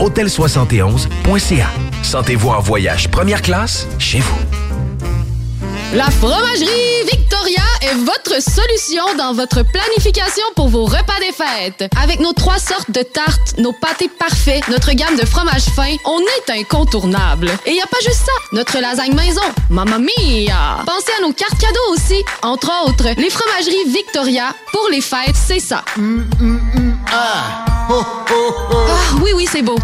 Hôtel71.ca. Sentez-vous en voyage première classe chez vous. La fromagerie Victoria est votre solution dans votre planification pour vos repas des fêtes. Avec nos trois sortes de tartes, nos pâtés parfaits, notre gamme de fromages fins, on est incontournable. Et y a pas juste ça, notre lasagne maison, mamma mia! Pensez à nos cartes cadeaux aussi. Entre autres, les fromageries Victoria, pour les fêtes, c'est ça. Ah, oui, oui, c'est beau.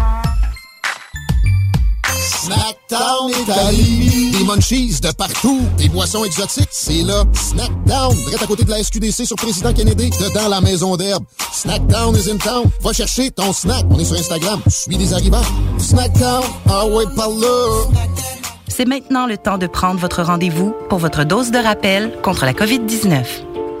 Snackdown Italie. Des munchies de partout. Des boissons exotiques. C'est là. Snackdown. Direct à côté de la SQDC sur Président Kennedy. Dedans la maison d'herbe. Snackdown is in town. Va chercher ton snack. On est sur Instagram. Je suis des arrivants. Snackdown. Ah ouais, par là. C'est maintenant le temps de prendre votre rendez-vous pour votre dose de rappel contre la COVID-19.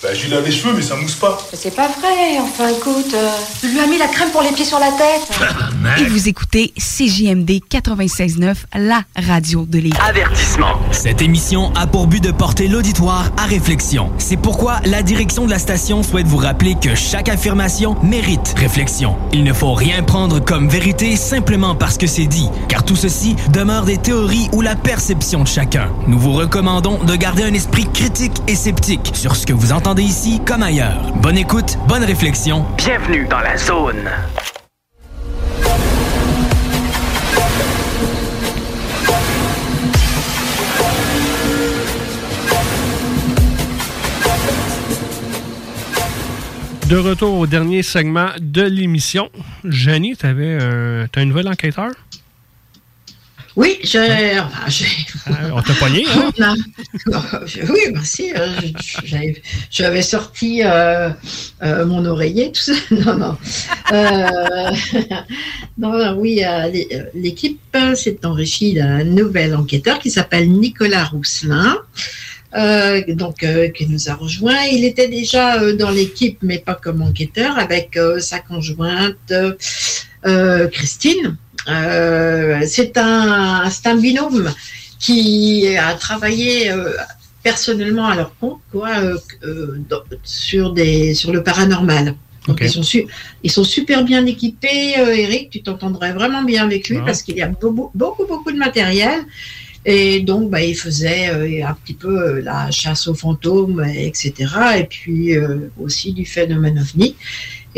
Je lui lave les cheveux, mais ça mousse pas. C'est pas vrai, enfin écoute, euh, il lui a mis la crème pour les pieds sur la tête. Et vous écoutez CJMD 96.9, la radio de l'île. Avertissement. Cette émission a pour but de porter l'auditoire à réflexion. C'est pourquoi la direction de la station souhaite vous rappeler que chaque affirmation mérite réflexion. Il ne faut rien prendre comme vérité simplement parce que c'est dit, car tout ceci demeure des théories ou la perception de chacun. Nous vous recommandons de garder un esprit critique et sceptique sur ce que vous entendez ici comme ailleurs. Bonne écoute, bonne réflexion. Bienvenue dans la zone. De retour au dernier segment de l'émission. Jenny, tu avais un, t'as un nouvel enquêteur? Oui, enfin, Ah, on t'a pogné, hein? On a- Oui, merci. euh, j'avais- sorti euh, euh, mon oreiller, tout ça. Non, non. Euh, non, non, oui, l'é- l'équipe s'est enrichie d'un nouvel enquêteur qui s'appelle Nicolas Rousselin. euh, donc, euh, qui nous a rejoint. Il était déjà euh, dans l'équipe, mais pas comme enquêteur, avec sa conjointe Christine. Euh, c'est un, un binôme qui a travaillé euh, personnellement à leur compte, quoi, euh, dans- sur des sur le paranormal. Donc ils sont su- ils sont super bien équipés. euh, Eric, tu t'entendrais vraiment bien avec lui Ah. parce qu'il y a beaucoup beaucoup beaucoup de matériel. Et donc, bah, il faisait euh, un petit peu euh, la chasse aux fantômes, etc. Et puis aussi du phénomène ovni.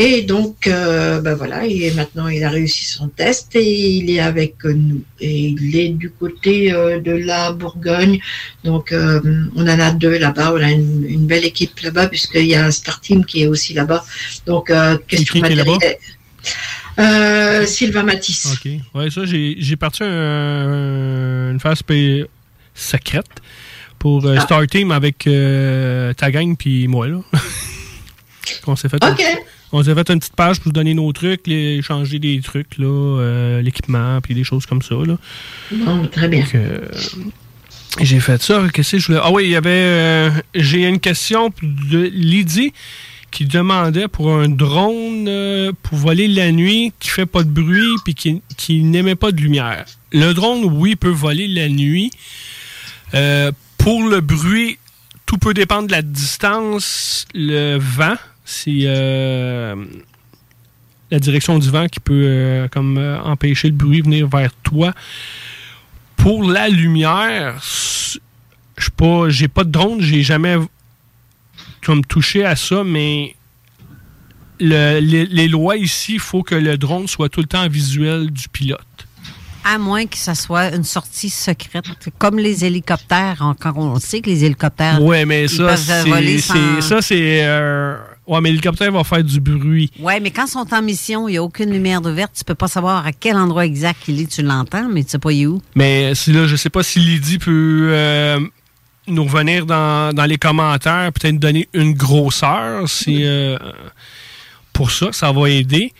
Et donc, euh, bah, voilà, et maintenant il a réussi son test et il est avec nous. Et il est du côté euh, de la Bourgogne. Donc, euh, on en a deux là-bas. On a une, une belle équipe là-bas puisqu'il y a un Star Team qui est aussi là-bas. Donc, euh, question matérielle. Euh, Sylvain Matisse. OK. Ouais, ça, j'ai parti un- une phase secrète pour euh, Ah. Star Team avec euh, ta gang puis moi, là. on s'est fait, OK. On s'est fait une petite page pour se donner nos trucs, les, changer des trucs, là, euh, l'équipement, puis des choses comme ça, là. Bon, très bien. Donc, euh, j'ai fait ça. Qu'est-ce que je voulais... Ah oui, il y avait... euh, j'ai une question de Lydie qui demandait pour un drone euh, pour voler la nuit qui fait pas de bruit puis qui, qui n'émet pas de lumière. Le drone, oui, peut voler la nuit. Euh, pour le bruit, tout peut dépendre de la distance, le vent. C'est euh, la direction du vent qui peut euh, comme euh, empêcher le bruit de venir vers toi. Pour la lumière, je pas, j'ai pas de drone, j'ai jamais comme touché à ça, mais le- les, les lois ici, il faut que le drone soit tout le temps visuel du pilote. À moins que ça soit une sortie secrète, comme les hélicoptères. Encore, on sait que les hélicoptères. Ouais, mais ils ça, peuvent voler c'est, sans- ça, c'est. euh, ouais, mais l'hélicoptère va faire du bruit. Ouais, mais quand ils sont en mission, il n'y a aucune lumière ouverte. Tu peux pas savoir à quel endroit exact il est. Tu l'entends, mais tu sais pas il est où. Mais si là, je sais pas si Lydie peut euh, nous revenir dans, dans les commentaires, peut-être donner une grosseur. Si, euh, pour ça, ça va aider.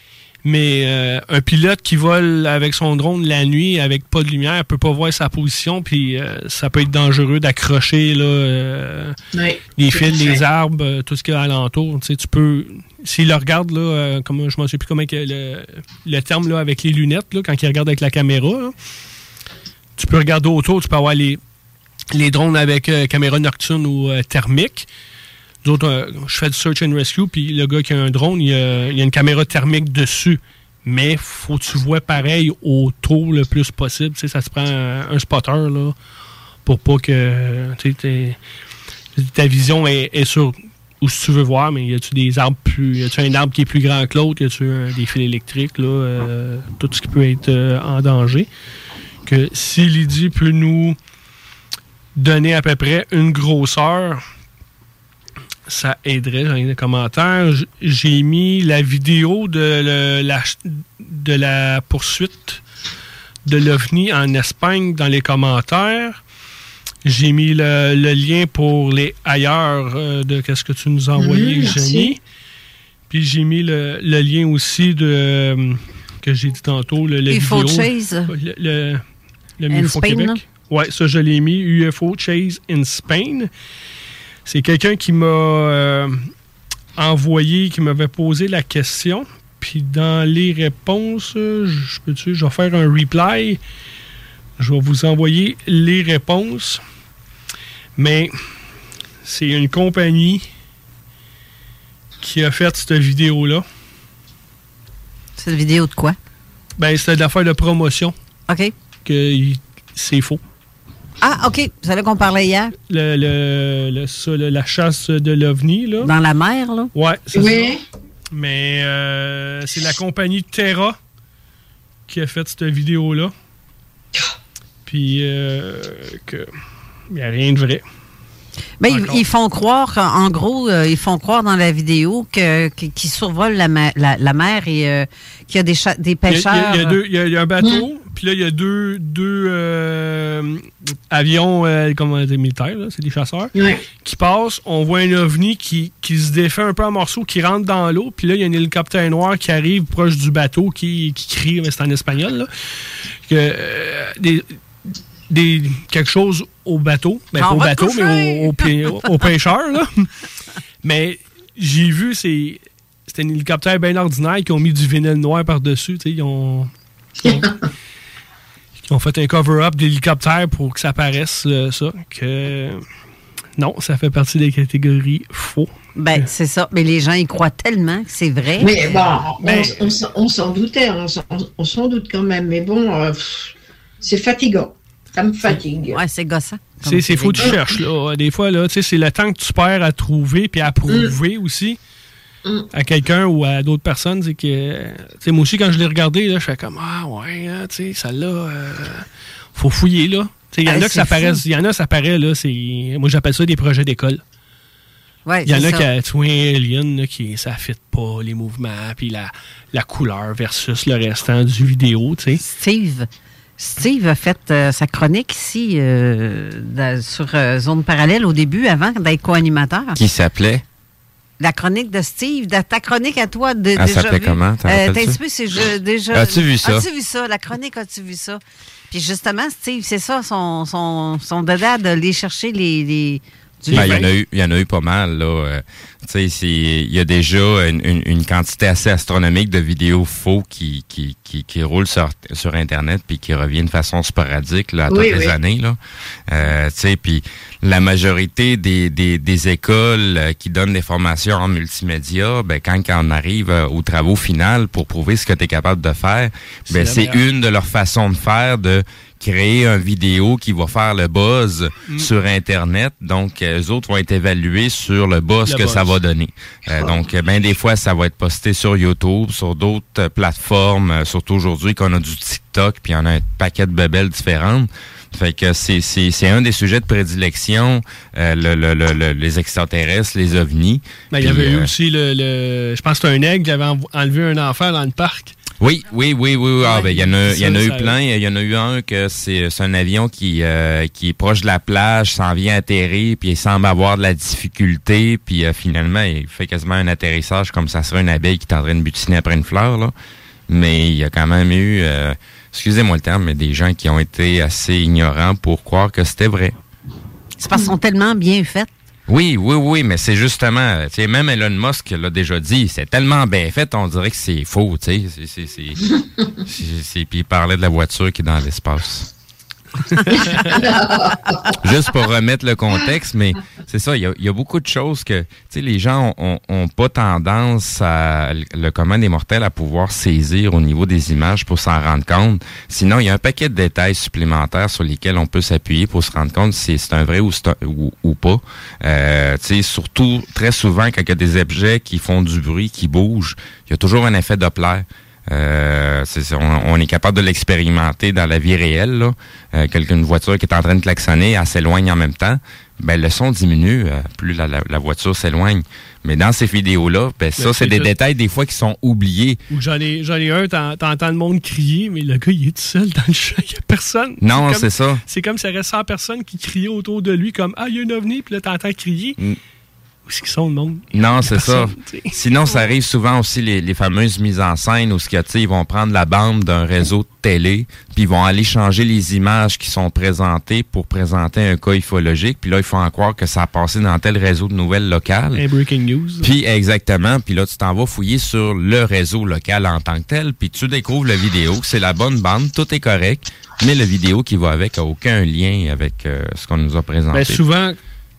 Mais euh, un pilote qui vole avec son drone la nuit avec pas de lumière peut pas voir sa position, puis euh, ça peut être dangereux d'accrocher là, euh, Oui, les fils, fait. les arbres, tout ce qu'il y a alentour. Tu sais, tu peux. S'il le regarde, là, comme je ne sais plus comment que le, le terme là, avec les lunettes, là, quand il regarde avec la caméra, là, tu peux regarder autour, tu peux avoir les, les drones avec caméra nocturne ou thermique. Nous autres, euh, je fais du search and rescue, puis le gars qui a un drone, il y a, une caméra thermique dessus. Mais faut que tu vois pareil autour le plus possible. Tu sais, ça se prend un, spotter là, pour pas que ta vision est, sur où tu veux voir, mais y a-tu des arbres plus. Y a-tu un arbre qui est plus grand que l'autre? Y a-tu des fils électriques, là? euh, tout ce qui peut être euh, en danger. Que si Lydie peut nous donner à peu près une grosseur, ça aiderait dans les commentaires. J'ai mis la vidéo de, le- la, de la poursuite de l'OVNI en Espagne dans les commentaires. J'ai mis le, le lien pour les ailleurs euh, de qu'est-ce que tu nous as envoyé, merci. Jenny. Puis j'ai mis le, le lien aussi de euh, que j'ai dit tantôt, le, le UFO vidéo. Chase. Le, UFO Spain, Québec. Ouais, ça je l'ai mis. UFO Chase in Spain. C'est quelqu'un qui m'a euh, envoyé, qui m'avait posé la question. Puis dans les réponses, je peux je vais faire un reply. Je vais vous envoyer les réponses. Mais c'est une compagnie qui a fait cette vidéo-là. Cette vidéo de quoi? Ben, c'était de l'affaire de promotion. OK. Que c'est faux. Ah, OK. Vous savez qu'on parlait hier? Le, le- le- ça, le- la chasse de l'OVNI, là. Dans la mer, là? Ouais, c'est Oui. ça. Mais euh, c'est la compagnie Terra qui a fait cette vidéo-là. Puis euh, que il n'y a rien de vrai. Ben, ils, font croire, en gros, euh, ils font croire dans la vidéo que, qu'ils survolent la, ma- la, la mer et euh, qu'il y a des, cha- des pêcheurs. Il y, a- il y a deux- il y a- il y a un bateau, puis là, il y a deux, deux euh, avions euh, comment on dit, militaires, c'est des chasseurs, qui passent. On voit un ovni qui, qui se défait un peu en morceaux, qui rentre dans l'eau, puis là, il y a un hélicoptère noir qui arrive proche du bateau, qui, qui crie, mais c'est en espagnol, là, que, euh, des, des- quelque chose au bateau. Ben, pas au bateau, mais au, au, pê- au pêcheur, là. Mais j'ai vu, c'est. C'était un hélicoptère bien ordinaire qui ont mis du vinyle noir par-dessus. tu sais, Ils ont, ils ont, ils ont fait un cover-up d'hélicoptère pour que ça paraisse, euh, ça. Que. Non, ça fait partie des catégories faux. Ben, c'est ça. Mais les gens y croient tellement que c'est vrai. Mais bon, on, Ben- on s'en- on s'en doutait, on s'en- on s'en doute quand même. Mais bon, euh, c'est fatigant. Ça me fatigue. Ouais, c'est gossant. C'est c'est faux, tu cherches. Là. Des fois, là, tu sais, c'est le temps que tu perds à trouver puis à prouver aussi à quelqu'un ou à d'autres personnes. C'est que, tu sais, moi aussi, quand je l'ai regardé, là, je fais comme Ah, ouais, là, tu sais, celle-là, euh, faut fouiller. là. Tu sais, Il y en a que ça paraît, il y en a, ça paraît, là, c'est. Moi, j'appelle ça des projets d'école. Ouais, Il y en a ça. qui a tu vois, un alien là, qui ça fit pas les mouvements puis la, la couleur versus le restant du vidéo, tu sais. Steve. Steve a fait euh, sa chronique ici euh, sur euh, Zone Parallèle au début, avant d'être co-animateur. Qui s'appelait? La chronique de Steve, de- ta chronique à toi, de, Elle déjà s'appelait vu. comment? Euh, t'as un petit peu, c'est je- déjà. As-tu vu ça? As-tu vu ça? La chronique, as-tu vu ça? Puis justement, Steve, c'est ça, son, son, son dada d'aller chercher les. les Ben, il, y en a eu, il y en a eu pas mal. Là. Euh, tu sais, c'est- il y a déjà une, une- une quantité assez astronomique de vidéos faux qui, qui, qui, qui roulent sur, sur Internet puis qui reviennent de façon sporadique là, à Oui, toutes les oui. années. Là. Euh, tu sais, puis la majorité des, des, des écoles euh, qui donnent des formations en multimédia, ben, quand on arrive euh, aux travaux finaux pour prouver ce que tu es capable de faire, C'est ben, c'est une de leurs façons de faire de créer un vidéo qui va faire le buzz Mm. sur Internet. Donc, euh, eux autres vont être évalués sur le buzz Le que buzz. ça va donner. Euh, donc, euh, ben des fois, ça va être posté sur YouTube, sur d'autres euh, plateformes, euh, surtout aujourd'hui qu'on a du TikTok, puis on a un paquet de bebelles différentes. Fait que c'est, c'est, c'est un des sujets de prédilection, euh, le, le, le- le- les extraterrestres, les ovnis. Ben, il y avait eu euh, aussi le, le- Je pense que c'était un aigle qui avait enlevé un enfant dans le parc. Oui, oui, oui, oui. oui. Ah, ben, il y en a, il y en a eu plein. Il y en a eu un que c'est c'est un avion qui euh, qui est proche de la plage, s'en vient atterrir, puis il semble avoir de la difficulté, puis euh, finalement il fait quasiment un atterrissage comme ça serait une abeille qui est en train de butiner après une fleur là. Mais il y a quand même eu, euh, excusez-moi le terme, mais des gens qui ont été assez ignorants pour croire que c'était vrai. C'est parce qu'ils sont tellement bien faits. Oui, oui, oui, mais c'est justement, euh, tu sais, même Elon Musk l'a déjà dit, c'est tellement bien fait, on dirait que c'est faux, tu sais. Puis il parlait de la voiture qui est dans l'espace. Juste pour remettre le contexte, mais c'est ça, il y a, beaucoup de choses que, tu les gens ont, pas tendance à, le commun des mortels à pouvoir saisir au niveau des images pour s'en rendre compte. Sinon, il y a un paquet de détails supplémentaires sur lesquels on peut s'appuyer pour se rendre compte si c'est un vrai ou, pas. Euh, surtout, très souvent, quand il y a des objets qui font du bruit, qui bougent, il y a toujours un effet Doppler. Euh, on, on est capable de l'expérimenter dans la vie réelle. Là. Euh, une voiture qui est en train de klaxonner, elle s'éloigne en même temps. Ben, le son diminue euh, plus la, la- la voiture s'éloigne. Mais dans ces vidéos-là, ben, ça, c'est des tout. détails des fois qui sont oubliés. Ou j'en ai, j'en ai un, t'en- t'entends le monde crier, mais le gars, il est tout seul dans le champ, il n'y a personne. Non, c'est ça. C'est comme s'il y aurait 100 personnes qui criaient autour de lui, comme Ah, il y a un ovni, puis là, t'entends crier. Mm. Est-ce qu'ils sont, le monde? Non, c'est ça. Sinon, ça arrive souvent aussi les, les fameuses mises en scène où ce sais, ils vont prendre la bande d'un réseau de télé, puis ils vont aller changer les images qui sont présentées pour présenter un cas ufologique. Puis là, il faut en croire que ça a passé dans tel réseau de nouvelles locales. Un breaking news. Puis exactement, puis là tu t'en vas fouiller sur le réseau local en tant que tel, puis tu découvres la vidéo, c'est la bonne bande, tout est correct, mais la vidéo qui va avec a aucun lien avec euh, ce qu'on nous a présenté. Ben, souvent,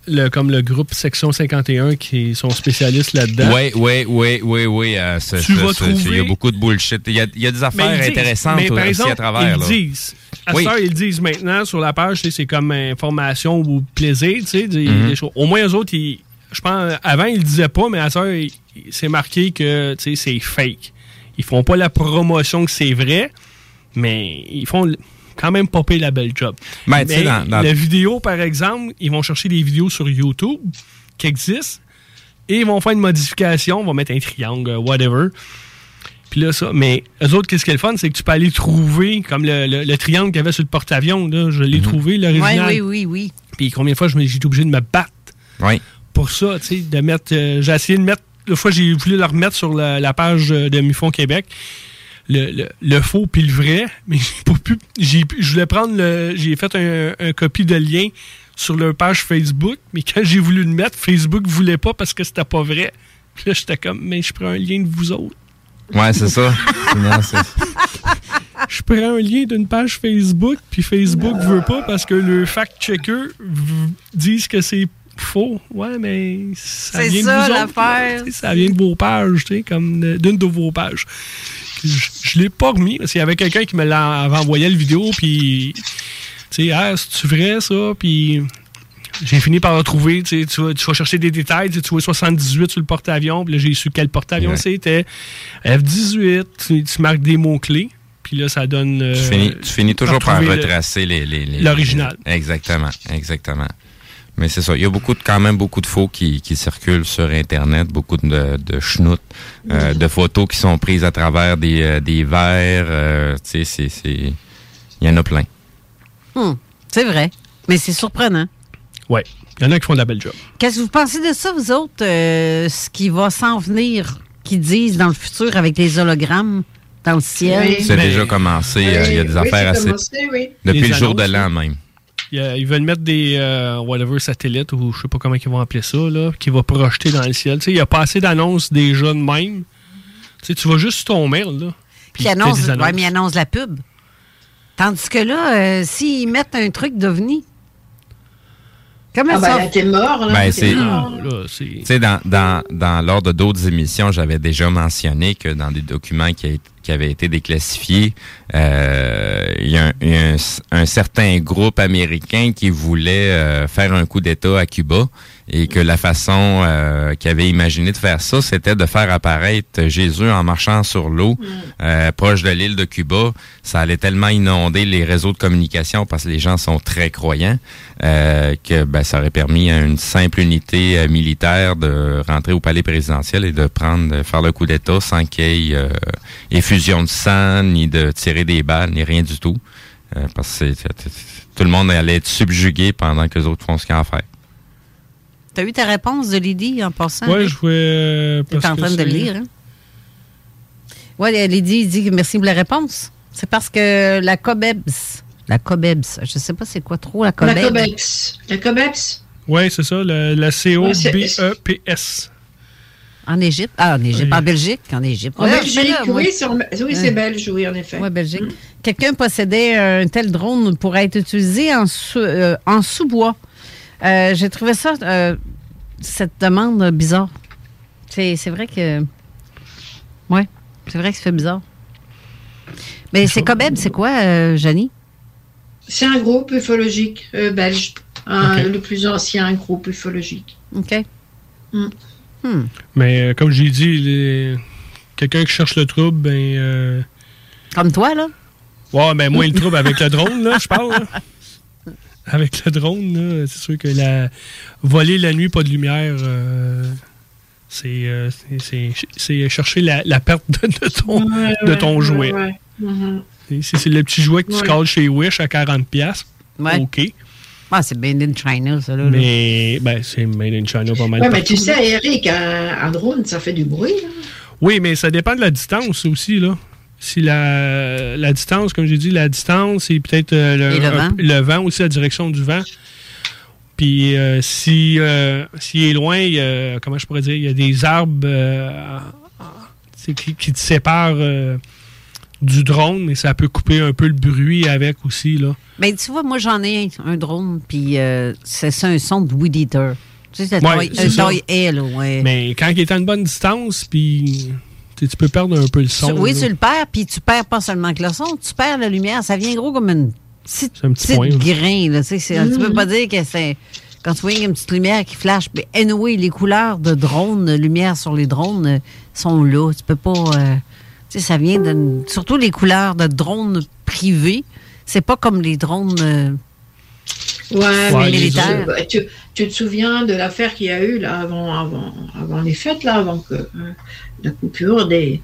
le, comme le groupe Section 51 qui sont spécialistes là-dedans. Oui, oui, oui, oui, oui. euh, Tu vas trouver- Il y a beaucoup de bullshit. Il y a, il y a des affaires disent- intéressantes mais par aussi à travers. Ils là. disent. À Oui. heure, ils disent maintenant sur la page, c'est comme information ou plaisir, tu sais, des, Mhm. des choses. Au moins, eux autres, ils- je pense, avant, ils le disaient pas, mais à il- c'est marqué que, tu sais, c'est fake. Ils font pas la promotion que c'est vrai, mais ils font quand même popper la belle job. Ben, tu sais, mais dans- dans- la vidéo, par exemple, ils vont chercher des vidéos sur YouTube qui existent et ils vont faire une modification, ils vont mettre un triangle, whatever. Puis là, ça. Mais eux autres, qu'est-ce qui est le fun, c'est que tu peux aller trouver, comme le, le- le triangle qu'il y avait sur le porte-avions, là, je l'ai trouvé, Oui, l'original. oui, oui, oui. Puis combien de fois j'ai été obligé de me battre Oui. pour ça, tu sais, de mettre. euh, j'ai essayé de mettre. La fois, j'ai voulu le remettre sur la, la page de Mufon Québec. Le, le- le faux puis le vrai, mais j'ai pas pu. Je voulais prendre le. J'ai fait un, un copie de lien sur leur page Facebook, mais quand j'ai voulu le mettre, Facebook voulait pas parce que c'était pas vrai. Puis là, j'étais comme, mais je prends un lien de vous autres. Ouais, c'est ça. C'est- Je prends un lien d'une page Facebook, puis Facebook veut pas parce que le fact-checker disent que c'est faux. Ouais, mais ça C'est vient de ça, vous autres, sais, Ça vient de vos pages, tu sais, comme de- d'une de vos pages. Je, l'ai pas remis, parce qu'il y avait quelqu'un qui me l'avait envoyé la vidéo, puis, tu sais, ah, c'est-tu vrai, ça? Puis, j'ai fini par le trouver, tu sais, tu vas, tu vas chercher des détails, tu sais, tu vois 78 sur le porte-avions, puis là, j'ai su quel porte-avions Ouais. c'était. F-18, tu, tu marques des mots-clés, puis là, ça donne... euh, tu, finis, tu finis toujours par retrouver le- retracer les... les- les- l'original. Exactement, exactement. Mais c'est ça. Il y a beaucoup de, quand même beaucoup de faux qui, qui circulent sur Internet, beaucoup de, de euh, de photos qui sont prises à travers des, euh, des verres. euh, tu sais, c'est- c'est... Il y en a plein. Hmm, c'est vrai. Mais c'est surprenant. Ouais. Il y en a qui font de la belle job. Qu'est-ce que vous pensez de ça, vous autres, euh, ce qui va s'en venir, qu'ils disent dans le futur avec les hologrammes dans le ciel? C'est déjà commencé. euh, il y a des oui, affaires assez... commencé, oui. Depuis Les le jour de l'an même. Ils veulent mettre des euh, whatever satellites ou je sais pas comment ils vont appeler ça, là, qui va projeter dans le ciel. Tu sais, il y a pas assez d'annonces déjà de même. Tu sais, tu vas juste sur ton mail, là. Puis t'as annonce, des annonces. ouais, mais ils annoncent la pub. Tandis que là, euh, s'ils mettent un truc d'OVNI, comment Ah, ça? ben là, t'es mort, là. Ben, c'est- Tu sais, dans, dans, dans, lors de d'autres émissions, j'avais déjà mentionné que dans des documents qui, a- qui avaient été déclassifiés, euh, il y a, un certain groupe américain qui voulait euh, faire un coup d'État à Cuba et que la façon euh, qu'ils avaient imaginé de faire ça, c'était de faire apparaître Jésus en marchant sur l'eau euh, proche de l'île de Cuba. Ça allait tellement inonder les réseaux de communication parce que les gens sont très croyants euh, que ben, ça aurait permis à une simple unité euh, militaire de rentrer au palais présidentiel et de prendre, de faire le coup d'État sans qu'il y ait euh, effusion de sang, ni de tirer des balles, ni rien du tout. Euh, parce que tout le monde allait être subjugué pendant que les autres font ce qu'ils ont à faire. T'as eu ta réponse de Lydie en passant? Hein? je voulais. euh, T'es parce en train de le lire, hein? Oui, Lydie dit merci pour la réponse. C'est parce que la COBEBS, la COBEBS, je sais pas c'est quoi trop la La COBEBS. COBEPS. La COBEPS. Ouais, c'est ça, la c'est- C-O-B-E-P-S. En Égypte? Ah, en Égypte, Oui. en Belgique, en Égypte. En Ouais, Belgique, là, oui, c'est en- oui, c'est belge, oui, en effet. Oui, Belgique. Quelqu'un possédait un tel drone pour être utilisé en, sous- euh, en sous-bois. Euh, J'ai trouvé ça, euh, cette demande bizarre. C'est c'est vrai que. Oui, c'est vrai que ça fait bizarre. Mais c'est COBEB, c'est quoi, euh, Janie? C'est un groupe ufologique euh, belge. Un-. Le plus ancien groupe ufologique. OK. Hmm. Hmm. Mais euh, comme j'ai dit, les- quelqu'un qui cherche le trouble, ben. euh, Comme toi, là? Ouais, ben moi, le trouble avec le drone, là, je parle. là. Avec le drone, là, c'est sûr que la voler la nuit, pas de lumière, euh, c'est euh, c'est- chercher la, la perte de, de ton, Ouais, de ton ouais, jouet. ouais. Mhm. Si c'est le petit jouet que tu calls chez Wish à 40$, piastres, Ouais. OK. Ah, c'est made in China, ça, là. Mais, ben, c'est made in China pas mal. Ouais, mais tu sais, Eric, un, un drone, ça fait du bruit. là. Oui, mais ça dépend de la distance aussi, là. Si la, la distance, comme j'ai dit, la distance et peut-être euh, le, vent. un- le vent aussi, la direction du vent. Puis euh, si euh, s'il est loin, il y a- comment je pourrais dire, il y a des arbres euh, qui, qui te séparent du drone, mais ça peut couper un peu le bruit avec aussi, là. Ben, tu vois, moi, j'en ai un, un drone, puis c'est ça, un son de Weed Eater. Tu sais, c'est Ouais, un ça. taille là, ouais. Mais quand il est à une bonne distance, puis tu peux perdre un peu le son. oui, là. tu le perds, puis tu perds pas seulement que le son, tu perds la lumière. Ça vient gros comme une petite, un petit petite point, là. grain. Là, tu sais, c'est- Tu peux pas dire que c'est... Quand tu vois une petite lumière qui flash, mais anyway, les couleurs de drone, de lumière sur les drones euh, sont là. Tu peux pas... euh, tu sais, ça vient de... Surtout les couleurs de drones privés. C'est pas comme les drones... euh, Ouais, Ouais, mais les militaires. tu, tu- tu te souviens de l'affaire qu'il y a eu là avant, avant, avant les fêtes, là, avant que euh, la coupure des.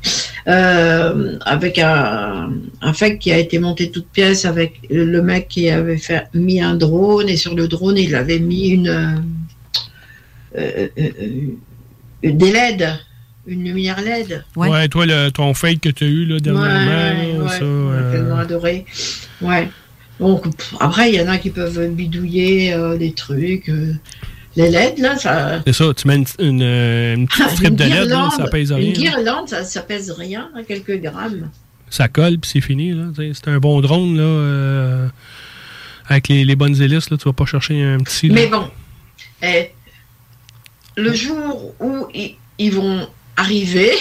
euh, avec un, un fait qui a été monté toute pièce avec le mec qui avait fait, mis un drone et sur le drone il avait mis une. euh, euh, des LED, une lumière LED. Ouais, toi, le, ton fake que tu as eu là, dernièrement, Ouais, ça, ouais, on a euh, tellement adoré. Ouais. Donc, pff, après, il y en a qui peuvent bidouiller euh, des trucs. euh, les LED, là, ça. c'est ça, tu mets une, une, une petite strip de LED, là, ça pèse rien. Une guirlande, ça, ça pèse rien, hein, quelques grammes. Ça colle, puis c'est fini. là. C'est un bon drone, là. euh, avec les, les bonnes hélices, là, tu vas pas chercher un petit. là. Mais bon, eh, le jour où ils, ils vont arriver,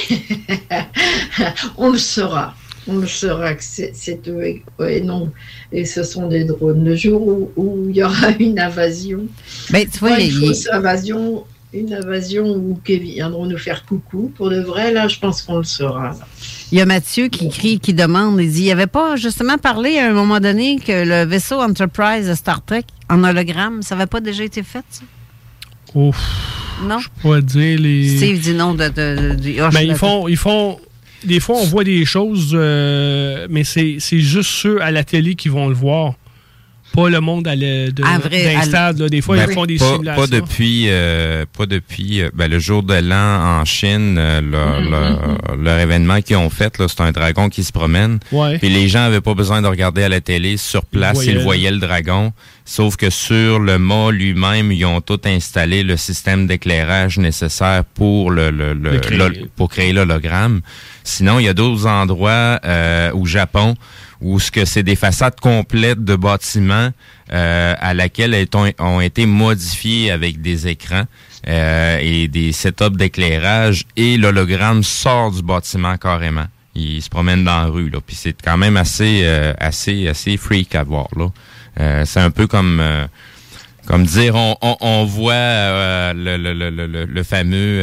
on le saura. On le saura que c'est eux et, et non. Et ce sont des drones. Le jour où, où il y aura une invasion, tu vois, pas il- une il- fausse invasion, une invasion où ils viendront nous faire coucou. Pour de vrai, là, je pense qu'on le saura. là. Il y a Mathieu qui crie, qui demande, il dit, il avait pas justement parlé à un moment donné que le vaisseau Enterprise de Star Trek en hologramme, ça n'avait pas déjà été fait, ça? Ouf, Non? je pourrais dire les. Steve dit non de, Ben, de- ils font, ils font. Des fois, on voit des choses, euh, mais c'est c'est juste ceux à la télé qui vont le voir. Pas le monde à le- de- vrai, d'un à l- stade. là. Des fois, Ben, ils font des pas, simulations. pas depuis, euh, pas depuis euh, ben, le jour de l'an en Chine, euh, leur, Mhm, leur- leur événement qu'ils ont fait, c'est un dragon qui se promène. Ouais. Puis les gens avaient pas besoin de regarder à la télé sur place, ils voyaient le dragon. Sauf que sur le mât lui-même, ils ont tout installé le système d'éclairage nécessaire pour le, le- le- Le créer. pour créer l'hologramme. Sinon, il y a d'autres endroits euh, au Japon où ce que c'est des façades complètes de bâtiments euh, à laquelle elles ont, ont été modifiées avec des écrans euh, et des setups d'éclairage et l'hologramme sort du bâtiment carrément. Il se promène dans la rue là, puis c'est quand même assez euh, assez assez freak à voir là. Euh, c'est un peu comme euh, comme dire on, on, on voit euh, le, le, le, le, fameux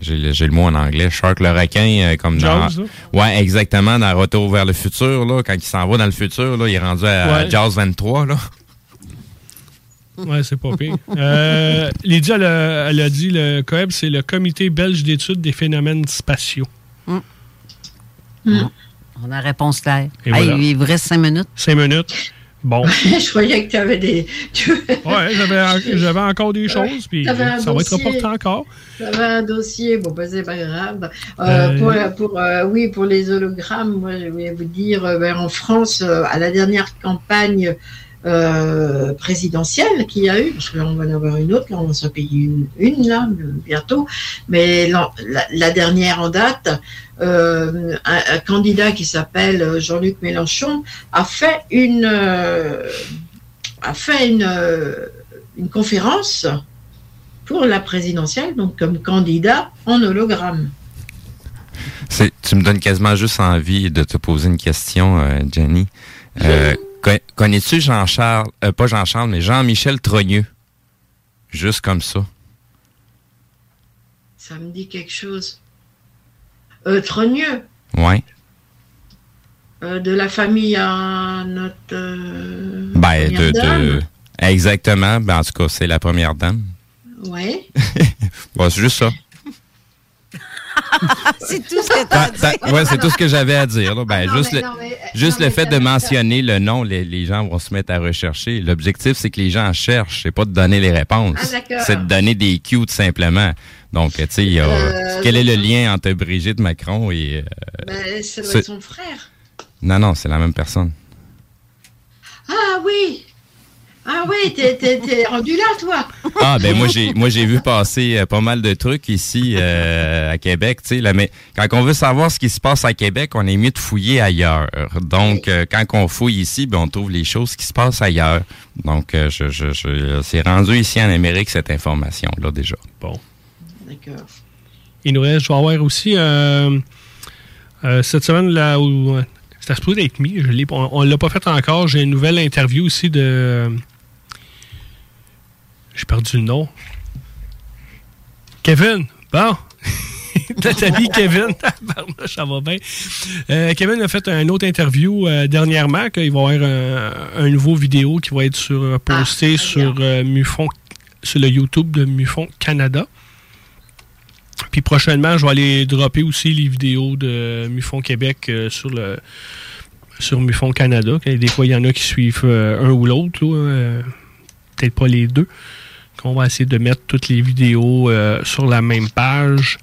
j'ai le, j'ai le mot en anglais, Shark le requin, euh, comme dans... Jaws, Ouais, exactement, dans Retour vers le futur, là, quand il s'en va dans le futur, là, il est rendu à, à Ouais. Jaws 23, là. Ouais, c'est pas pire. Euh, Lydia, elle a, elle a dit le COEB, c'est le Comité belge d'études des phénomènes spatiaux. On a réponse claire. Hey, voilà. Il vous reste cinq minutes. Cinq minutes. Bon. je croyais que tu avais des. Ouais, j'avais, j'avais encore des choses, puis ça va être reporté encore. J'avais un dossier, bon, ben, c'est pas grave. Euh, Euh. Pour, pour, euh, oui, pour les hologrammes, moi, je voulais vous dire, ben, en France, à la dernière campagne euh, présidentielle qu'il y a eu, parce que là, on va en avoir une autre, là, on va s'en payer une, une, là, bientôt, mais la, la dernière en date, euh, un, un candidat qui s'appelle Jean-Luc Mélenchon a fait une, euh, a fait une, euh, une conférence pour la présidentielle, donc comme candidat en hologramme. Tu me donnes quasiment juste envie de te poser une question, euh, Jenny. Euh, connais-tu Jean-Charles, euh, pas Jean-Charles, mais Jean-Michel Trogneux? Juste comme ça. Ça me dit quelque chose. Euh, Trogneux, Ouais. euh, de la famille à notre. euh, Ben, de, dame. de- Exactement. Ben, en tout cas, c'est la première dame. Ouais. Bon, c'est juste ça. c'est tout ce que t'as Ta- ta- ouais, c'est tout ce que j'avais à dire. là. Ben, Non, juste mais le, non, mais, euh, juste non, le mais fait de mentionner le nom, les, les gens vont se mettre à rechercher. L'objectif, c'est que les gens cherchent, c'est pas de donner les réponses. Ah, c'est de donner des cues, tout simplement. Donc, tu sais, il y a- Euh, quel est le lien entre Brigitte Macron et... euh, Ben, ça doit c'est- être son frère. Non, non, c'est la même personne. Ah oui Ah oui, t'es, rendu là, toi Ah ben moi j'ai moi j'ai vu passer euh, pas mal de trucs ici euh, à Québec, tu sais là, mais quand on veut savoir ce qui se passe à Québec, on est mieux de fouiller ailleurs. Donc euh, quand on fouille ici, ben on trouve les choses qui se passent ailleurs. Donc euh, je, je, je c'est rendu ici en Amérique cette information là déjà. Bon. D'accord. Il nous reste, je vais avoir aussi euh, euh, cette semaine là où c'était supposé être mis, je l'ai, on, on l'a pas fait encore. J'ai une nouvelle interview aussi de. J'ai perdu le nom. Kevin, bon. Notre ami Kevin, ça va bien. Euh, Kevin a fait une autre interview euh, dernièrement, qu'il va y avoir un, un nouveau vidéo qui va être sur, euh, posté sur euh, Mufon, sur le YouTube de Mufon Canada. Puis prochainement, je vais aller dropper aussi les vidéos de Mufon Québec sur le sur Mufon Canada. Des fois, il y en a qui suivent un ou l'autre, là, peut-être pas les deux. Qu'on va essayer de mettre toutes les vidéos euh, sur la même page.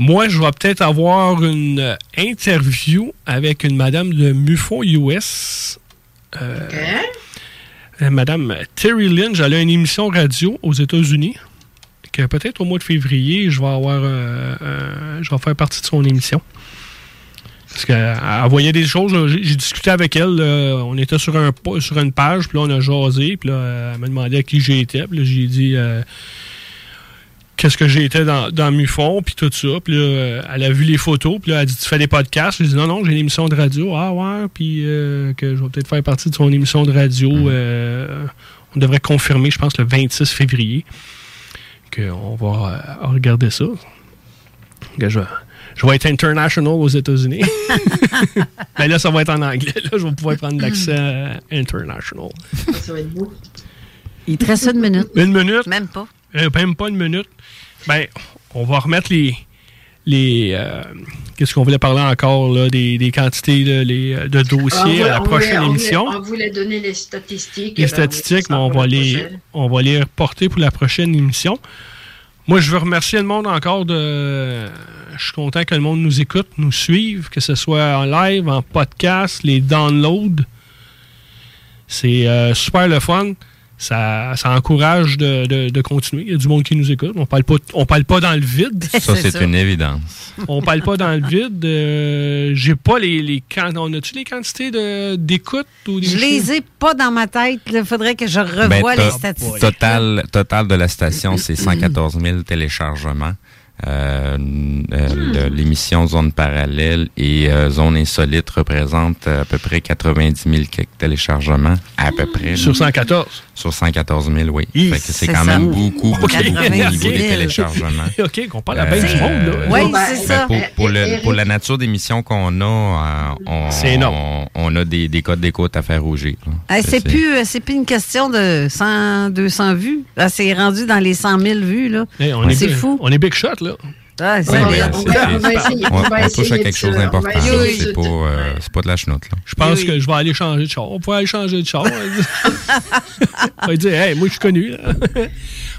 Moi, je vais peut-être avoir une euh, interview avec une madame de Mufon US. Euh, Madame Terry Lynch, elle a une émission radio aux États-Unis. Que peut-être au mois de février, je vais avoir euh, je vais faire partie de son émission. Parce qu'elle elle voyait des choses. J'ai discuté avec elle. là. on était sur, un, sur une page, puis là, on a jasé. Puis là, elle m'a demandé à qui j'étais. Puis là, j'ai dit euh, qu'est-ce que j'étais dans, dans Mufon, puis tout ça. Puis là, elle a vu les photos. Puis là, elle a dit Tu fais des podcasts? J'ai dit Non, non, j'ai une émission de radio. Ah, ouais. Puis euh, que je vais peut-être faire partie de son émission de radio. euh, on devrait confirmer, je pense, le 26 février. Qu'on va euh, regarder ça. Que je, je vais être international aux États-Unis. Mais là, ça va être en anglais. Là, je vais pouvoir prendre l'accent euh, international. Ça va être beau. Il te reste une minute. Une minute? Même pas. Euh, même pas une minute. Ben, on va remettre les. les euh, Qu'est-ce qu'on voulait parler encore, là, des, des quantités là, les, de dossiers à la prochaine on voulait- émission. On voulait donner les statistiques. les ben, statistiques, on va, les, on va les reporter pour la prochaine émission. Moi, je veux remercier le monde encore de. Je suis content que le monde nous écoute, nous suive, que ce soit en live, en podcast, les downloads. C'est euh, super le fun. Ça, ça encourage de, de- de continuer. Il y a du monde qui nous écoute. On parle pas, on parle pas dans le vide. Ça c'est une évidence. On parle pas dans le vide. Euh, J'ai pas les, On a-tu les quantités d'écoute Je choses? les ai pas dans ma tête. Il faudrait que je revoie Ben, les statistiques. Total, total de la station, c'est 114 000 téléchargements. Euh, euh, L'émission Zone Parallèle et euh, Zone Insolite représentent à peu près 90 000 quelques téléchargements, à peu près. Sur là. 114? Sur 114 000, oui. Fait que c'est quand ça. même beaucoup, beaucoup, beaucoup au niveau des 90 000. téléchargements. OK, qu'on parle à bien du monde, là. Oui, c'est Ben, ça. pour, pour le- pour la nature d'émission qu'on a, euh, on, C'est énorme. on, on a des, des codes d'écoute à faire rougir. Hey, c'est plus, euh, c'est plus une question de 100, 200 vues. Là, c'est rendu dans les 100 000 vues. Là. Hey, on est c'est big- fou. On est big shot, là. Ah, c'est Ouais, bien. ben, on va- on va essayer- on- va on touche à quelque chose d'important. C'est pas, euh, c'est pas de la chenoute. Là. Je pense Oui, que je vais aller changer de char. On va aller changer de char. on va dire, hey, moi, je suis connu. là.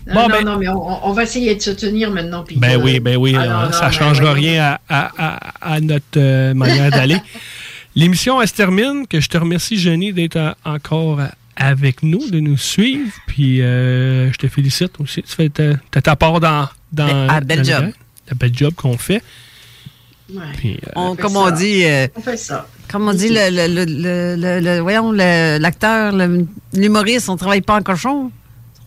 Non, Bon, non, ben- non, mais on, on va essayer de se tenir maintenant. puis Ben oui, ben oui. Ah, euh, non, non, ça ne ben changera oui. rien à, à- à- à notre euh, manière d'aller. L'émission, elle se termine. Que je te remercie, Jenny, d'être euh, encore euh, avec nous, de nous suivre. Puis euh, je te félicite aussi. Tu fais ta, ta part dans, dans, Ben, ah, bel dans job. Le bel job qu'on fait. Ouais. Puis, euh, On- fait comme ça. on dit, euh, On fait ça. comme on dit, le, le, le, le- le- le- voyons, le- l'acteur, l'humoriste, on travaille pas en cochon.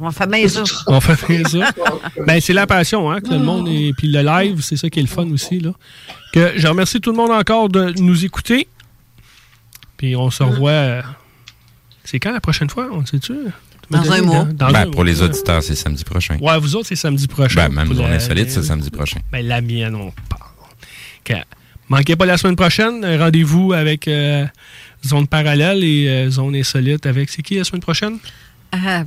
On fait bien ça. On fait bien ça. Ben, c'est la passion, hein, que le monde et puis le live, c'est ça qui est le fun aussi, là. Que je remercie tout le monde encore de nous écouter. Puis on se revoit. euh, C'est quand la prochaine fois, on sait-tu? Dans un mois. Dans Ben, un pour mois. les auditeurs, c'est samedi prochain. Ouais, vous autres, c'est samedi prochain. Ben, même Pour Zone la- Insolite, c'est samedi prochain. Ben, la mienne, on parle. Que- Manquez pas la semaine prochaine. un Rendez-vous avec euh, Zone Parallèle et euh, Zone Insolite avec. C'est qui la semaine prochaine? Ah,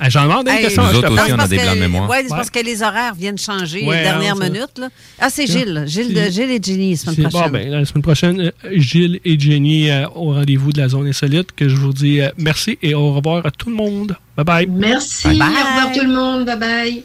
ah, j'en demande une question. Nous autres aussi, on a des blancs de mémoire. Ouais, c'est parce que les horaires viennent changer les dernières minutes. Ah, c'est Gilles. Gilles, de, C'est- Gilles et Jenny, la semaine prochaine. Ben, la semaine prochaine, euh, Gilles et Jenny euh, au rendez-vous de la zone insolite, que je vous dis euh, merci et au revoir à tout le monde. Bye bye. Merci. Au revoir tout le monde. Bye bye.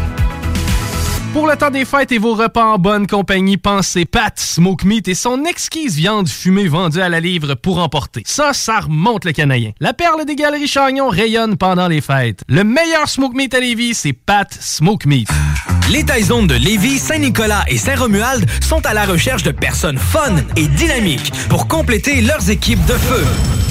Pour le temps des fêtes et vos repas en bonne compagnie, pensez Pat Smoke Meat et son exquise viande fumée vendue à la livre pour emporter. Ça, ça remonte le canadien. La perle des galeries Chagnon rayonne pendant les fêtes. Le meilleur Smoke Meat à Lévis, c'est Pat Smoke Meat. Les Taizones de Lévis, Saint-Nicolas et Saint-Romuald sont à la recherche de personnes fun et dynamiques pour compléter leurs équipes de feu.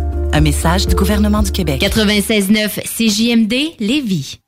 Un message du gouvernement du Québec. 96.9 CJMD Lévis.